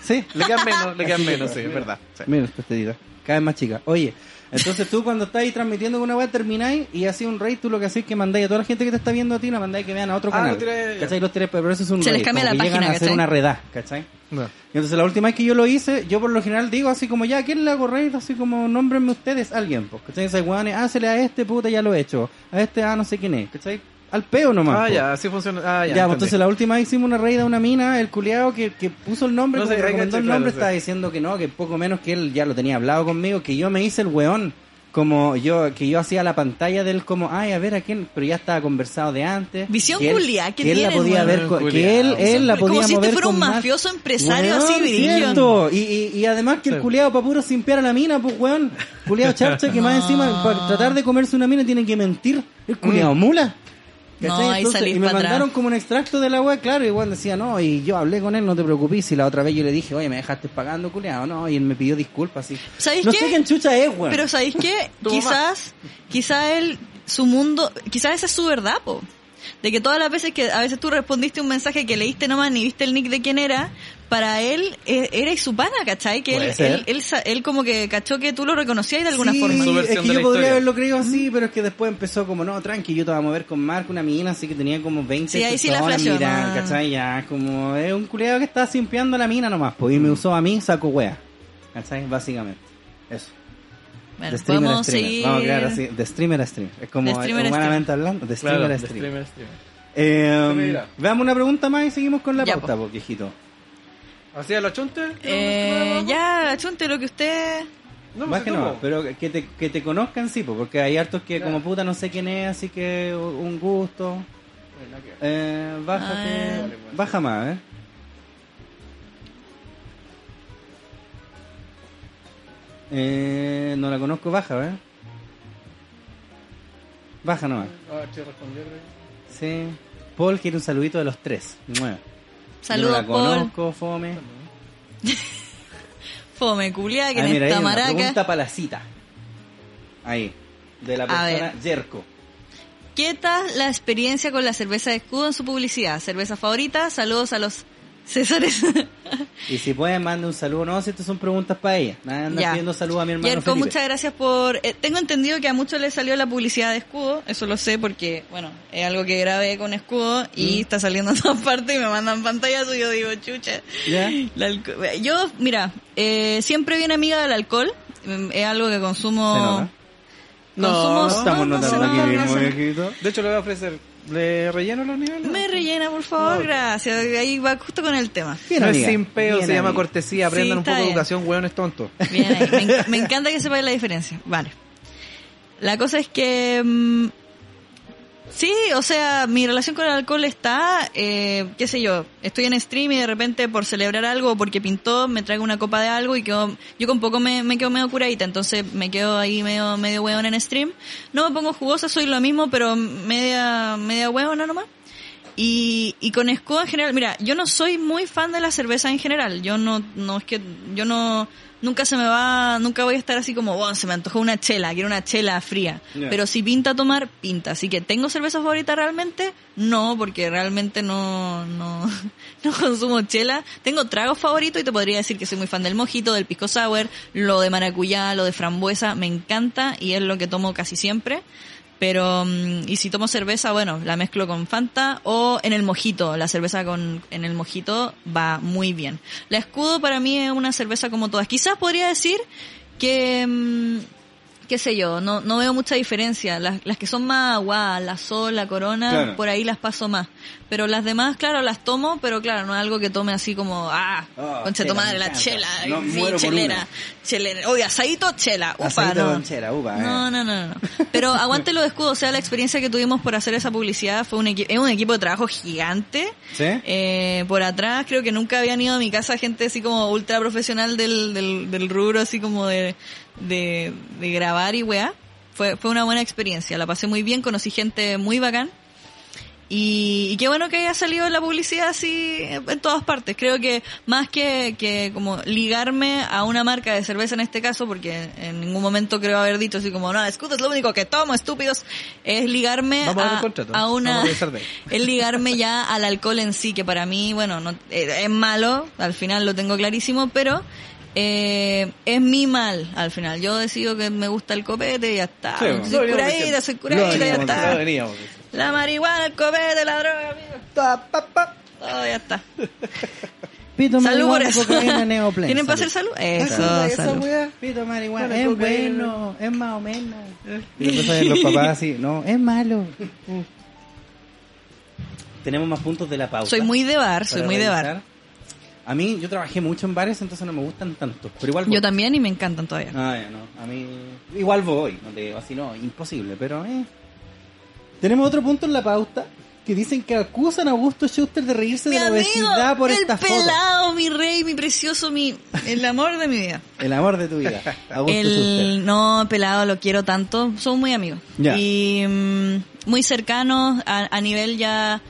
Sí, Le quedan menos, le quedan menos, sí, es verdad. Sí. Mira, esta tetita. Cada vez más chica. Oye, entonces tú cuando estás ahí transmitiendo con una web termináis y así un raid, tú lo que haces es que mandáis a toda la gente que te está viendo a ti, la mandáis que vean a otro Ah, canal. lo tiré- ¿Cachai? Los tiré, pero eso es un Se les raid, cambia como la que llegan página, a hacer ¿cachai? una redá, ¿cachai? No. Y entonces la última vez que yo lo hice, yo por lo general digo así como, ya, ¿a quién le hago raid? Así como, nómbrenme ustedes, alguien, pues, ¿cachai? Ese weón, hácele a este, puta, ya lo he hecho. A este, ah, no sé quién es, ¿cachai? Al peo nomás. Ah, po. ya, así funciona. Ah, ya. Ya, pues, entonces la última vez hicimos una raid a una mina, el culiado que, que puso el nombre, No como sé, que recomendó que- el claro, nombre, sí. estaba diciendo que no, que poco menos que él ya lo tenía hablado conmigo, que yo me hice el weón, como yo, que yo hacía la pantalla del como, ay, a ver a quién, pero ya estaba conversado de antes. Visión que él- culiá que él la tienen, podía ver, que él, él la Como podía si este mover fuera un más- mafioso empresario Weón, así, cierto. Y, y, y además que el culiado para puro a la mina, pues weón, culiado charcha que más encima para tratar de comerse una mina tiene que mentir, el culiado mula. No, ¿Cachai? ahí Entonces, salís y me atrás. mandaron como un extracto de la web, claro, y igual decía, no, y yo hablé con él, no te preocupes, y la otra vez yo le dije, oye, me dejaste pagando, culiado, no, y él me pidió disculpas, así. ¿Sabéis no qué? sé quién chucha es, weón. Pero ¿sabéis qué? quizás, quizás él, su mundo, quizás esa es su verdad, po. De que todas las veces que a veces tú respondiste un mensaje que leíste nomás ni viste el nick de quién era, para él eh, erais su pana, ¿cachai? Que él, él, él, como que cachó que tú lo reconocías de alguna sí, forma. Su es que yo podría historia. haberlo creído así, pero es que después empezó como, no, tranqui, yo te voy a mover con Marco, una mina, así que tenía como 20 Sí, ahí sí la mirando, no. ¿cachai? Ya, como, es un culiado que está simpiando a la mina nomás, pues, y me usó a mí, saco wea, ¿cachai? Básicamente, eso. Bueno, de streamer a streamer. seguir. Vamos a crear así, de streamer a streamer. Es como streamer a humanamente hablando, de streamer Claro, a de streamer. Eh, veamos una pregunta más y seguimos con la Ya, pauta, po. pues, viejito. ¿Hacía la chunte? Eh, ya, chunte, lo que usted... No, Más que no, pero que te, que te conozcan sí, pues, porque hay hartos que Ya. como puta no sé quién es, así que un gusto. Eh, bájate, Ah. Baja más, ¿eh? Eh, no la conozco, baja, ¿eh? Baja nomás. Ah. Sí. Paul quiere un saludito de los tres. Saludos, no la Paul. conozco, fome. Fome, culiá, que Ah, mira, esta hay una maraca. pregunta para la cita. Ahí. De la persona. Yerko. ¿Qué tal la experiencia con la cerveza de escudo en su publicidad? ¿Cerveza favorita? Saludos a los Césares. Y si pueden, mande un saludo. No, si estas son preguntas para ella. Anda Ya. pidiendo saludos a mi hermano Yerko, Felipe. muchas gracias por... eh, tengo entendido que a muchos les salió la publicidad de escudo, eso lo sé porque, bueno, es algo que grabé con escudo y Mm. está saliendo en todas partes y me mandan pantallas y yo digo, chucha. Yo, mira, eh, siempre bien amiga del alcohol, mm, es algo que consumo... Estamos no, no se notando aquí mismo. De hecho, le voy a ofrecer. ¿Le relleno los niveles? Me rellena, por favor, gracias. Ahí va justo con el tema. Bien, no amiga. es sin peo, Bien, se llama amiga. cortesía. Aprendan Sí, un poco de educación, hueones tontos. Bien ahí. Me, en- me encanta que sepáis la diferencia. Vale. La cosa es que mm, Sí, o sea, mi relación con el alcohol está, eh, qué sé yo, estoy en stream y de repente por celebrar algo o porque pintó me traigo una copa de algo y quedo, yo con poco me, me quedo medio curadita, entonces me quedo ahí medio, medio hueón en stream. No me pongo jugosa, soy lo mismo, pero media, media hueona nomás. Y, y con Escoda en general, mira, yo no soy muy fan de la cerveza en general. Yo no, no es que, yo no, nunca se me va, nunca voy a estar así como, bueno, se me antojó una chela, quiero una chela fría. Pero si pinta tomar, pinta. Así que, ¿tengo cerveza favorita realmente? No, porque realmente no, no, no consumo chela. Tengo tragos favoritos y te podría decir que soy muy fan del mojito, del pisco sour, lo de maracuyá, lo de frambuesa, me encanta y es lo que tomo casi siempre. Pero, mm, y si tomo cerveza, bueno, la mezclo con Fanta o en el mojito. La cerveza con, en el mojito va muy bien. La escudo para mí es una cerveza como todas. Quizás podría decir que, mm, qué sé yo, no, no veo mucha diferencia. Las, las que son más aguadas, la sol, la corona, Claro. por ahí las paso más. Pero las demás, claro, las tomo, pero claro, no es algo que tome así como, ah, Ah, concha tu madre, la chela, No, por chelera, chelera. Oye, asadito, chela, upa, Asadito no. con chela, upa, eh. No, no, no, no. Pero aguante los escudos, o sea, la experiencia que tuvimos por hacer esa publicidad fue un, es un equipo de trabajo gigante. ¿Sí? Eh, por atrás creo que nunca habían ido a mi casa gente así como ultra profesional del, del, del rubro, así como de, de, de grabar y weá. Fue, fue una buena experiencia, la pasé muy bien, conocí gente muy bacán. Y, y qué bueno que haya salido la publicidad así en todas partes. Creo que más que, que como ligarme a una marca de cerveza en este caso, porque en ningún momento creo haber dicho así como, no, escudo es lo único que tomo, estúpidos, es ligarme a a, a una, es ligarme ya al alcohol en sí, que para mí, bueno, no, eh, es malo, al final lo tengo clarísimo, pero eh, es mi mal, al final. Yo decido que me gusta el copete y ya está. Sí, soy veníamos curadita, soy curadita, ya veníamos está. Veníamos. La marihuana, el copete, la droga, amigo. Ta, pa, pa. Todo ya está. Pito, Salud por marihuana, eso. cocaína, neoplen. ¿Tienen para hacer salud? Eso, salud. Pito, marihuana, es bueno, es más o menos. Y después salen los papás así, no, es malo. Tenemos más puntos de la pausa. Soy muy de bar, soy muy de bar. A mí, yo trabajé mucho en bares, entonces no me gustan tanto. Pero igual voy. Yo también y me encantan todavía. Ah, ya, no. A mí, igual voy. No te digo así, no, imposible, pero eh. Tenemos otro punto en la pauta que dicen que acusan a Augusto Schuster de reírse Mi de la amigo, obesidad por el esta foto. pelado, mi rey, mi precioso, mi el amor de mi vida. El amor de tu vida. Augusto Schuster. El no pelado lo quiero tanto, somos muy amigos Ya. y mm, muy cercanos a, a nivel ya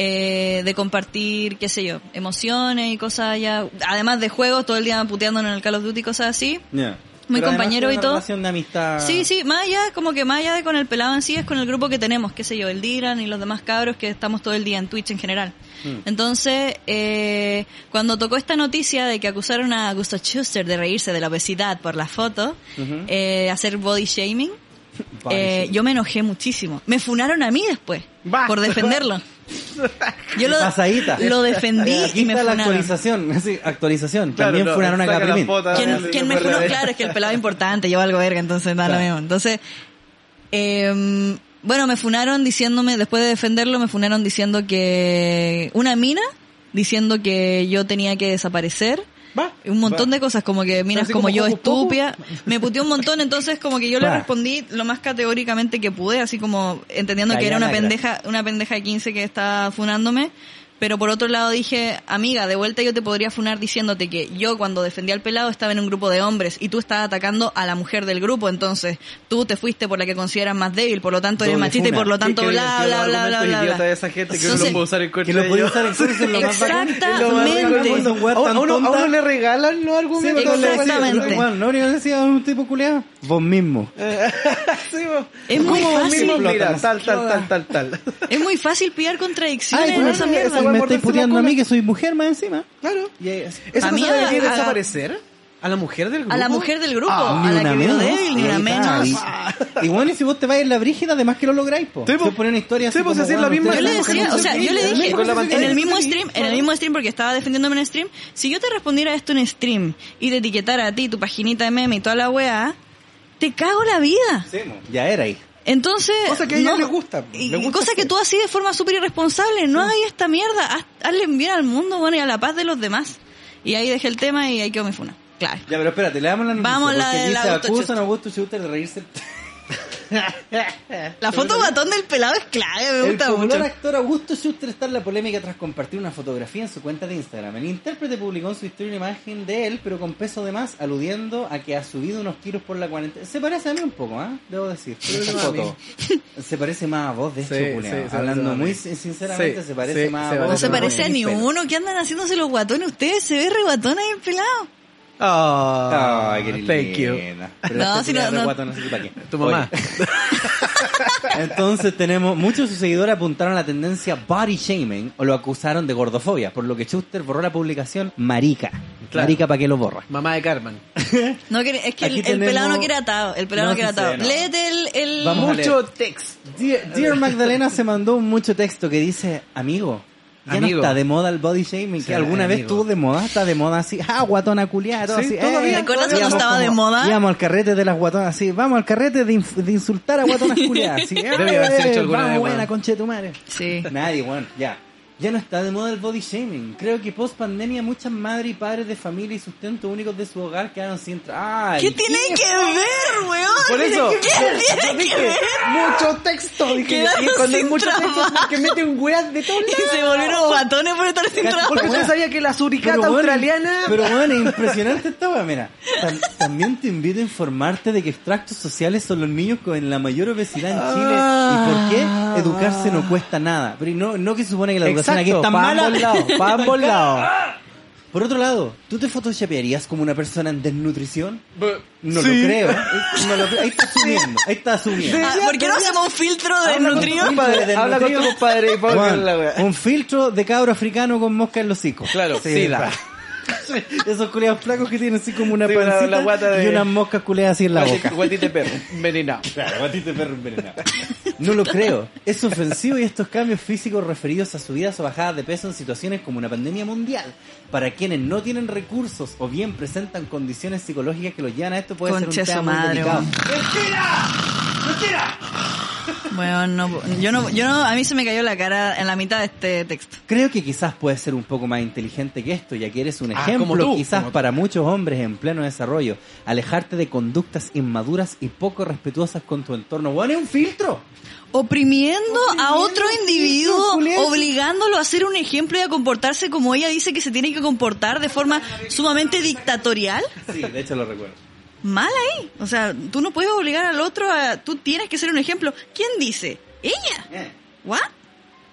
eh, de compartir, qué sé yo, emociones y cosas ya, además de juegos, todo el día puteándonos en el Call of Duty y cosas así. Muy Pero compañero y todo. relación de amistad. Sí, sí, más allá, como que más allá de con el pelado en sí, es con el grupo que tenemos, qué sé yo, el Diran y los demás cabros que estamos todo el día en Twitch en general. Mm. Entonces, eh, cuando tocó esta noticia de que acusaron a Augusto Schuster de reírse de la obesidad por la foto, eh, hacer body shaming, eh, yo me enojé muchísimo. Me funaron a mí después, por defenderlo. Yo lo, Pasadita. lo defendí Aquí y me está la funaron. actualización. Sí, actualización. Claro, También no, funaron a la foto, ¿Quién, me funó? la- Claro, es que el pelado es importante, yo algo verga, entonces da lo Claro. mismo. Entonces, eh, bueno, me funaron diciéndome, después de defenderlo, me funaron diciendo que una mina, diciendo que yo tenía que desaparecer. Va. Un montón Va. de cosas, como que minas Así como, como yo estúpida. Me puteó un montón, entonces como que yo le Va. respondí lo más categóricamente que pude, así como entendiendo que era una negra. pendeja, una pendeja de 15 que estaba funándome. Pero por otro lado dije, amiga, de vuelta yo te podría funar diciéndote que yo cuando defendía al pelado estaba en un grupo de hombres y tú estabas atacando a la mujer del grupo, entonces tú te fuiste por la que consideras más débil, por lo tanto eres Doble machista y funa. por lo tanto bla bla bla bla bla. bla. de esa gente que uno Entonces- lo puede usar en Que contra lo de puede ellos. Exactamente. A, uno, le regalan los Sí, argumentos. decía, Exactamente. único que decía un tipo culiado, vos mismo. Sí, vos. Es muy ¿Cómo fácil. Mira, tal, tal, tal, tal, tal. Es muy fácil pillar contradicciones en esa mierda. Me morderse estáis puteando a mí que soy mujer más encima. Claro. Y ¿Esa Amiga, cosa debería desaparecer? ¿A la mujer del grupo? A la mujer del grupo, Ah, a ni la una que vio menos. débil, ni una menos. Y, y bueno, y si vos te vas en la brígida, además que lo lográis, po. Sí, po. Si vos pones una historia Sí, así pues, como, bueno, la misma- Yo le decía, o sea, yo le dije en el mismo stream, en el mismo stream porque estaba defendiéndome en stream, si yo te respondiera esto en stream y te etiquetara a ti, tu paginita de meme y toda la weá, te cago la vida. Sí, mo, ya era ahí. Entonces, Cosa que a ella no- le gusta, y le gusta cosa que tú así de forma súper irresponsable, no hagas esta mierda, haz- hazle bien al mundo, bueno, y a la paz de los demás. Y ahí dejé el tema y ahí quedó mi funa. Claro. Ya, pero espérate, le damos la noticia. Vamos, la acusan Schuster. a Augusto Schuster de reírse. La foto guatón del pelado es clave, me El gusta popular mucho. actor Augusto Schuster está en la polémica tras compartir una fotografía en su cuenta de Instagram. El intérprete publicó en su historia una imagen de él, pero con peso de más, aludiendo a que ha subido unos kilos por la cuarentena. Se parece a mí un poco, ¿ah? Debo decir. Esa foto. Se parece más a vos, de hecho, Sí, parece Hablando muy sinceramente, Sí, se parece sí, más se a vos. No se no, parece a ni uno. ¿Qué andan haciéndose los guatones ustedes? Se ve re guatón ahí el pelado. Ah, Ay, qué thank you. linda. No, si no- no-. Tu mamá. Entonces tenemos, muchos de sus seguidores apuntaron a la tendencia body shaming o lo acusaron de gordofobia, por lo que Schuster borró la publicación marica. Claro. Marica, ¿para qué lo borra? Mamá de Carmen. No, es que el, Aquí el tenemos- pelado no quiere atado. El pelado No, no, quiere sí sé, atado. no. Léete el... el... Vamos Mucho leer. text. Dear, Dear Magdalena se mandó un mucho texto que dice, amigo, ya Amigo. no está de moda el body shaming, Sí, que alguna vez amigo. estuvo de moda, está de moda así, ah, guatona culiada, todo Sí, así. todavía, eh, ¿Recuerdas cuando estaba de como- moda? Íbamos al carrete de las guatonas, así, vamos al carrete de, inf- de insultar a guatonas culiadas, así, hecho alguna vamos, vez, buena, bueno. conchetumare. Sí. Nadie, bueno, ya. Ya no está de moda el body shaming. Creo que post pandemia muchas madres y padres de familia y sustento únicos de su hogar quedaron sin tra- Ay, ¿Qué tiene que ver, weón? Por eso, ¿Qué tiene que ver? mucho texto. Dije, Quedaron y cuando hay mucho texto, trabajo. que meten weas de todos Y lados. se volvieron guatones por estar sin trabajo. Porque usted sabía que la suricata bueno, australiana. Pero bueno, es impresionante esta weá. Mira, tam- también te invito a informarte de que extractos sociales son los niños con la mayor obesidad en Chile. ¿Y por qué? Educarse no cuesta nada. Pero no, no que supone que la educación aquí es tan mala. ambos lados, pa' ambos lados. Por otro lado, ¿tú te photoshopearías como una persona en desnutrición? No Sí. lo creo. No lo creo. Ahí está asumiendo. Ahí está asumiendo. Ah, ¿Por qué no hacemos un filtro de Habla con nutrido? tu Compadre, de habla con tu compadre y un filtro de cabro africano con mosca en los hocicos. Claro, sí, la- Esos culeados flacos que tienen así como una Sí, la- pancita la guata de- y unas moscas culeadas así en la boca. Guatita de perro, envenenado. Claro, guatito de perro envenenado. No lo creo. Es ofensivo y estos cambios físicos referidos a subidas o bajadas de peso en situaciones como una pandemia mundial, para quienes no tienen recursos o bien presentan condiciones psicológicas que los llevan a esto, puede Concha ser un tema muy delicado. weón. Bueno, no, yo no, yo no, a mí se me cayó la cara en la mitad de este texto. Creo que quizás puedes ser un poco más inteligente que esto, ya que eres un Ah, ejemplo tú, quizás para muchos hombres en pleno desarrollo. Alejarte de conductas inmaduras y poco respetuosas con tu entorno. Bueno, es un filtro. Oprimiendo, a otro individuo, obligándolo a ser un ejemplo y a comportarse como ella dice que se tiene que comportar de forma sumamente dictatorial. Sí, de hecho lo recuerdo. Mal ahí. O sea, tú no puedes obligar al otro a... Tú tienes que ser un ejemplo. ¿Quién dice? ¿Ella? Eh. ¿What?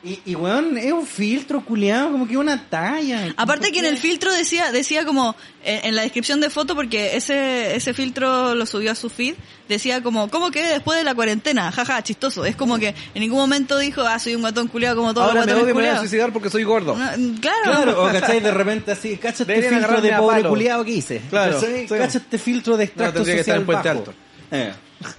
Y, y weón, es un filtro culiado, como que una talla. Aparte que en el filtro decía decía como en, en la descripción de foto porque ese ese filtro lo subió a su feed decía como cómo quedé después de la cuarentena jaja chistoso es como que en ningún momento dijo ah soy un guatón culiado como todos Ahora los me guatones y me voy a suicidar porque soy gordo. No, claro, Claro, o cachai de repente así, cacha este Deberían filtro de pobre culiado que hice. Claro. Cacha este filtro de extracto tendría que estar social en Puente bajo. Alto. Eh.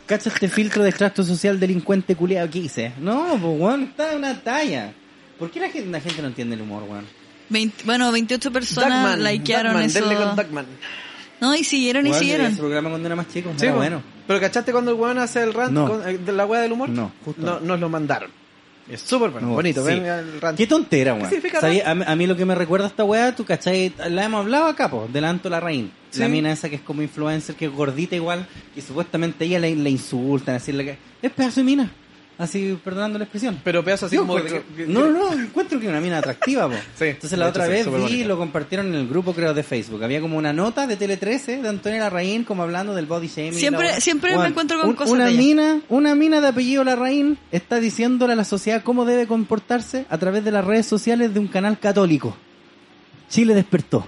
Cacha este filtro de extracto social delincuente culiado que hice. No, pues weón, está en una talla. ¿Por qué la gente, la gente no entiende el humor, weón? 20 bueno 28 personas Duckman, likearon Duckman, eso denle con Duckman. no y siguieron y siguieron ese programa cuando era más chico, Sí, era bueno. Pero ¿cachaste cuando el weón hace el rant No. con- eh, de la weá del humor? No, justo no. nos lo mandaron. Es súper bueno, No, bonito. sí. Ven rant. Qué tontera, weón. A, mí- a mí lo que me recuerda esta weá, tú cachai, la hemos hablado acá, po, del Anto Larraín. La Sí. mina esa que es como influencer, que es gordita igual, y supuestamente ella le, le insultan, decirle que es pedazo de mina. Así, perdonando la expresión. Pero pedazo así como... que- que- no, no, encuentro que es una mina atractiva, po. Sí, Entonces la otra vez vi bonita. lo compartieron en el grupo, creo, de Facebook. Había como una nota de Tele 13 de Antonio Larraín, como hablando del body shaming. Siempre- la siempre me encuentro con cosas Una de ella. mina, una mina de apellido Larraín está diciéndole a la sociedad cómo debe comportarse a través de las redes sociales de un canal católico. Chile despertó.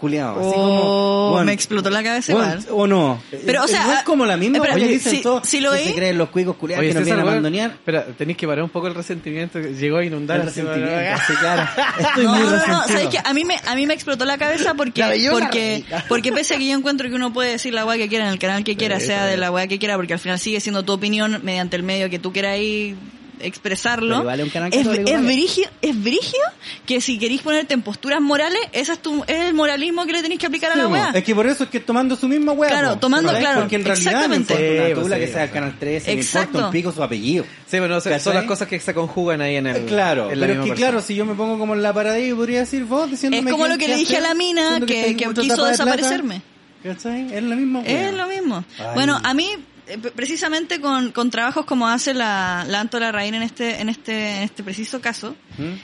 Juliado, así como... Oh, me explotó la cabeza igual o no. Pero, o sea, no es como la misma espera, que oye, dicen si- todos si lo que se creen los cuicos culiados que nos vienen a weón, abandonear. Espera, tenéis que parar un poco el resentimiento que llegó a inundar. El resentimiento, weón. sí, claro. Estoy no, muy no, no. ¿sabes qué? A mí me, a mí me explotó la cabeza porque, La porque, porque pese a que yo encuentro que uno puede decir la weá que quiera en el canal que quiera, sea de la weá que quiera, porque al final sigue siendo tu opinión mediante el medio que tú quieras ahí expresarlo. Pero igual es un canal es, es vale. brigio, es brigio que si queréis ponerte en posturas morales, ese es tu, es el moralismo que le tenéis que aplicar a la weá. Es que por eso es que tomando su misma weá. Claro, po. tomando, ¿Sabes? claro, Porque en realidad me exactamente. importa una tula sí, que sea sea. Canal 13, me Exacto. importa un pico su apellido. Sí, pero no son las cosas que se conjugan ahí en el. Claro, en la pero es que persona. claro, si yo me pongo como en la paradilla, podría decir vos diciéndome Es como lo que le dije a la mina que, quiso desaparecerme. ¿Cachai? Es la misma weá. Es lo mismo. Ay. Bueno, a mí precisamente con, con trabajos como hace la, la Anto Larraín en este, en este, en este preciso caso, ¿Mm?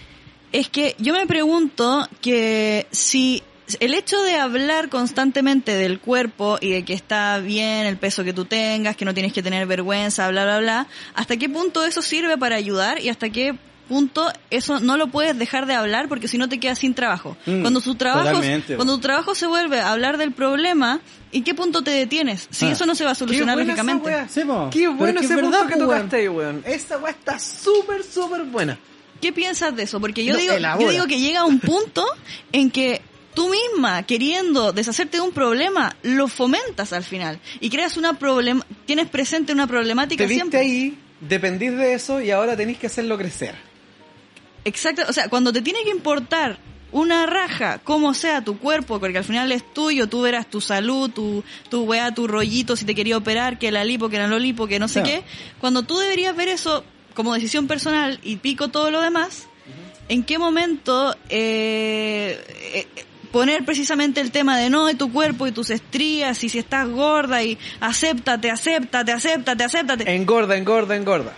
es que yo me pregunto que si el hecho de hablar constantemente del cuerpo y de que está bien el peso que tú tengas, que no tienes que tener vergüenza, bla, bla, bla, hasta qué punto eso sirve para ayudar y hasta qué punto eso no lo puedes dejar de hablar porque si no te quedas sin trabajo. Mm, cuando tu trabajo, cuando tu trabajo se vuelve a hablar del problema, ¿en qué punto te detienes? Si Ah. eso no se va a solucionar esa lógicamente. Qué bueno es que ese es punto que tocaste ahí, weón. Esta weá está súper, súper buena. ¿Qué piensas de eso? Porque yo No, digo, elabora. yo digo que llega un punto en que tú misma, queriendo deshacerte de un problema, lo fomentas al final y creas una problema, tienes presente una problemática Te viste siempre. ahí, dependís de eso y ahora tenés que hacerlo crecer. Exacto, o sea, cuando te tiene que importar una raja, como sea tu cuerpo, porque al final es tuyo, tú verás tu salud, tu, tu weá, tu rollito, si te quería operar, que la lipo, que la no lipo, que no sé Claro. qué, cuando tú deberías ver eso como decisión personal y pico todo lo demás, ¿en qué momento eh, eh, poner precisamente el tema de no de tu cuerpo y tus estrías y si estás gorda y acéptate, acéptate, acéptate, acéptate? Engorda, engorda, engorda.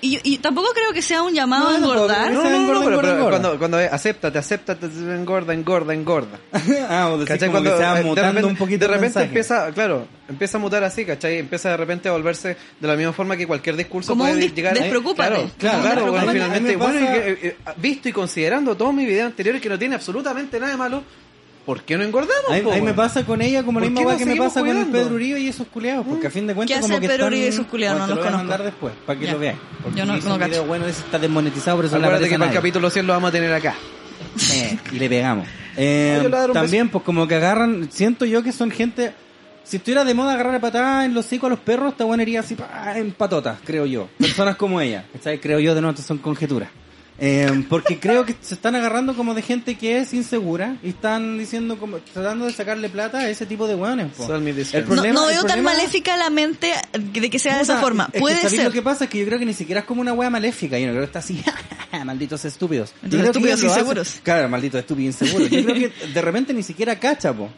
Y, y tampoco creo que sea un llamado No, a engordar. no, No, no, no, engorda, pero, engorda, pero engorda. cuando, cuando es acéptate, acéptate, engorda, engorda, engorda. ah, o como que se va eh, de mutando repente, un poquito de repente mensaje. empieza, claro, empieza a mutar así, ¿cachai? Empieza de repente a volverse de la misma forma que cualquier discurso Como puede un llegar a... despreocúpate. Claro, Claro, claro, despreocúpate. bueno, finalmente, me pasa- bueno, y eh, eh, visto y considerando todos mis videos anteriores que no tiene absolutamente nada de malo, ¿por qué no engordamos? Ahí, po, ahí me pasa con ella como la ¿Por misma nos que me pasa con el? Pedro Uribe y esos culeados, porque a fin de cuentas ¿Qué como hace que Pedro están... Uribe y esos culeados? Bueno, No te los lo voy a conozco. mandar después, para que Ya. lo. Porque Yo no- no cacho. video bueno, ese está desmonetizado, por eso no que para el capítulo 100 lo vamos a tener acá. Eh, y le pegamos. Eh, también, pues como que agarran, siento yo que son gente, si estuviera de moda agarrar a patada en los hocicos a los perros, esta buena iría así pa, en patotas, creo yo. Personas como ella, ¿cachai? Creo yo, de nuevo, son conjeturas. Eh, porque creo que se están agarrando como de gente que es insegura y están diciendo como, tratando de sacarle plata a ese tipo de hueones. po. Son mis El. No, problema- no el veo tan problema- maléfica la mente de que sea de esa forma. es que Puede ¿sabéis ser. lo que pasa es que yo creo que ni siquiera es como una wea maléfica. Yo no creo que está así, malditos estúpidos. Que estúpidos inseguros. Claro, malditos estúpidos inseguros. Yo creo que de repente ni siquiera cacha, po.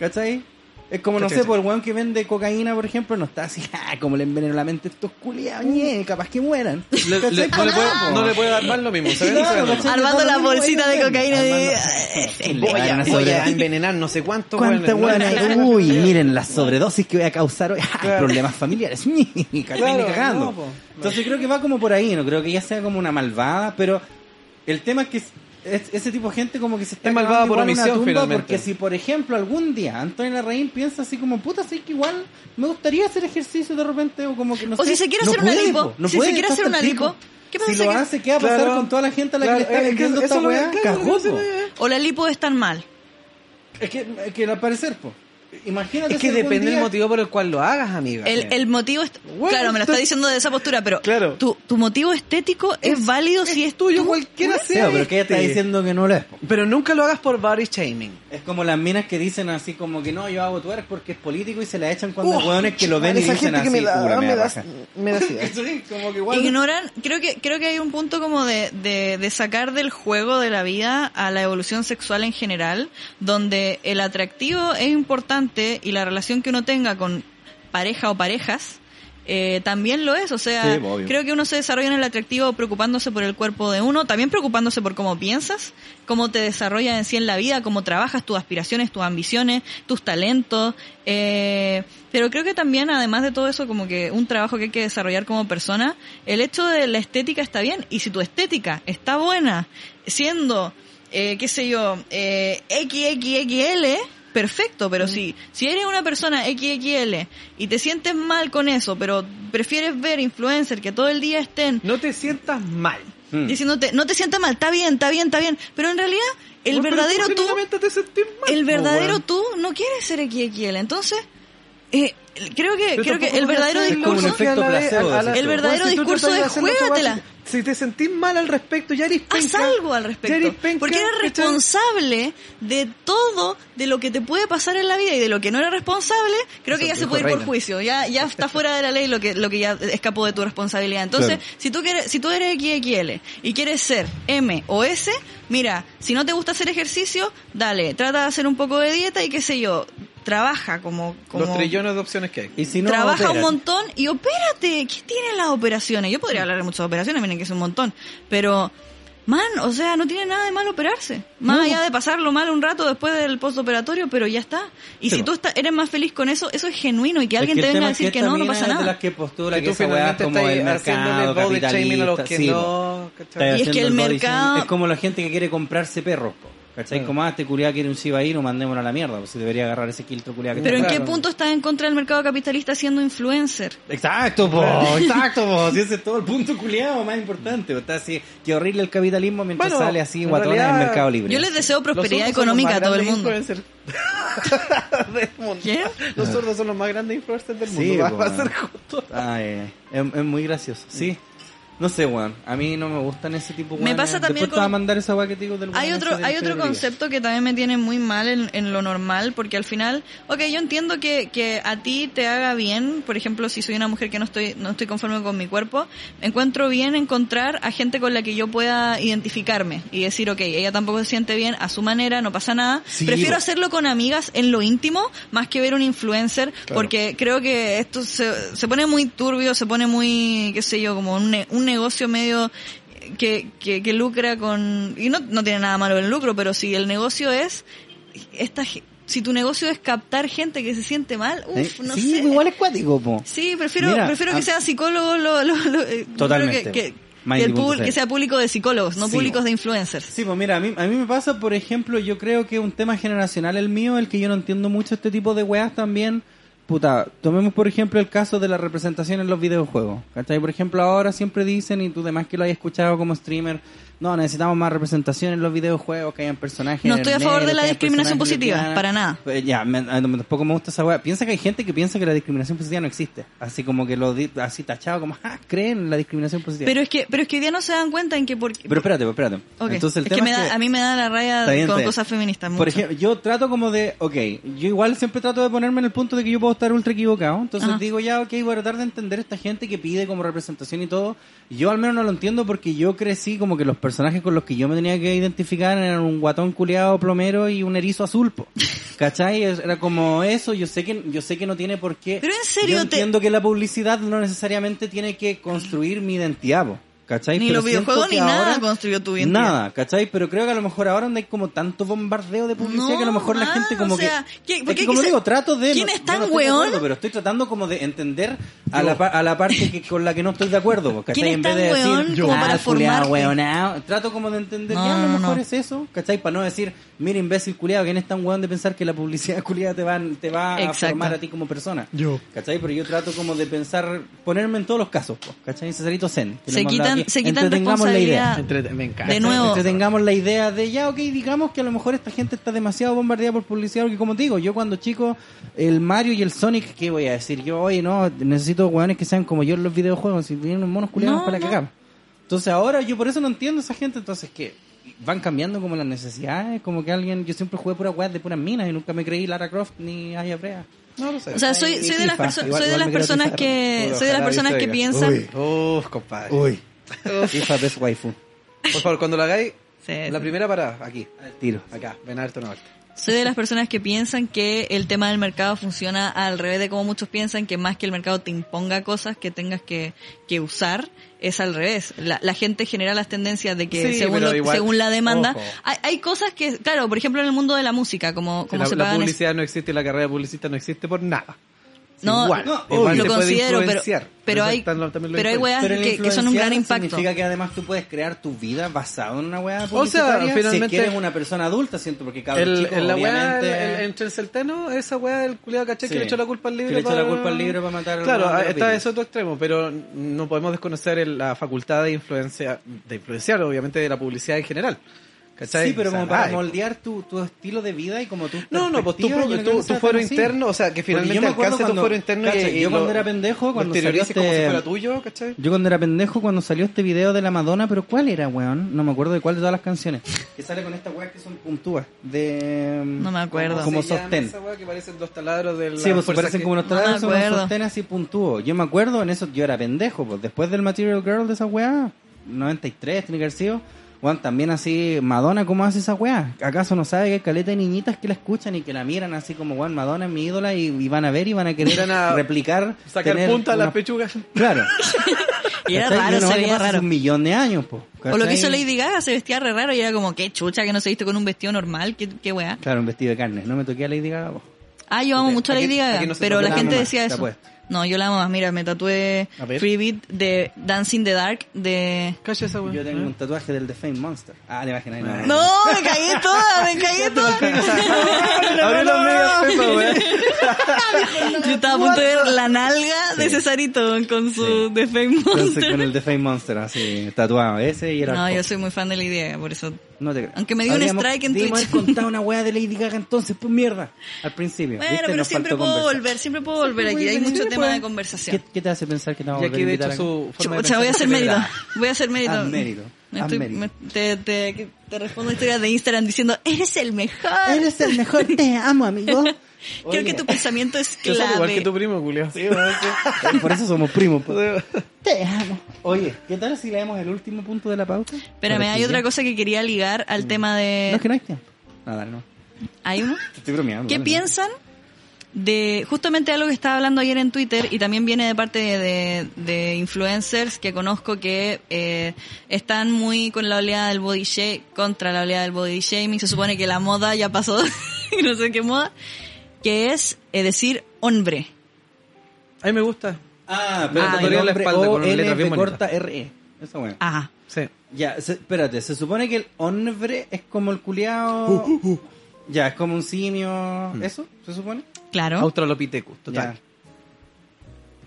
¿Cachai? Es como, no sé, por el weón que vende cocaína, por ejemplo, no está así, "Ah, como le envenenó la mente a estos culiados, ñe, capaz que mueran. Le- le- no, le puede, po. no le puede dar mal lo mismo, ¿sabes? Claro, ¿Sabes? ¿cachai? Armando la bolsita de cocaína de- Le a- van a Voy a sobre- envenenar no sé cuántos ¿Cuántas weones, ¿no? buenas? Uy, miren las sobredosis que voy a causar hoy. Ah, Claro. Problemas familiares. Claro, cagando. no. Entonces creo que va como por ahí. No creo que ella sea como una malvada, pero el tema es que es- es- ese tipo de gente como que se está Es malvada por una omisión, tumba finalmente. Porque si, por ejemplo, algún día Antonio Larraín piensa así como, puta, sí que igual me gustaría hacer ejercicio de repente o como que no O sé. si se quiere no hacer una puede, lipo, po, no si se puede, quiere está hacer una lipo, ¿qué pasa Si lo que- hace, ¿qué va a pasar Claro. con toda la gente a la Claro, que le está es que vendiendo esta weá? claro, O la lipo es tan mal. Es que, es que al parecer, po. Imagínate Es que depende del día- motivo por el cual lo hagas, amiga. El, el motivo, est- Bueno, claro, me lo está diciendo de esa postura, pero Claro. tu, tu motivo estético es, válido si es tuyo, tú. cualquiera sea. pero que ella está diciendo que no lo es. Pero nunca lo hagas por body shaming. Es como las minas que dicen así como que no, yo hago twerk porque es político y se la echan cuando Oh, hay hueones que lo ven y dicen gente así, que me da- "Pura, me da da- raja". me da. Sí, como que igual... Ignoran, creo que, creo que hay un punto como de, de, de sacar del juego de la vida a la evolución sexual en general, donde el atractivo es importante y la relación que uno tenga con pareja o parejas eh, también lo es. O sea, Sí, creo que uno se desarrolla en el atractivo preocupándose por el cuerpo de uno, también preocupándose por cómo piensas, cómo te desarrollas en sí en la vida, cómo trabajas tus aspiraciones, tus ambiciones, tus talentos. Eh, pero creo que también, además de todo eso, como que un trabajo que hay que desarrollar como persona, el hecho de la estética está bien. Y si tu estética está buena, siendo, eh, qué sé yo, eh, XXXL, perfecto, pero si, si eres una persona XXL y te sientes mal con eso, pero prefieres ver influencers que todo el día estén No te sientas mal. Mm. diciéndote, no te sientas mal, está bien, está bien, está bien, pero en realidad el Bueno, verdadero tú, te sentís mal, el po, verdadero tú no quiere ser XXL, entonces eh, creo que creo que el verdadero discurso El verdadero discurso es juégatela. Si te sentís mal al respecto, ya eres Haz penca. algo al Ya respecto. eres penca, porque eres responsable de todo, de lo que te puede pasar en la vida y de lo que no eres responsable, creo que ya se puede ir por juicio. Ya, ya está fuera de la ley lo que, lo que ya escapó de tu responsabilidad. Entonces, Claro. si tú quieres, si tú eres XXL y quieres ser M o S, mira, si no te gusta hacer ejercicio, dale, trata de hacer un poco de dieta y qué sé yo. Trabaja como, como Los trillones de opciones que hay. Y si no, trabaja un montón y opérate. ¿Qué tienen las operaciones? Yo podría hablar de muchas operaciones, miren que es un montón. Pero, man, o sea, no tiene nada de mal operarse. Más allá de pasarlo mal un rato después del postoperatorio, pero ya está. Y Sí, si po. tú estás, eres más feliz con eso, eso es genuino y que Es alguien que te venga a decir que, no, no pasa es de nada. las que postula Que que tú finalmente como el mercado body shaming a los que capitalista. sí, no. Y es que el mercado-. Es como la gente que quiere comprarse perros, po. ¿Cachai? Como, ah, este culiado quiere un a la mierda. Pues si debería agarrar ese quiltro culiado que Pero ¿en qué punto estás en contra del mercado capitalista siendo influencer? Exacto, po, exacto, po. Si ese es todo el punto culiado más importante. po. Está así, que horrible el capitalismo mientras Bueno, sale así guatona en realidad, el mercado libre. Yo les deseo prosperidad económica a todo el mundo. del mundo. ¿Qué? Los sordos son los más grandes influencers del mundo. Sí, va, a ser justo. Ay, es, es muy gracioso, sí. No sé, weón. A mí no me gustan ese tipo de Me pasa también te a con- mandar esa weá que te digo del Hay otro, hay otro concepto que también me tiene muy mal en, en lo normal, porque al final, ok, yo entiendo que, que a ti te haga bien, por ejemplo, si soy una mujer que no estoy, no estoy conforme con mi cuerpo, encuentro bien encontrar a gente con la que yo pueda identificarme y decir, ok, ella tampoco se siente bien a su manera, no pasa nada. Sí, Prefiero hacerlo con amigas en lo íntimo, más que ver un influencer, porque creo que esto se, se pone muy turbio, se pone muy, qué sé yo, como un, un negocio medio que, que, que lucra con... Y no, no tiene nada malo el lucro, pero si el negocio es... Esta, si tu negocio es captar gente que se siente mal, uff, no sí, sé. igual es cuático, po. Sí, prefiero, Mira, prefiero que a- sean psicólogos, lo, lo- lo- eh, Totalmente. Que, que, Mindy que el público- que sea público de psicólogos, no Sí, públicos de influencers. Sí, pues mira, a mí, a mí me pasa, por ejemplo, yo creo que un tema generacional el mío, el que yo no entiendo mucho este tipo de weas también. Puta, tomemos por ejemplo el caso de la representación en los videojuegos. ¿Cachai? Por ejemplo, ahora siempre dicen, y tú demás que lo hayas escuchado como streamer, no, necesitamos más representación en los videojuegos, que hayan personajes. No estoy a favor de la discriminación positiva, lesbianas. para nada. Pues ya, me- tampoco me gusta esa wea. Piensa que hay gente que piensa que la discriminación positiva no existe. Así como que lo así tachado, como, ah, creen en la discriminación positiva. Pero es que, pero es que hoy día no se dan cuenta en que porque... Pero espérate, pues, espérate. Ok, Entonces el es que, tema es que- a mí me da la raya bien, con cosas feministas. Por ejemplo, yo trato como de, ok, yo igual siempre trato de ponerme en el punto de que yo puedo estar ultra equivocado. Entonces Ajá. digo, ya, ok, voy a tratar de entender esta gente que pide como representación y todo. Yo al menos no lo entiendo porque yo crecí como que los personajes con los que yo me tenía que identificar eran un guatón culeado plomero y un erizo azul, po. ¿Cachai? Era como eso, yo sé que, yo sé que no tiene por qué. Pero en serio, Yo te- entiendo que la publicidad no necesariamente tiene que construir mi identidad, po. ¿Cachai? Ni Pero los videojuegos ni nada ahora- construyó tu identidad. Nada, ¿cachai? Pero creo que a lo mejor ahora donde hay como tanto bombardeo de publicidad No, que a lo mejor la ah, gente como o sea, que... ¿qué- es que como digo, trato de... ¿Quién no- es yo tan no weón? acuerdo, pero estoy tratando como de entender a la, a la parte que, con la que no estoy de acuerdo. ¿cachai? ¿Quién es en vez de weón decir, como ah, para culiao, formarte? weonao", trato como de entender, No, ya a lo no, mejor no. es eso, ¿cachai? Para no decir, mira imbécil culiado, ¿quién es tan weón de pensar que la publicidad culiada te va, te va a formar a ti como persona? Yo. ¿Cachai? Pero yo trato como de pensar, ponerme en todos los casos, ¿cachai? Cesarito Zen. que Se hablado quitan, aquí. se quitan Entretengamos la idea. me encanta. De nuevo. Entonces tengamos la idea de ya, ok, digamos que a lo mejor esta gente está demasiado bombardeada por publicidad, porque como te digo, yo cuando chico, el Mario y el Sonic, ¿qué voy a decir? Yo, oye, no, necesito hueones que sean como yo en los videojuegos, si tienen unos monos culiados No, para no. cagar. Entonces ahora yo por eso no entiendo a esa gente, entonces que van cambiando como las necesidades, como que alguien, yo siempre jugué pura weas de puras minas y nunca me creí Lara Croft ni Aya Brea. No lo sé. O sea, soy, soy de las, igual- soy de las personas que, soy de las personas que piensan, Uy. Uf, compadre. Uy. FIFA best waifu. Por favor, cuando lo hagáis, Sí, la sí. primera parada, aquí. Al tiro. Acá, ven a vuelta. soy de las personas que piensan que el tema del mercado funciona al revés de como muchos piensan, que más que el mercado te imponga cosas que tengas que, que usar, es al revés. La, la gente genera las tendencias de que Sí, según, lo- igual, según la demanda, hay, hay cosas que, claro, por ejemplo en el mundo de la música, como, como la, se la pagan es- publicidad no existe, la carrera publicista no existe por nada. No, igual, no, igual lo considero, pero, pero Eso hay, pero hay weas Pero el que, que son un gran impacto. Significa que además tú puedes crear tu vida basado en una sea, publicitaria. si es finalmente- que eres una persona adulta, siento, porque cabrón El, chico, en la obviamente... el- el- entre el celtano, esa weá del culiado caché Sí. que le echó la culpa al libro. Que le echó para- la culpa al libro para matar Claro, los está ese otro extremo, pero no podemos desconocer el- la facultad de influencia, de influenciar, obviamente, de la publicidad en general. ¿Cachai? Sí, pero O sea, como para ay, moldear tu, tu estilo de vida y como tu No, no, pues tu, no tu fuero interno, o sea, que finalmente me alcance tu cuando- fuero interno y, y yo cuando lo- era pendejo, cuando salió exteriorices como este- si fuera tuyo, ¿cachai? Yo cuando era pendejo, cuando salió este video de la Madonna, pero ¿cuál era, weón? No me acuerdo de cuál de todas las canciones. Que sale con esta weá que son puntúas. De... No me acuerdo. Como llama sostén. Esa weá que parecen los taladros del Sí, pues parecen como unos No me taladros, son acuerdo. unos sostén así puntúos. Yo me acuerdo, en eso yo era pendejo, pues después del Material Girl de esa weá, 93 tiene que haber sido, Juan, también así, Madonna, ¿cómo hace esa weá? ¿Acaso no sabe que hay caleta de niñitas que la escuchan y que la miran así como, Juan, Madonna es mi ídola y, y van a ver y van a querer Van a replicar? Sacar tener punta a las pechugas. Claro. Y era ¿Cachai? raro, una se veía raro. un millón de años, po. O lo que hizo Lady Gaga, se vestía re raro y era como, qué chucha que no se viste con un vestido normal, qué, qué weá. Claro, un vestido de carne. No me toqué a Lady Gaga, po. Ah, yo amo mucho a Lady Gaga, no pero la la gente decía eso. No, yo la amo más. Mira, me tatué. Free Beat de Dancing the Dark de... Calla esa. Yo tengo un tatuaje del The Fame Monster. Ah, te imaginas. No, No, me cagué toda, me cagué toda. Abrió pepa, weá. Yo estaba a punto de ver la nalga de Cesarito con su The Fame Entonces Monster. con el The Fame Monster, así, tatuado. Ese y era No, yo soy muy fan de Lady Gaga, por eso... No te creo. Aunque me dio un strike en Twitch. haber contado una weá de Lady Gaga entonces, pues mierda. Al principio. Bueno, ¿viste? pero Nos siempre puedo conversar. volver, siempre puedo volver aquí. Hay mucho tema de conversación. ¿Qué, qué te hace pensar que no vamos a aquí, de hecho, su forma de Chucha, voy a hacer es mérito. Voy a hacer mérito. Mérito, estoy- me- te, te, te respondo historias de Instagram diciendo, eres el mejor. Eres el mejor, te amo, amigo. Creo que tu pensamiento es Yo soy igual que clave. tu primo, Julio. Por eso somos primos. pues. Te amo. Oye, ¿qué tal si leemos el último punto de la pauta? Espérame, hay que otra cosa que quería ligar al tema No, de... es que no hay tiempo. Nada, no. ¿Hay uno? Te estoy bromeando. ¿Qué piensan de justamente algo que estaba hablando ayer en Twitter y también viene de parte de, de- de influencers que conozco que eh, están muy con la oleada del body shaming, contra la oleada del body shaming. Se supone que la moda ya pasó, y no sé qué moda, que es eh, decir hombre. A mí me gusta. Ah, pero pero te la espalda con letras bien corta RE. Esa weá. Ajá. Sí. Ya, se- espérate, se supone que el hombre es como el culiao. Ya, es como un simio. ¿Eso? ¿Se supone? Claro. Australopithecus, total.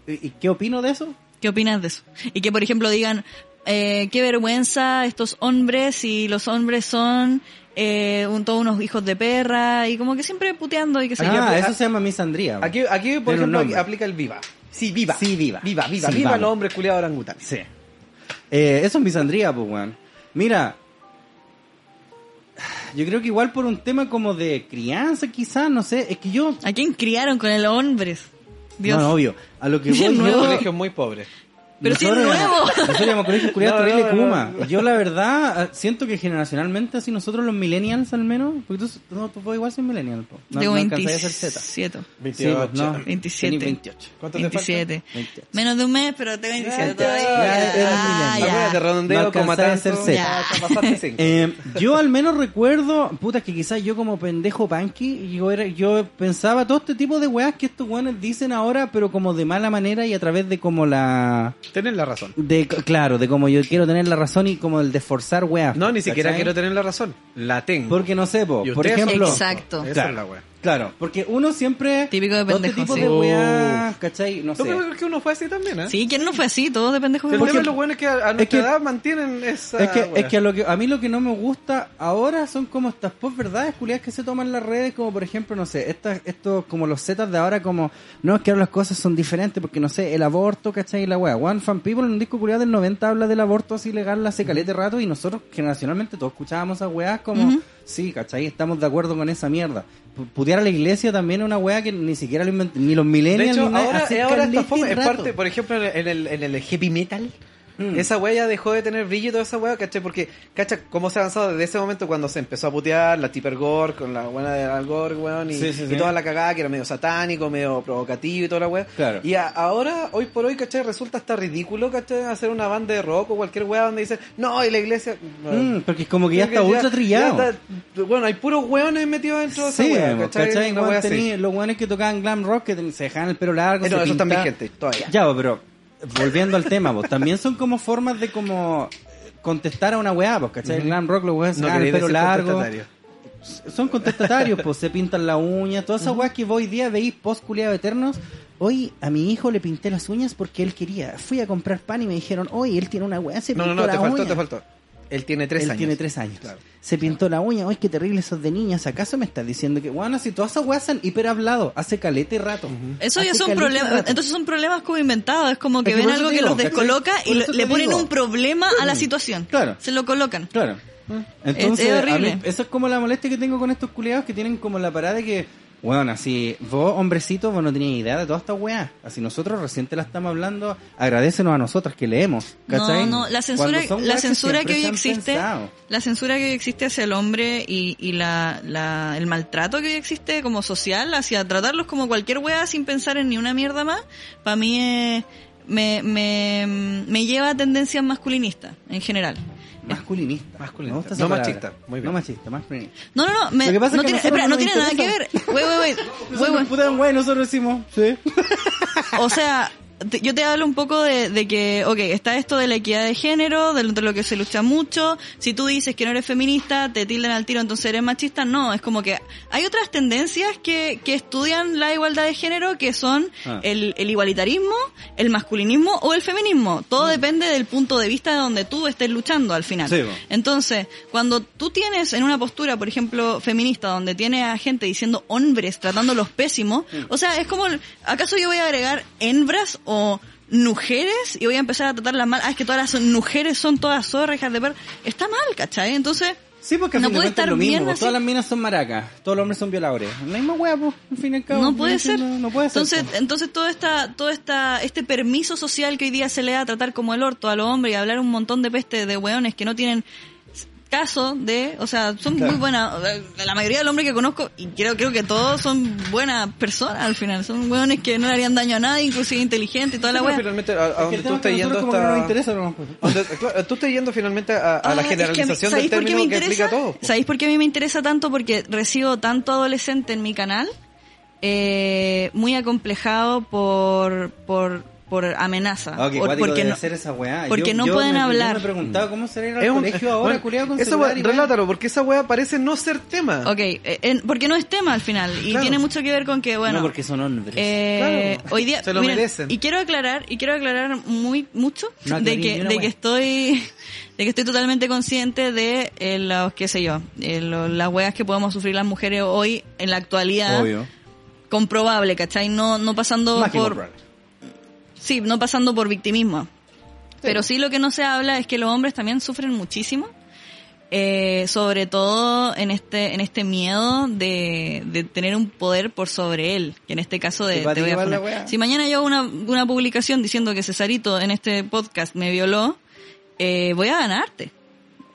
¿Y, y qué opino de eso? ¿Qué opinas de eso? Y que, por ejemplo, digan, eh, qué vergüenza estos hombres y los hombres son eh, un, todos unos hijos de perra y como que siempre puteando y sé yo. Ah, pues, eso a- se llama misandría. Aquí, aquí por ejemplo, nombre. aplica el viva. Sí, viva. Sí, viva. Viva, viva, Sí, viva los hombres culiados orangutanes. Sí. Eh, eso es misandría, pues, weón. Mira. Yo creo que igual por un tema como de crianza, quizás, no sé. Es que yo. ¿A quién criaron con el hombres? Dios. No, no, obvio. A lo que voy Un yo. colegio muy pobre. Pero si es nuevo. Nosotros íbamos colegio culiado No, no, no, Kuma. no. Yo la verdad eh, siento que generacionalmente así nosotros los millennials al menos, porque tú, no, tú igual soy millennial, po. no, Tengo no alcanzáis a ser Z. 27. Sí, pues, no. 27. Tenís 28. ¿Cuánto te falta? 27. 28. Menos de un mes, pero tengo 27 Ya, todavía. ya, eres Ah, millennial. ya. Acuérdate, redondeo como a ser Z. Ya, pasaste cinco. Eh, yo al menos recuerdo, puta, que quizás yo como pendejo punky, yo, era, yo pensaba todo este tipo de weas que estos weones dicen ahora, pero como de mala manera y a través de como la... Tenés la razón. de Claro, de como yo quiero tener la razón y como el de forzar weas. No, ni siquiera ¿cachai? quiero tener la razón. La tengo. Porque no sé, po, por ejemplo... Exacto. Esa Claro. es la wea. Claro, porque uno siempre... Típico de este pendejo, tipo sí. de weas, ¿cachai? No No, sé. pero es que uno fue así también, ¿eh? Sí, ¿quién no fue así? Todos de pendejos. El tema de los buenos es que a, a nuestra que- edad mantienen esa. Es que, wea. es que a, lo que a mí lo que no me gusta ahora son como estas verdades culiadas que se toman en las redes, como por ejemplo, no sé, estas, estos como los zetas de ahora, como, no, es que ahora las cosas son diferentes, porque no sé, el aborto, ¿cachai? Y la wea. One Fan People en un disco culiado del 90 habla del aborto así legal hace calete rato, y nosotros generacionalmente todos escuchábamos esas weas como. Sí, ¿cachai? Estamos de acuerdo con esa mierda. Pu- Putear a la iglesia también es una wea que ni siquiera lo invent- ni los De millennials hecho, ni nada, ahora, ahora esta forma, es parte, por ejemplo, en el, en el heavy metal. Mm. Esa wea ya dejó de tener brillo y toda esa wea, ¿cachai? Porque, ¿cachai? Cómo se ha avanzado desde ese momento cuando se empezó a putear la Tipper Gore con la buena de Al Gore, weón, y, Sí, sí, y sí. toda la cagada que era medio satánico, medio provocativo y toda la wea. Claro. Y a- ahora, hoy por hoy, ¿cachai? Resulta hasta ridículo, ¿cachai? Hacer una banda de rock o cualquier wea donde dicen, no, y la iglesia. Mm, porque es como que ya está ultra ya trillado. está- bueno, hay puros weones metidos dentro de esa wea, mo, ¿cachai? ¿cachai? Tení- los guanes que tocaban glam rock que se dejaban el pelo largo. Eh, no, se eso pintaban- vigentes todavía. Ya, bo, pero volviendo al tema, vos, también son como formas de como contestar a una weá, pues, ¿cachai? El glam rock, los se No dejaban el pelo largo. Son contestatarios, pues se pintan la uña, todas esas weas que vos hoy día veis post culiado eternos. Hoy a mi hijo le pinté las uñas porque él quería. Fui a comprar pan y me dijeron, hoy él tiene una wea, se No, pintó no, no, la te faltó, uña. te faltó. Él tiene tres Él años. tiene tres años. Claro. Se pintó la uña. Uy, qué terrible esos de niñas. ¿Acaso me estás diciendo que, bueno, si todas esas weas han hiper hablado hace calete rato? Eso Hace ya son problemas, entonces son problemas como inventados, es como que Es que ven eso algo que los descoloca y eso le ponen digo. un problema a la situación. Claro. Se lo colocan. Claro. Entonces, Es- es a mí- horrible. eso es como la molestia que tengo con estos culiados que tienen como la parada de que Bueno, así, vos, hombrecito, vos no tenías idea de toda esta weá. Así nosotros recién te la estamos hablando, agradecenos a nosotras que leemos, ¿cachai? No, no, la censura, la censura que hoy existe, pensado. la censura que hoy existe hacia el hombre y, y la, la, el maltrato que hoy existe como social hacia tratarlos como cualquier wea sin pensar en ni una mierda más, para mí es- me, me, me lleva a tendencias masculinistas en general. Masculinista. Masculinista. No machista. Muy bien. No machista, masculinista. No, no, no, me- Lo que pasa no es que tiene, espera, no tiene nada que ver. Wait. puta, güey, nosotros decimos, sí. O sea, yo te hablo un poco de, de que, ok, está esto de la equidad de género, de lo, de lo que se lucha mucho. Si tú dices que no eres feminista, te tildan al tiro, entonces eres machista. No, es como que hay otras tendencias que, que estudian la igualdad de género que son Ah. el, el igualitarismo, el masculinismo o el feminismo. Todo depende del punto de vista de donde tú estés luchando al final. Sí. Entonces, cuando tú tienes en una postura, por ejemplo, feminista, donde tiene a gente diciendo hombres, tratándolos pésimos, o sea, es como, ¿acaso yo voy a agregar hembras o mujeres y voy a empezar a tratarlas mal? Ah, es que todas las mujeres son todas zorras, hijas de perro. Está mal, ¿cachai? Entonces, Sí, porque al No puede es estar lo mismo. bien pues. Todas las minas son maracas, todos los hombres son violadores. La misma hueá, pues, al fin y al cabo. no puede No, ser. No, puede ser. entonces, pues. entonces todo esta, todo esta, este permiso social que hoy día se le da a tratar como el orto a los hombres y a hablar un montón de peste de hueones que no tienen caso de, o sea, son muy buenas, la mayoría de los hombres que conozco, y creo, creo que todos son buenas personas al final, son hueones que no le harían daño a nadie, inclusive inteligentes y toda la hueá. finalmente, a, a donde tú estás yendo que no nos está... interesa, no, pues. donde- claro, tú estás yendo finalmente a, a la Ah, es que a mí- generalización del ¿sabéis por qué término me que explica todo. po. ¿Sabéis por qué a mí me interesa tanto? Porque recibo tanto adolescente en mi canal, eh, muy acomplejado por, por, por amenaza. Ah, por- porque no, ser esa weá. porque Yo- no yo pueden me- yo hablar. me he preguntado cómo será ir al Es un- colegio ahora, bueno, culiado, con esa weá, y relátalo, porque esa weá parece no ser tema. Ok, eh, en- porque no es tema al final y Claro. tiene mucho que ver con que, bueno, no, porque son hombres. Eh, Claro. hoy día Se lo miren, merecen. y quiero aclarar y quiero aclarar muy mucho No de que de que estoy de que estoy totalmente consciente de eh, los qué sé yo eh, lo- las weas que podemos sufrir las mujeres hoy en la actualidad Obvio. comprobable ¿cachai? no no pasando por. Sí no pasando por victimismo. Pero sí lo que no se habla es que los hombres también sufren muchísimo eh, sobre todo en este en este miedo de, de tener un poder por sobre él que en este caso de ¿Te voy a poner- si mañana yo hago una, una publicación diciendo que Cesarito en este podcast me violó eh, voy a ganarte.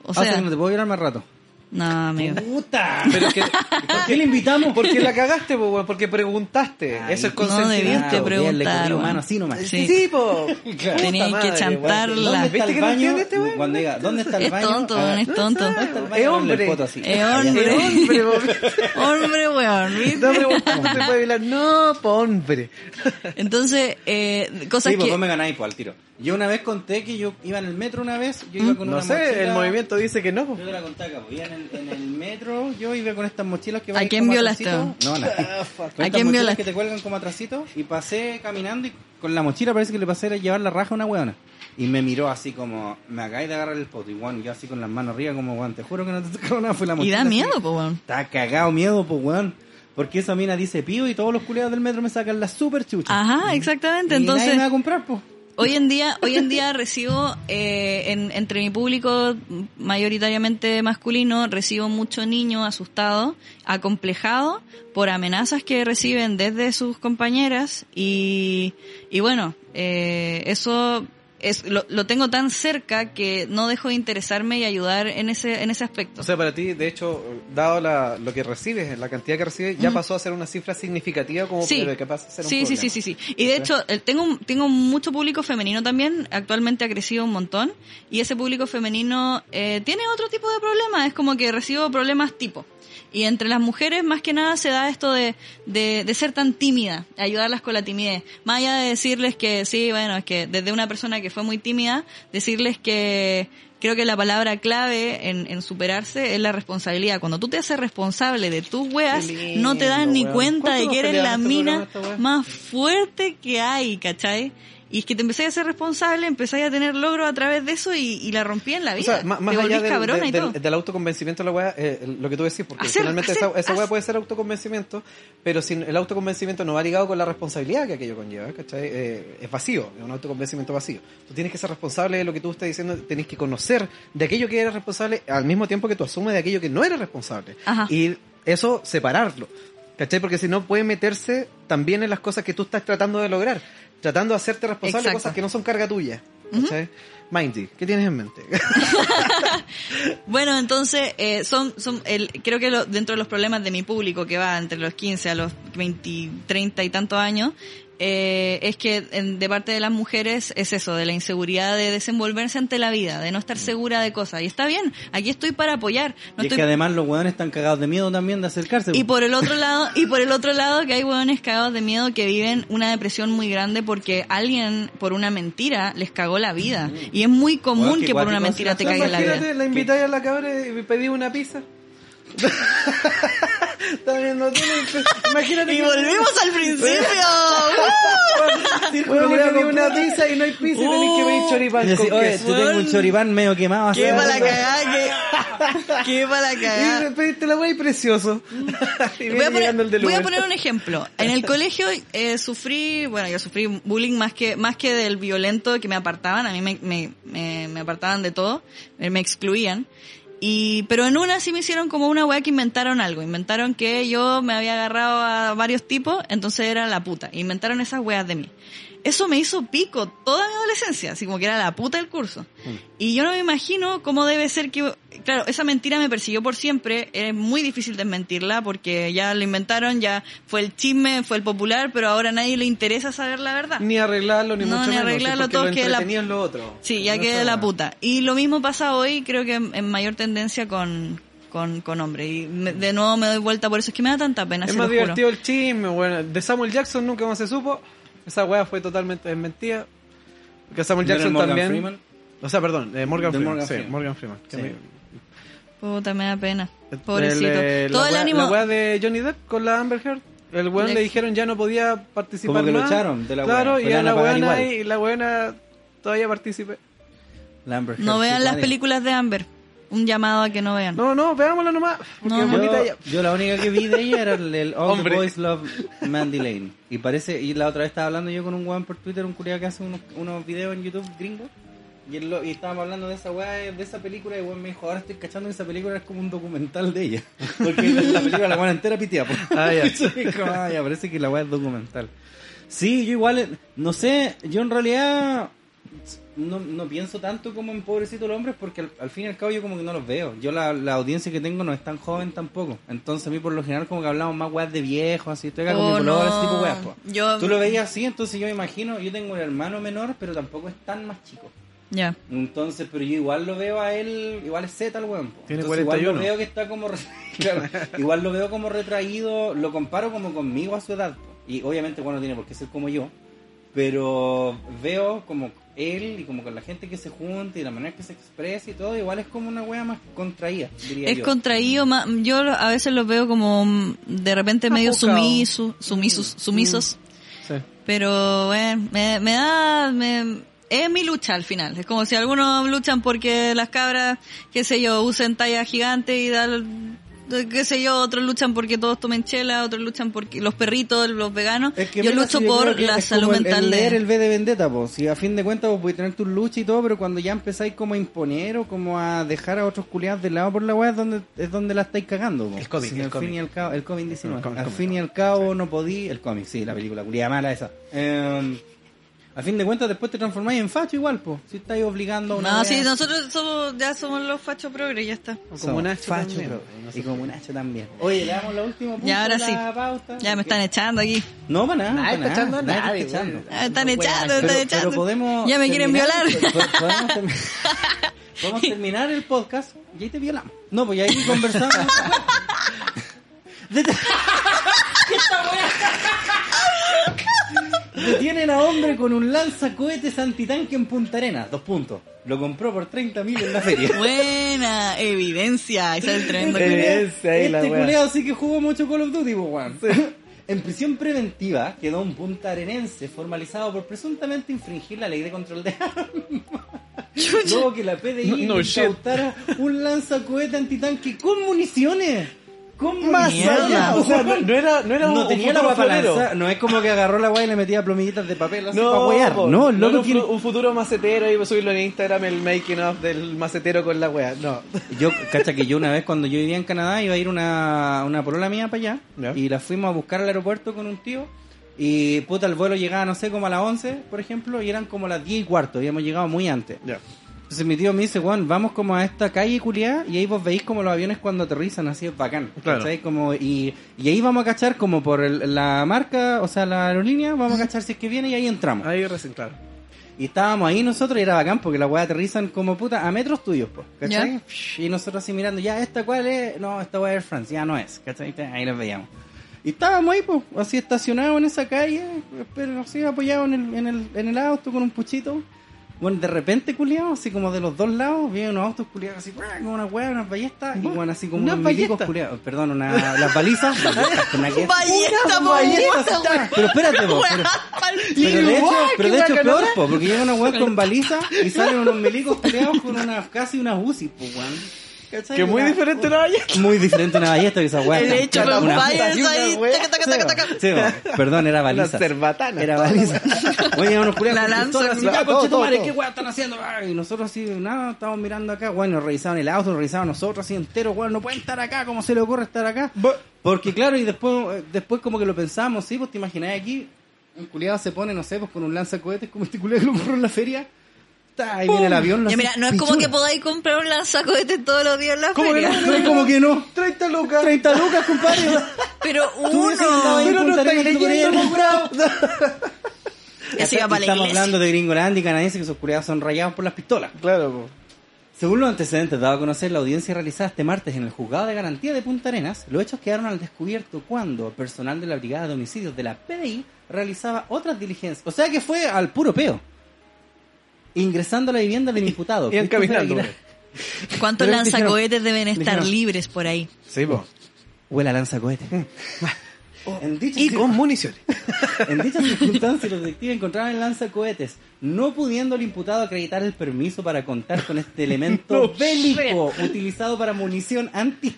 O Ah, sea, no te puedo llorar más rato. No amigo ¡Puta! Pero que, ¿Por qué le invitamos? porque la cagaste, po, weón, porque preguntaste. Ay, Eso es no consentimiento. debiste Ah, preguntar, bien, le weón. así nomás. Sí. Sí, po. Claro. Tenías que chantarla. weón. ¿Dónde está ¿Viste el que no baño? este weón? Cuando diga, ¿dónde está el es baño? tonto Ah, es tonto ¿Dónde está el baño? Es hombre. Es hombre. Es hombre, po. hombre weón ¿viste? No, pero ¿cómo se puede bailar? No, po, hombre. entonces eh, cosas Sí, pues que vos me ganáis pues, al tiro. Yo una vez conté que yo iba en el metro una vez, yo iba con No una sé, mochila- el movimiento dice que no. po. Yo te la conté acá, pues, en el, en el metro, yo iba con estas mochilas que ¿A van quién como violaste? No, no. ¿A quién violaste? que te cuelgan como atrasito y pasé caminando y con la mochila parece que le pasé a llevar la raja a una weona. Y me miró así como, me acabáis de agarrar el poto. Y bueno, yo así con las manos arriba como, weón, te juro que no te tocaba nada, fue la y mochila. da así. miedo pues weón Está cagado miedo, pues weón. Porque esa mina dice pío y todos los culiados del metro me sacan la super chucha. ajá exactamente y nadie entonces me va a comprar, pues. Hoy en día, hoy en día recibo eh, en- entre mi público mayoritariamente masculino, recibo mucho niño asustado, acomplejado por amenazas que reciben desde sus compañeras y, y bueno, eh, eso es, lo, lo tengo tan cerca que no dejo de interesarme y ayudar en ese, en ese aspecto. O sea, para ti, de hecho, dado la, lo que recibes, la cantidad que recibes, ya pasó a ser una cifra significativa como Sí. que pasa a ser un Sí, sí, sí, sí, sí. Y de hecho, eh, tengo, un- tengo mucho público femenino también. Actualmente ha crecido un montón. Y ese público femenino eh, tiene otro tipo de problemas. Es como que recibo problemas tipo. Y entre las mujeres, más que nada, se da esto de, de, de ser tan tímida, ayudarlas con la timidez. Más allá de decirles que, sí, bueno, es que desde una persona que fue muy tímida, decirles que creo que la palabra clave en, en superarse es la responsabilidad. Cuando tú te haces responsable de tus weas, lindo, no te das ni cuenta de ¿Cuánto que eres la este mina más fuerte que hay, ¿cachai? Y es que te empecé a ser responsable, empecé a tener logros a través de eso y, y la rompí en la O vida. sea, más, más allá del, del- del- del autoconvencimiento de la weá, eh, lo que tú decís, porque Hacer, finalmente hacer, esa, esa weá puede ser autoconvencimiento, pero sin el autoconvencimiento no va ligado con la responsabilidad que aquello conlleva, ¿cachai? Eh, es vacío, es un autoconvencimiento vacío. Tú tienes que ser responsable de lo que tú estás diciendo, tienes que conocer de aquello que eres responsable al mismo tiempo que tú asumes de aquello que no eres responsable. Ajá. Y eso, separarlo. ¿Cachai? Porque si no puede meterse también en las cosas que tú estás tratando de lograr. Tratando de hacerte responsable de cosas que no son carga tuya. ¿Cachai? Mindy, ¿qué tienes en mente? Bueno, entonces, eh, son, son el, creo que lo- dentro de los problemas de mi público, que va entre los 15 a los 20, 30 y tantos años, eh, es que en- de parte de las mujeres es eso, de la inseguridad de desenvolverse ante la vida, de no estar segura de cosas. Y está bien, aquí estoy para apoyar. No y es estoy que además los hueones están cagados de miedo también de acercarse. y por el otro lado, y por el otro lado que hay hueones cagados de miedo que viven una depresión muy grande porque alguien por una mentira les cagó la vida. Y es muy común que por una mentira te caiga la vida. la invitáis a la cabra y pedí una pizza. También no tiene... Imagínate Y que- volvimos al principio. Bueno, me pedí una pizza y no hay pizza y tenés que pedir Y choripán decís, con oye, queso. yo tengo un choripán medio quemado. Qué para cagada, qué, qué para la Y cagada. me pediste la wey precioso. y Voy a, poner, el voy a poner un ejemplo. En el colegio eh, sufrí, bueno, yo sufrí bullying más que más que del violento que me apartaban. A mí me, me, me, me apartaban de todo, me excluían. Y, pero en una sí me hicieron como una weá que inventaron algo. Inventaron que yo me había agarrado a varios tipos, entonces era la puta. Inventaron esas weas de mí. Eso me hizo pico toda mi adolescencia, así como que era la puta del curso. Y yo no me imagino cómo debe ser que, claro, esa mentira me persiguió por siempre, es muy difícil desmentirla porque ya lo inventaron, ya fue el chisme, fue el popular, pero ahora a nadie le interesa saber la verdad. Ni arreglarlo, ni No, mucho ni menos. arreglarlo, todo que la- lo otro. Sí, ya No de la puta. Y lo mismo pasa hoy, creo que en, mayor tendencia con, con, con hombres. Y me- de nuevo me doy vuelta por eso, es que me da tanta pena, Es más juro. divertido el chisme, bueno. De Samuel Jackson nunca más se supo. Esa weá fue totalmente desmentida. Porque Samuel ¿No Jackson Morgan también. Freeman? O sea, perdón, eh, Morgan Freeman. Morgan sí, Freeman. Morgan Freeman. que Sí. me- Puta, me da pena. Pobrecito. eh, Todo la el weá- ánimo... La weá de Johnny Depp con la Amber Heard. El weón Le- le dijeron ya no podía participar Como que lo más. echaron de la Claro, weá, y a la weona y la weona todavía participé. Lambert No Heard, vean sí, las películas de Amber. Un llamado a que no vean. No, no, veámoslo nomás. Porque No, no. bonita Yo, yo la única que vi de ella era el, el All Hombre. the Boys Love Mandy Lane. Y parece, y la otra vez estaba hablando yo con un weón por Twitter, un culiado que hace unos, unos videos en YouTube gringo. Y, él lo- y estábamos hablando de esa weá, de esa película, y weón me dijo, ahora estoy cachando que esa película es como un documental de ella. Porque la, la película la weá entera pitea. po. Ah, ya. Sí, como, ah, ya, parece que la weá es documental. Sí, yo igual, no sé, yo en realidad no, no pienso tanto como en Pobrecito los Hombres porque al, al fin y al cabo yo como que no los veo. Yo la, la audiencia que tengo no es tan joven tampoco. Entonces a mí por lo general como que hablamos más weas de viejos, así, estoy acá con Oh, mi polola, no. ese tipo de weas. Yo- Tú lo veías así, entonces yo me imagino, yo tengo un hermano menor, pero tampoco es tan más chico. Ya. Entonces, pero yo igual lo veo a él, igual es Z el weón. Tiene Igual 41. lo veo que está como, claro, igual lo veo como retraído, lo comparo como conmigo a su edad. po. Y obviamente, bueno, no tiene por qué ser como yo, pero veo como él y como con la gente que se junta y la manera que se expresa y todo, igual es como una wea más contraída, diría Es yo. contraído, ma- yo a veces los veo como mm, de repente medio sumiso, sumisos, sumisos. Sí. Pero bueno, me, me da... Me, es mi lucha al final. Es como si algunos luchan porque las cabras, qué sé yo, usen talla gigante y dan... qué sé yo, otros luchan porque todos tomen chela, otros luchan porque los perritos, los veganos. Es que yo mira, lucho si por la es salud como el- mental el leer de... el V de Vendetta, pues. Si a fin de cuentas vos podés tener tus luchas y todo, pero cuando ya empezáis como a imponer o como a dejar a otros culiados de lado por la weá, es donde, es donde la estáis cagando, po. El cómic, Si el al cómic. fin y al cabo, el cómic 19. El cómic, al fin y al cabo no podí, el cómic, sí, la película culiada mala esa. Eh, a fin de cuentas después te transformáis en facho igual, pues. Si estáis obligando a una No, sí, nosotros somos, ya somos los fachos progres, ya está. O como Somos Nacho fachos, también. pero- Y como Nacho también. Oye, le damos la última punto Ya, ahora a la sí. pauta. Ya me están echando aquí. No, para nada. Nadie para está nada, echando a nadie está nadie, echando. Ah, están No echando, están pero, echando. pero podemos ya me quieren terminar- violar. po- Podemos, termi- podemos terminar el podcast y ahí te violamos. No, pues ya ahí conversamos. Det- Detienen a hombre con un lanzacohetes antitanque en Punta Arenas. Dos puntos. Lo compró por 30 mil en la feria. Buena evidencia. Ese es el tremendo. Evidencia ahí la este wea. culeado sí que jugó mucho Call of Duty, weón. En prisión preventiva quedó un puntarenense formalizado por presuntamente infringir la ley de control de armas. Luego que la PDI No- no shit. incautara un lanzacohete antitanque con municiones. ¿Cómo Más Mierda. allá. O sea, no, no era, no era un, No tenía un la futuro para florero. no es como que agarró la weá y le metía plomillitas de papel así No, para wear. po, No, el no loco un, tiene- fu- un futuro macetero y subirlo en Instagram el making of del macetero con la wea. No. Yo, cacha que yo una vez cuando yo vivía en Canadá iba a ir una, una polola mía para allá y la fuimos a buscar al aeropuerto con un tío y puta el vuelo llegaba no sé como a las 11 por ejemplo y eran como las 10 y cuarto, habíamos llegado muy antes. Ya. Entonces mi tío me dice, Juan, vamos como a esta calle culiada y ahí vos veis como los aviones cuando aterrizan, así es bacán. Claro. ¿cachai? Como, y, y ahí vamos a cachar como por el- la marca, o sea, la aerolínea, vamos a cachar si es que viene y ahí entramos. Ahí recién, claro. Y estábamos ahí nosotros y era bacán porque las weas aterrizan como puta a metros tuyos, pues, ¿cachai? Y nosotros así mirando, ya, ¿esta cuál es? No, esta wea es Air France, ya no es, ¿cachai? Ahí las veíamos. Y estábamos ahí, pues, así estacionados en esa calle, pero así apoyados en el, en el, en el auto con un puchito. Bueno, de repente, culiados, así como de los dos lados, vienen unos autos culiados así, como una weá, unas ballestas, y bueno, así como ¿Unas unos milicos culiados, perdón, una, las balizas, ballestas, con una que- Ballesta, weón. pero espérate, po, pero- pero de hecho, pero de hecho es peor, po, porque llega una weá con baliza y salen unos milicos peleados con unas, casi unas UCI, pues weón. ¿Cachai? Que muy Una- diferente la ballesta. Muy diferente una ballesta que esa weá. El hecho Una- con una- una ahí. wea. taca, taca, taca, taca. Sí, po, perdón, era baliza. Una cerbatana. Era baliza. Oye, unos culiados La lanza, "Ya, conchetumare, ¿qué todo". weá están haciendo? Y nosotros así, nada, estamos mirando acá, bueno, revisaban el auto, nos revisaban nosotros así enteros, weón, no pueden estar acá, ¿cómo se le ocurre estar acá? Porque claro, y después, eh, después como que lo pensamos, sí, pues te imaginás aquí, un culiado se pone, no sé, pues con un lanzacohetes como este culiado que lo ocurrió en la feria. Ta, ahí viene el avión. Ya mira, no es como que podáis comprar un lanzacohetes todos los días en la ¿Cómo que no? No, es como que no. 30 lucas. 30 lucas, compadre. Pero uno. Pero no estáis leyendo, iba para la Estamos hablando de Gringolandia y canadienses que sus culiados son rayados por las pistolas. Claro, po. Según los antecedentes dado a conocer la audiencia realizada este martes en el juzgado de garantía de Punta Arenas, los hechos quedaron al descubierto cuando personal de la Brigada de Homicidios de la PDI realizaba otras diligencias. O sea que fue al puro peo. Ingresando a la vivienda del imputado. Iban caminando. ¿Cuántos lanzacohetes deben estar dijeron- libres por ahí? Sí, po. Huele a lanza cohete. En dichas Y con municiones. En dichas circunstancias, los detectives encontraron el lanzacohetes, no pudiendo el imputado acreditar el permiso para contar con este elemento bélico utilizado para munición anti.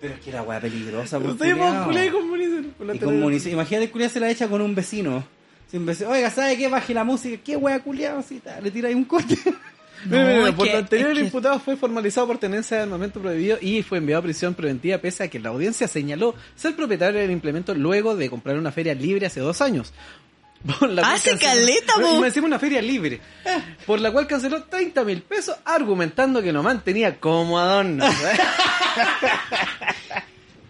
Pero es que era weá peligrosa, por Sí, con municiones. Por la Y con munición. Imagínate, culiao se la echa con un vecino. Si Oiga, ¿sabe qué? Baje la música. ¿Qué weá culiao? Así, ta, le tira ahí un coche. Es por que- lo anterior, el que- imputado fue formalizado por tenencia de armamento prohibido y fue enviado a prisión preventiva pese a que la audiencia señaló ser propietario del implemento luego de comprar una feria libre hace dos años. Por la cual Hace caleta, No, y me decimos una feria libre. Por la cual canceló 30 mil pesos argumentando que no mantenía como adorno.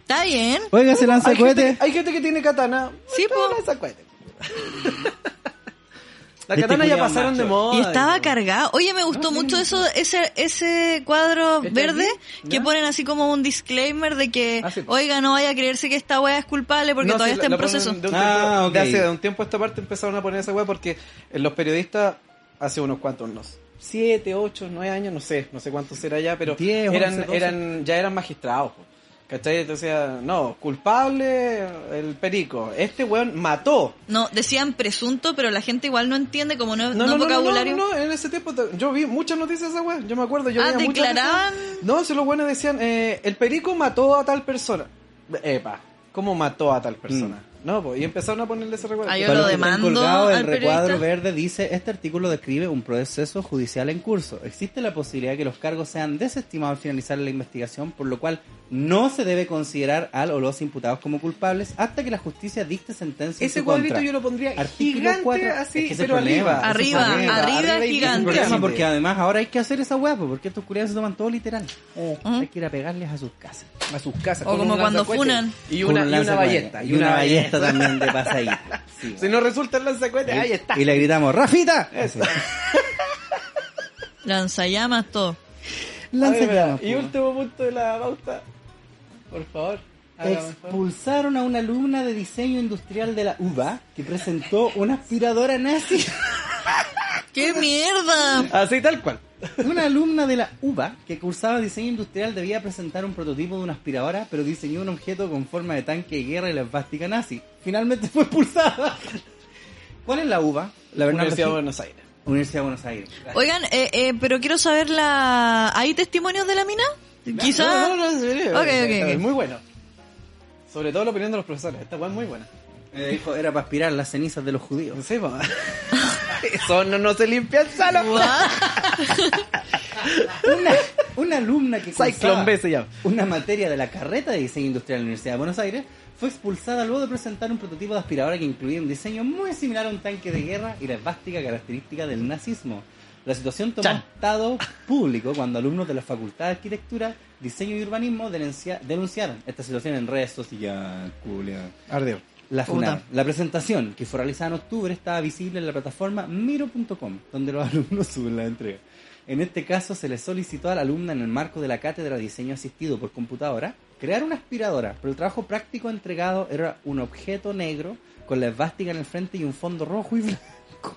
Está bien. Oiga, se lanza hay, gente, hay gente que tiene katana. Sí, po. lanza cohete. La Este katana ya pasaron de macho. moda. Y estaba cargado. Oye, me gustó mucho eso, ese, ese cuadro ¿Este verde aquí? que ¿Ya? ponen así como un disclaimer de que, Ah, sí. oiga, no vaya a creerse que esta wea es culpable porque No, todavía sí, está en proceso. De un, Ah, tiempo, ok. de hace de un tiempo a esta parte empezaron a poner esa weá porque eh, los periodistas hace unos cuantos, unos 7, 8, 9 años, no sé, no sé cuántos será ya, pero 10, eran, 11, 12. eran, ya eran magistrados. po. ¿Cachai? Ah, no, culpable el perico. Este weón mató. No, decían presunto, pero la gente igual no entiende como no, No, no, no, no, no, vocabulario. no, no, en ese tiempo yo vi muchas noticias de esa weá. Yo me acuerdo, yo Ah, veía muchas declaraban. noticias. No, si los buenos decían, eh, el perico mató a tal persona. Epa, ¿cómo mató a tal persona? No, pues, y empezaron a ponerle ese recuerdo. Ah, yo Para lo demando al el recuadro periodista. verde dice, este artículo describe un proceso judicial en curso. Existe la posibilidad de que los cargos sean desestimados al finalizar la investigación, por lo cual no se debe considerar al o los imputados como culpables hasta que la justicia dicte sentencia en Ese su cuadrito contra. yo lo pondría Artículo gigante así, Es que ese pero es el problema, arriba. ese Arriba, problema. Arriba, y gigante. Problema porque además ahora hay que hacer esa hueá, pues, porque estos culiados se toman todo literal. Ujú. Hay que ir a pegarles a sus casas. a sus casas. O con como un cuando funan. Y Con una, un y una lanzacohete. ballesta. Y una ballesta también de pasadita. Sí, Si no resulta el lanzacohete, ahí está. Y le gritamos, ¡Rafita! Eso. Lanzallamas, todo. Ver, Lanzallamas, mira, y último punto de la pauta. Por favor. Expulsaron a una alumna de diseño industrial de la UBA que presentó una aspiradora nazi. ¡Qué mierda! Así tal cual. Una alumna de la UBA que cursaba diseño industrial debía presentar un prototipo de una aspiradora, pero diseñó un objeto con forma de tanque de guerra y la esvástica nazi. Finalmente fue expulsada. ¿Cuál es la UBA? La Bernardo Universidad de Buenos Aires. Universidad de Buenos Aires. Oigan, eh, eh, pero quiero saber la... ¿Hay testimonios de la mina? Quizá... No, no, no, ok. muy bueno. Sobre todo la opinión de los profesores. Esta es muy buena. Eh, dijo, era para aspirar las cenizas de los judíos. Sí, po. Eso no, no se limpia solo. What? Una, una alumna que cursaba B se llama. una materia de la carreta de diseño industrial de la Universidad de Buenos Aires fue expulsada luego de presentar un prototipo de aspiradora que incluía un diseño muy similar a un tanque de guerra y la esvástica característica del nazismo. La situación tomó Chan. estado público cuando alumnos de la Facultad de Arquitectura, Diseño y Urbanismo denuncia- denunciaron esta situación en redes sociales. Culia. La, presentación, que fue realizada en octubre, estaba visible en la plataforma miro.com, donde los alumnos suben la entrega. En este caso, se le solicitó a la alumna en el marco de la cátedra de diseño asistido por computadora crear una aspiradora, pero el trabajo práctico entregado era un objeto negro con la esvástica en el frente y un fondo rojo y blanco.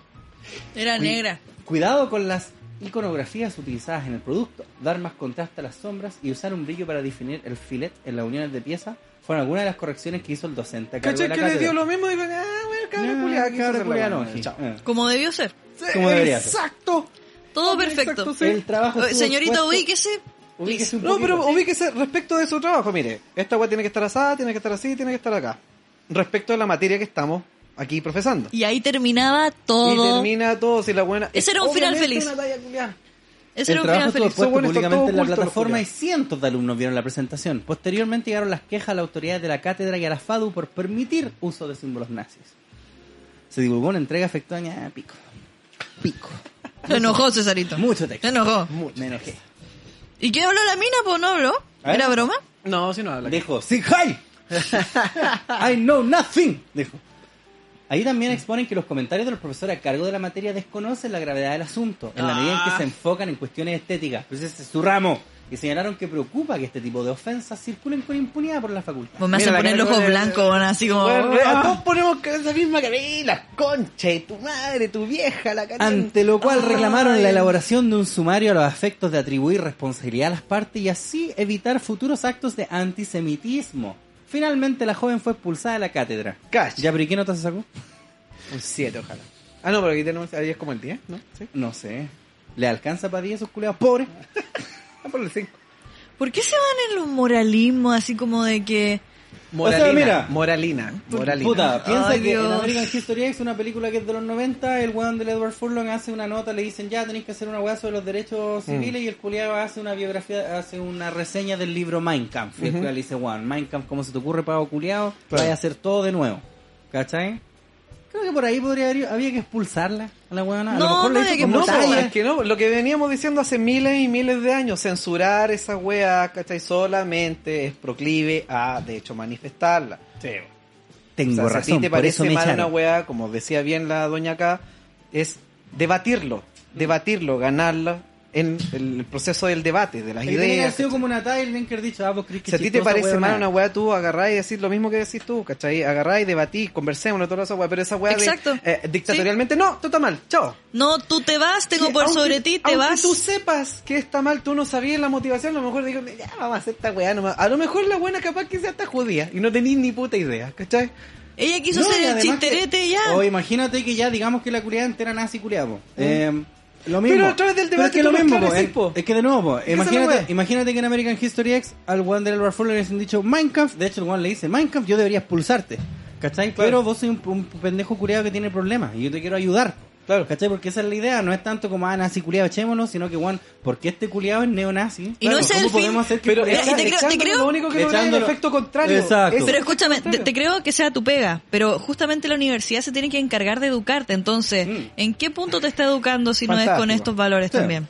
Era negra. Cuidado con las iconografías utilizadas en el producto, dar más contraste a las sombras y usar un brillo para definir el filet en las uniones de pieza fueron algunas de las correcciones que hizo el docente a cargo de ¿Cachai la que le dio lo mismo? Ah, bueno, Ah, no. Ah. Como debió ser. Como debería ser. Exacto. Todo perfecto. Exacto, sí. El trabajo Eh, Señorita, expuesto- ubíquese. ubíquese un No, poquito. pero ubíquese respecto de su trabajo. Mire, esta weá tiene que estar asada, tiene que estar así, tiene que estar acá. Respecto de la materia que estamos aquí profesando. Y ahí terminaba Y todo. termina todo si la buena. Ese era un final feliz. una talla culiada. Ese El era un trabajo final feliz. Bueno, públicamente en la plataforma y cientos de alumnos vieron la presentación. Posteriormente llegaron las quejas a las autoridades de la cátedra y a la FADU por permitir uso de símbolos nazis. Se divulgó una entrega efectuada a pico. Pico. Se enojó Cesarito. Mucho Se texto. enojó. Me enojé. ¿Y qué habló la mina? Pues no habló. ¿Era broma? No, si no habla. Dijo, sí, hi. I know nothing. Dijo. Ahí también exponen que los comentarios de los profesores a cargo de la materia desconocen la gravedad del asunto, en la medida en que Ah. se enfocan en cuestiones estéticas. Pues ese es su ramo. Y señalaron que preocupa que este tipo de ofensas circulen con impunidad por la facultad. Pues me hacen la poner los ojos blancos, bueno, así como... Bueno, ¡ah! todos ponemos esa misma cara. ¡Y la concha! Y tu madre, tu vieja, la cara. Ante lo cual Ay. reclamaron la elaboración de un sumario a los efectos de atribuir responsabilidad a las partes y así evitar futuros actos de antisemitismo. Finalmente la joven fue expulsada de la cátedra. Cacha. ¿Ya, pero ¿y qué nota se sacó? Un 7, ojalá. Ah, no, pero aquí tenemos. Ahí es como el 10, ¿no? Sí. No sé. ¿Le alcanza para 10 esos culeados pobres? Ah, por el 5. ¿Por qué se van en los moralismos así como de que... Moralina. O sea, mira. Moralina. Moralina. Puta, piensa Ay, que en. American History X, una película que es de los 90, el weón del Edward Furlong hace una nota, le dicen ya tenéis que hacer una weá sobre los derechos civiles y el culiado hace una biografía, hace una reseña del libro Mein Kampf. Y el culiao le dice, weón, Mein Kampf, ¿cómo se te ocurre, pago culiado? Claro. Vaya a hacer todo de nuevo. ¿Cachai? Creo que por ahí podría haber, había que expulsarla a la weona. A No, lo mejor no había que No, es que no, lo que veníamos diciendo hace miles y miles de años, censurar esa wea, ¿cachai? Solamente es proclive a, de hecho, manifestarla. Tengo O sea, si a ti te por parece eso mal una wea, como decía bien la doña acá, es debatirlo, debatirlo, ganarlo en el proceso del debate, de las ideas. sido como una talla haber dicho, ah, vos crees que Si a ti te parece mal una weá, tú agarrás y decís lo mismo que decís tú, ¿cachai? Agarrás y debatís, conversemos, toda esa weá, pero esa weá de, Exacto. eh, dictatorialmente, no, tú estás mal, chao. No, tú te vas, tengo Que por aunque- sobre ti, te aunque vas. tú sepas que está mal, tú no sabías la motivación, a lo mejor digo, ya vamos a hacer esta weá nomás. A lo mejor la buena capaz que sea esta judía y no tenís ni puta idea, ¿cachai? Ella quiso No, ser el chisterete que- ya. O imagínate que ya digamos que la culiada entera nazi culiada, po. Eh, lo mismo. Pero a través del Pero debate es que lo mismo. Es que de nuevo, po, imagínate, imagínate que en American History X al one del Edward Fuller le han dicho Minecraft, de hecho el one le dice Minecraft, yo debería expulsarte. ¿Cachai? Pero vos soy un, un pendejo culiado que tiene problemas y yo te quiero ayudar. Claro. ¿Cachai? Porque esa es la idea, no es tanto como, ah, nazi culiado, echémonos, sino que, Juan, porque este culiado es neonazi? Y no es ¿cómo el fin. podemos hacer que Pero y te creo- te echándolo, creo- lo único que logra es el efecto contrario. Exacto. Es- Pero escúchame, te, creo que sea tu pega, pero justamente la universidad se tiene que encargar de educarte. Entonces, Mm. ¿en qué punto te está educando si no es con estos valores Sí. también?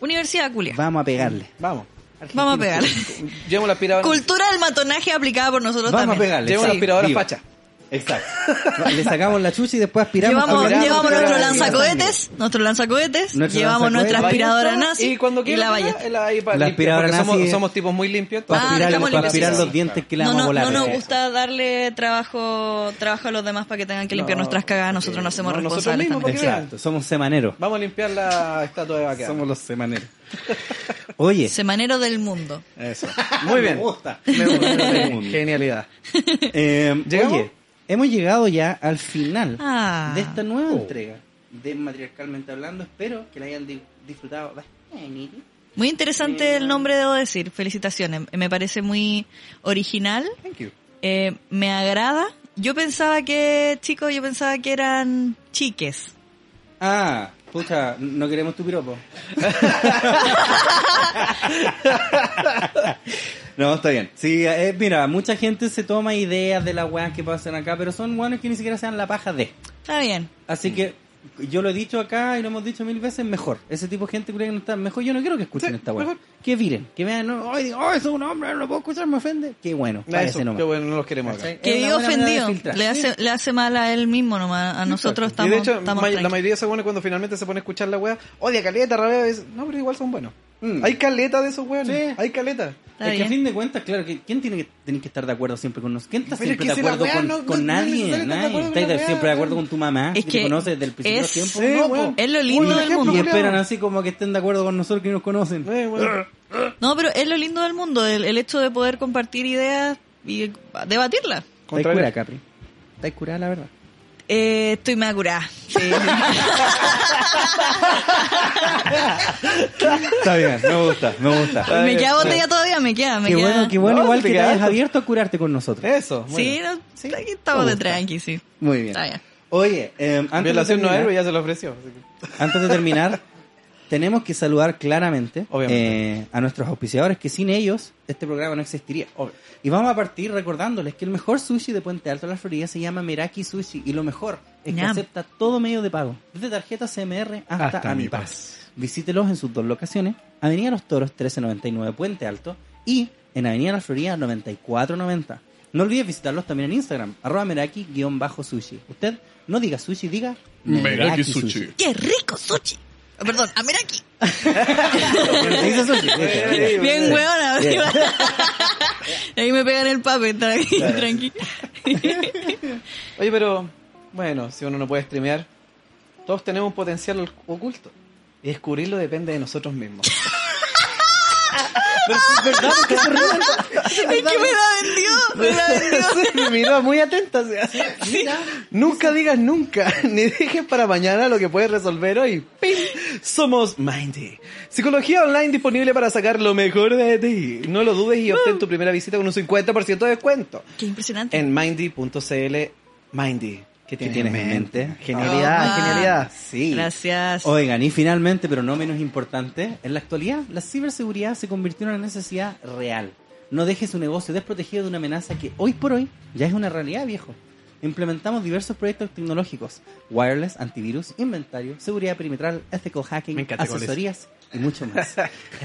Universidad Culia. Vamos a pegarle. Vamos. Vamos a pegarle. Llevamos la aspiradora. Cultura del matonaje aplicada por nosotros Vamos a también. pegarle. Llevamos la Sí, aspiradora viva. facha. Exacto. Le sacamos la chucha y después aspiramos. Llevamos, aspiramos, llevamos nuestro lanzacohetes, nuestro lanzacohetes, Nuestro llevamos nuestra aspiradora nazi Y cuando y quieras, la ballesta. la, La aspiradora somos, nazi- somos tipos muy limpios. Para Ah, aspirar, estamos para limpios, aspirar sí, los sí. dientes que le No, vamos a no, volar. no nos gusta darle trabajo, trabajo a los demás para que tengan que limpiar No, nuestras cagadas, nosotros no hacemos no, nosotros responsables mismos. Exacto, somos semaneros. Vamos a limpiar la estatua de vaquera. Somos los semaneros. Oye, Semanero del mundo. Eso. Muy bien. Me gusta. Me gusta. Me gusta. Genialidad. Eh, ¿Llegamos? Oye, hemos llegado ya al final Ah. de esta nueva Oh. entrega de Matriarcalmente Hablando. Espero que la hayan di- disfrutado bastante. Muy interesante el nombre, debo decir. Felicitaciones. Me parece muy original. Thank you. Eh, me agrada. Yo pensaba que, chicos, yo pensaba que eran chiques. Ah, pucha, no queremos tu piropo. no, está bien. Sí, eh, mira, mucha gente se toma ideas de las weas que pasan acá, pero son weones que ni siquiera sean la paja de. Está bien. Así que yo lo he dicho acá y lo hemos dicho mil veces, mejor. Ese tipo de gente cree que no está mejor. Yo no quiero que escuchen Sí, esta wea. mejor. Que viren, que vean, no, ay, digo, oh, eso es un hombre, no lo puedo escuchar, me ofende. Qué bueno, parece eso, nomás. qué bueno, no los queremos acá. Que vive de ofendido. Le hace, le hace mal a él mismo nomás. A nosotros y estamos, de hecho, estamos ma- la mayoría se pone cuando finalmente se pone a escuchar la wea, odia caleta, rabia, no, pero igual son buenos. Mm. Hay caleta de esos weones, Sí. hay caleta. Está es que a fin de cuentas, claro, que ¿quién tiene que, tiene que estar de acuerdo siempre con nosotros? ¿Quién está Pero es siempre que de acuerdo con, no- con no- no nadie? de Nadie. acuerdo con ¿Estáis la de- wea, siempre de acuerdo con tu mamá? Es que, que te conoces desde el principio es- tiempo? Sí, no, weón. po. Es lo lindo Uy, del ejemplo, mundo. Y esperan así como que estén de acuerdo con nosotros que nos conocen. No, pero es lo lindo del mundo, el, el hecho de poder compartir ideas y debatirlas. ¿Estáis Contrario. curada, Capri? ¿Estáis curada, la verdad? Eh, estoy me curada. Sí. Está bien, me gusta, me gusta. me queda botella todavía, me queda, me Qué queda. bueno, qué bueno No, igual te que te hayas abierto a curarte con nosotros. Eso, bueno. Sí, no, aquí estamos de tranqui, sí. Muy bien. Está bien. Oye, eh, antes, de Violación no terminar, héroe, ya se lo ofreció. así que- antes de terminar, tenemos que saludar claramente eh, a nuestros auspiciadores, que sin ellos este programa no existiría. Obvio. Y vamos a partir recordándoles que el mejor sushi de Puente Alto de la Florida se llama Meraki Sushi. Y lo mejor es que Ñam. acepta todo medio de pago, desde tarjeta CMR hasta, Hasta Mi AmiPaz. Paz. Visítelos en sus dos locaciones, Avenida Los Toros 1399 Puente Alto y en Avenida La Florida 9490. No olvides visitarlos también en Instagram, arroba meraki-sushi. Usted no diga sushi, diga Meraki Sushi. ¡Qué rico sushi! Perdón, a ver aquí. Pero se dice sushi. dice. Bien hueona. Bien. Ahí me pegan el papel, tranqui. tranqui. Oye, pero, bueno, si uno no puede streamear, todos tenemos un potencial oculto. Y descubrirlo depende de nosotros mismos. Es que me la vendió, me la vendió. me miró muy atenta. o sea, Nunca digas nunca, ni dejes para mañana lo que puedes resolver hoy. ¡Pim! Somos Mindy. Psicología online disponible para sacar lo mejor de ti. No lo dudes y obtén tu primera visita con un 50% de descuento. Qué impresionante. En mindy.cl. Mindy. ¿Qué ¿Qué tienes, en mente? Genialidad, genialidad. Sí. Gracias. Oigan, y finalmente, pero no menos importante, en la actualidad la ciberseguridad se convirtió en una necesidad real. No deje su negocio desprotegido de una amenaza que hoy por hoy ya es una realidad, viejo. Implementamos diversos proyectos tecnológicos, wireless, antivirus, inventario, seguridad perimetral, ethical hacking, asesorías y mucho más.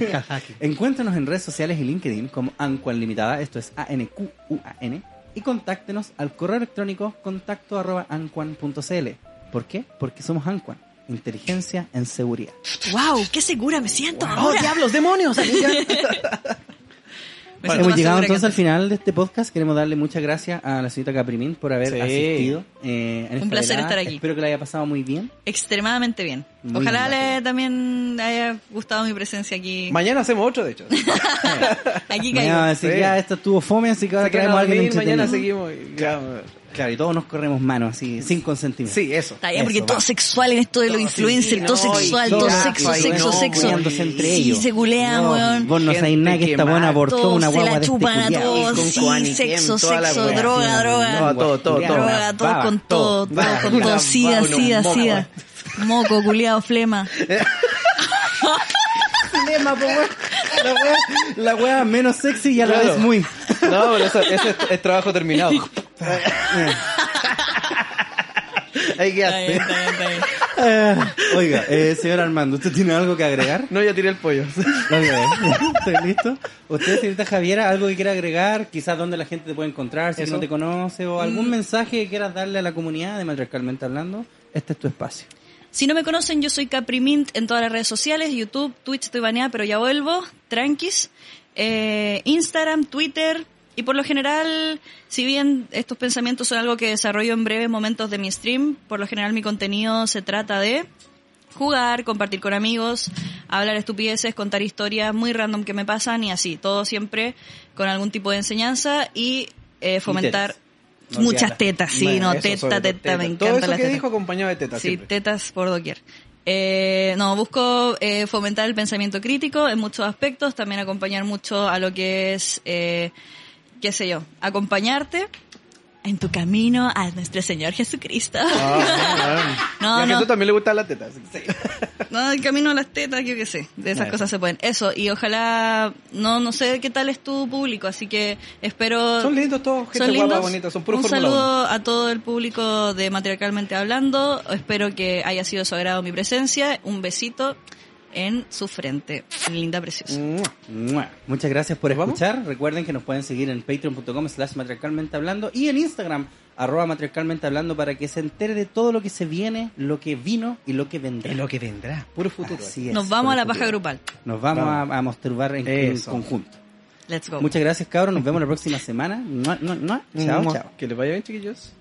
Encuéntranos en redes sociales y LinkedIn como Anquan Limitada, esto es A-N-Q-U-A-N, y contáctenos al correo electrónico contacto arroba anquan.cl. ¿Por qué? Porque somos Anquan, inteligencia en seguridad. Wow, qué segura me siento ¡Oh, diablos, demonios! Siento Hemos llegado entonces al final de este podcast. Queremos darle muchas gracias a la señorita Caprimín por haber Sí. asistido. eh, en esta Un placer velada. estar aquí. Espero que la haya pasado muy bien. Extremadamente bien. Muy Ojalá bien, le también haya gustado mi presencia aquí. Mañana hacemos otro, de hecho. Aquí Mañana caigo. decir, Sí. ya, esto estuvo fome, así que ahora traemos a alguien mañana seguimos. y- Claro. Claro, y todos nos corremos manos así, sin consentimiento. Sí, eso. Está bien, porque Eso, todo va. sexual en esto de los Todo, influencers, sí, todo sexual, todo sexo, sexo, sexo. entre Sí, ellos. se culean, No, weón. Vos no sabéis nada que esta buena abortó una se guagua la de este chupan a todos. Sí, sexo, la sexo, droga, droga. No, todo, todo, todo. Droga, todo con todo, todo. todo con todo. Sida, sida, sida. Moco, culiado, flema. La wea, la wea menos sexy y a la Claro. vez muy. No, pero eso, eso es, es trabajo terminado. Ahí Está quedaste. bien, está bien, está bien. Ah, Oiga, eh, señor Armando, ¿usted tiene algo que agregar? No, ya tiré el pollo. ¿Estoy listo? ¿Usted, señorita Javiera, algo que quiera agregar? Quizás dónde la gente te puede encontrar, si Eso. no te conoce, o algún mensaje que quieras darle a la comunidad de Matriarcalmente Hablando. Este es tu espacio. Si no me conocen, yo soy Caprimint en todas las redes sociales, YouTube, Twitch, estoy baneada, pero ya vuelvo, tranquis. Eh, Instagram, Twitter, y por lo general, si bien estos pensamientos son algo que desarrollo en breves momentos de mi stream, por lo general mi contenido se trata de jugar, compartir con amigos, hablar estupideces, contar historias muy random que me pasan y así, todo siempre con algún tipo de enseñanza y eh, fomentar. No muchas tetas, sí, no, Eso, teta, todo teta, me Todo encanta eso las que tetas. dijo acompañado de tetas Sí, siempre. tetas por doquier. Eh, no, busco eh, fomentar el pensamiento crítico en muchos aspectos, también acompañar mucho a lo que es, eh, qué sé yo, acompañarte en tu camino a nuestro Señor Jesucristo. Ah, No, Ya que no. tú también le gustan las tetas. No, el camino a las tetas, yo qué sé, de esas cosas se pueden. Eso, y ojalá, no, no sé qué tal es tu público, así que espero... Son lindos todos, gente ¿Son guapa, lindos? bonita, son puros Un saludo a todo el público de Matriarcalmente Hablando. Espero que haya sido de su agrado mi presencia. Un besito en su frente. Linda, preciosa. Muchas gracias por escuchar. Recuerden que nos pueden seguir en patreon.com slash matriarcalmente hablando y en Instagram arroba matriarcalmente hablando para que se entere de todo lo que se viene, lo que vino y lo que vendrá. Lo que vendrá. Puro futuro. Así es, Nos vamos a la el paja futuro. grupal. Nos vamos, Vamos. A, a masturbar en, conjunto. Let's go. Muchas gracias, cabros. Nos vemos la próxima semana. Mua, mua, mua. Chao, chao. Que les vaya bien, chiquillos.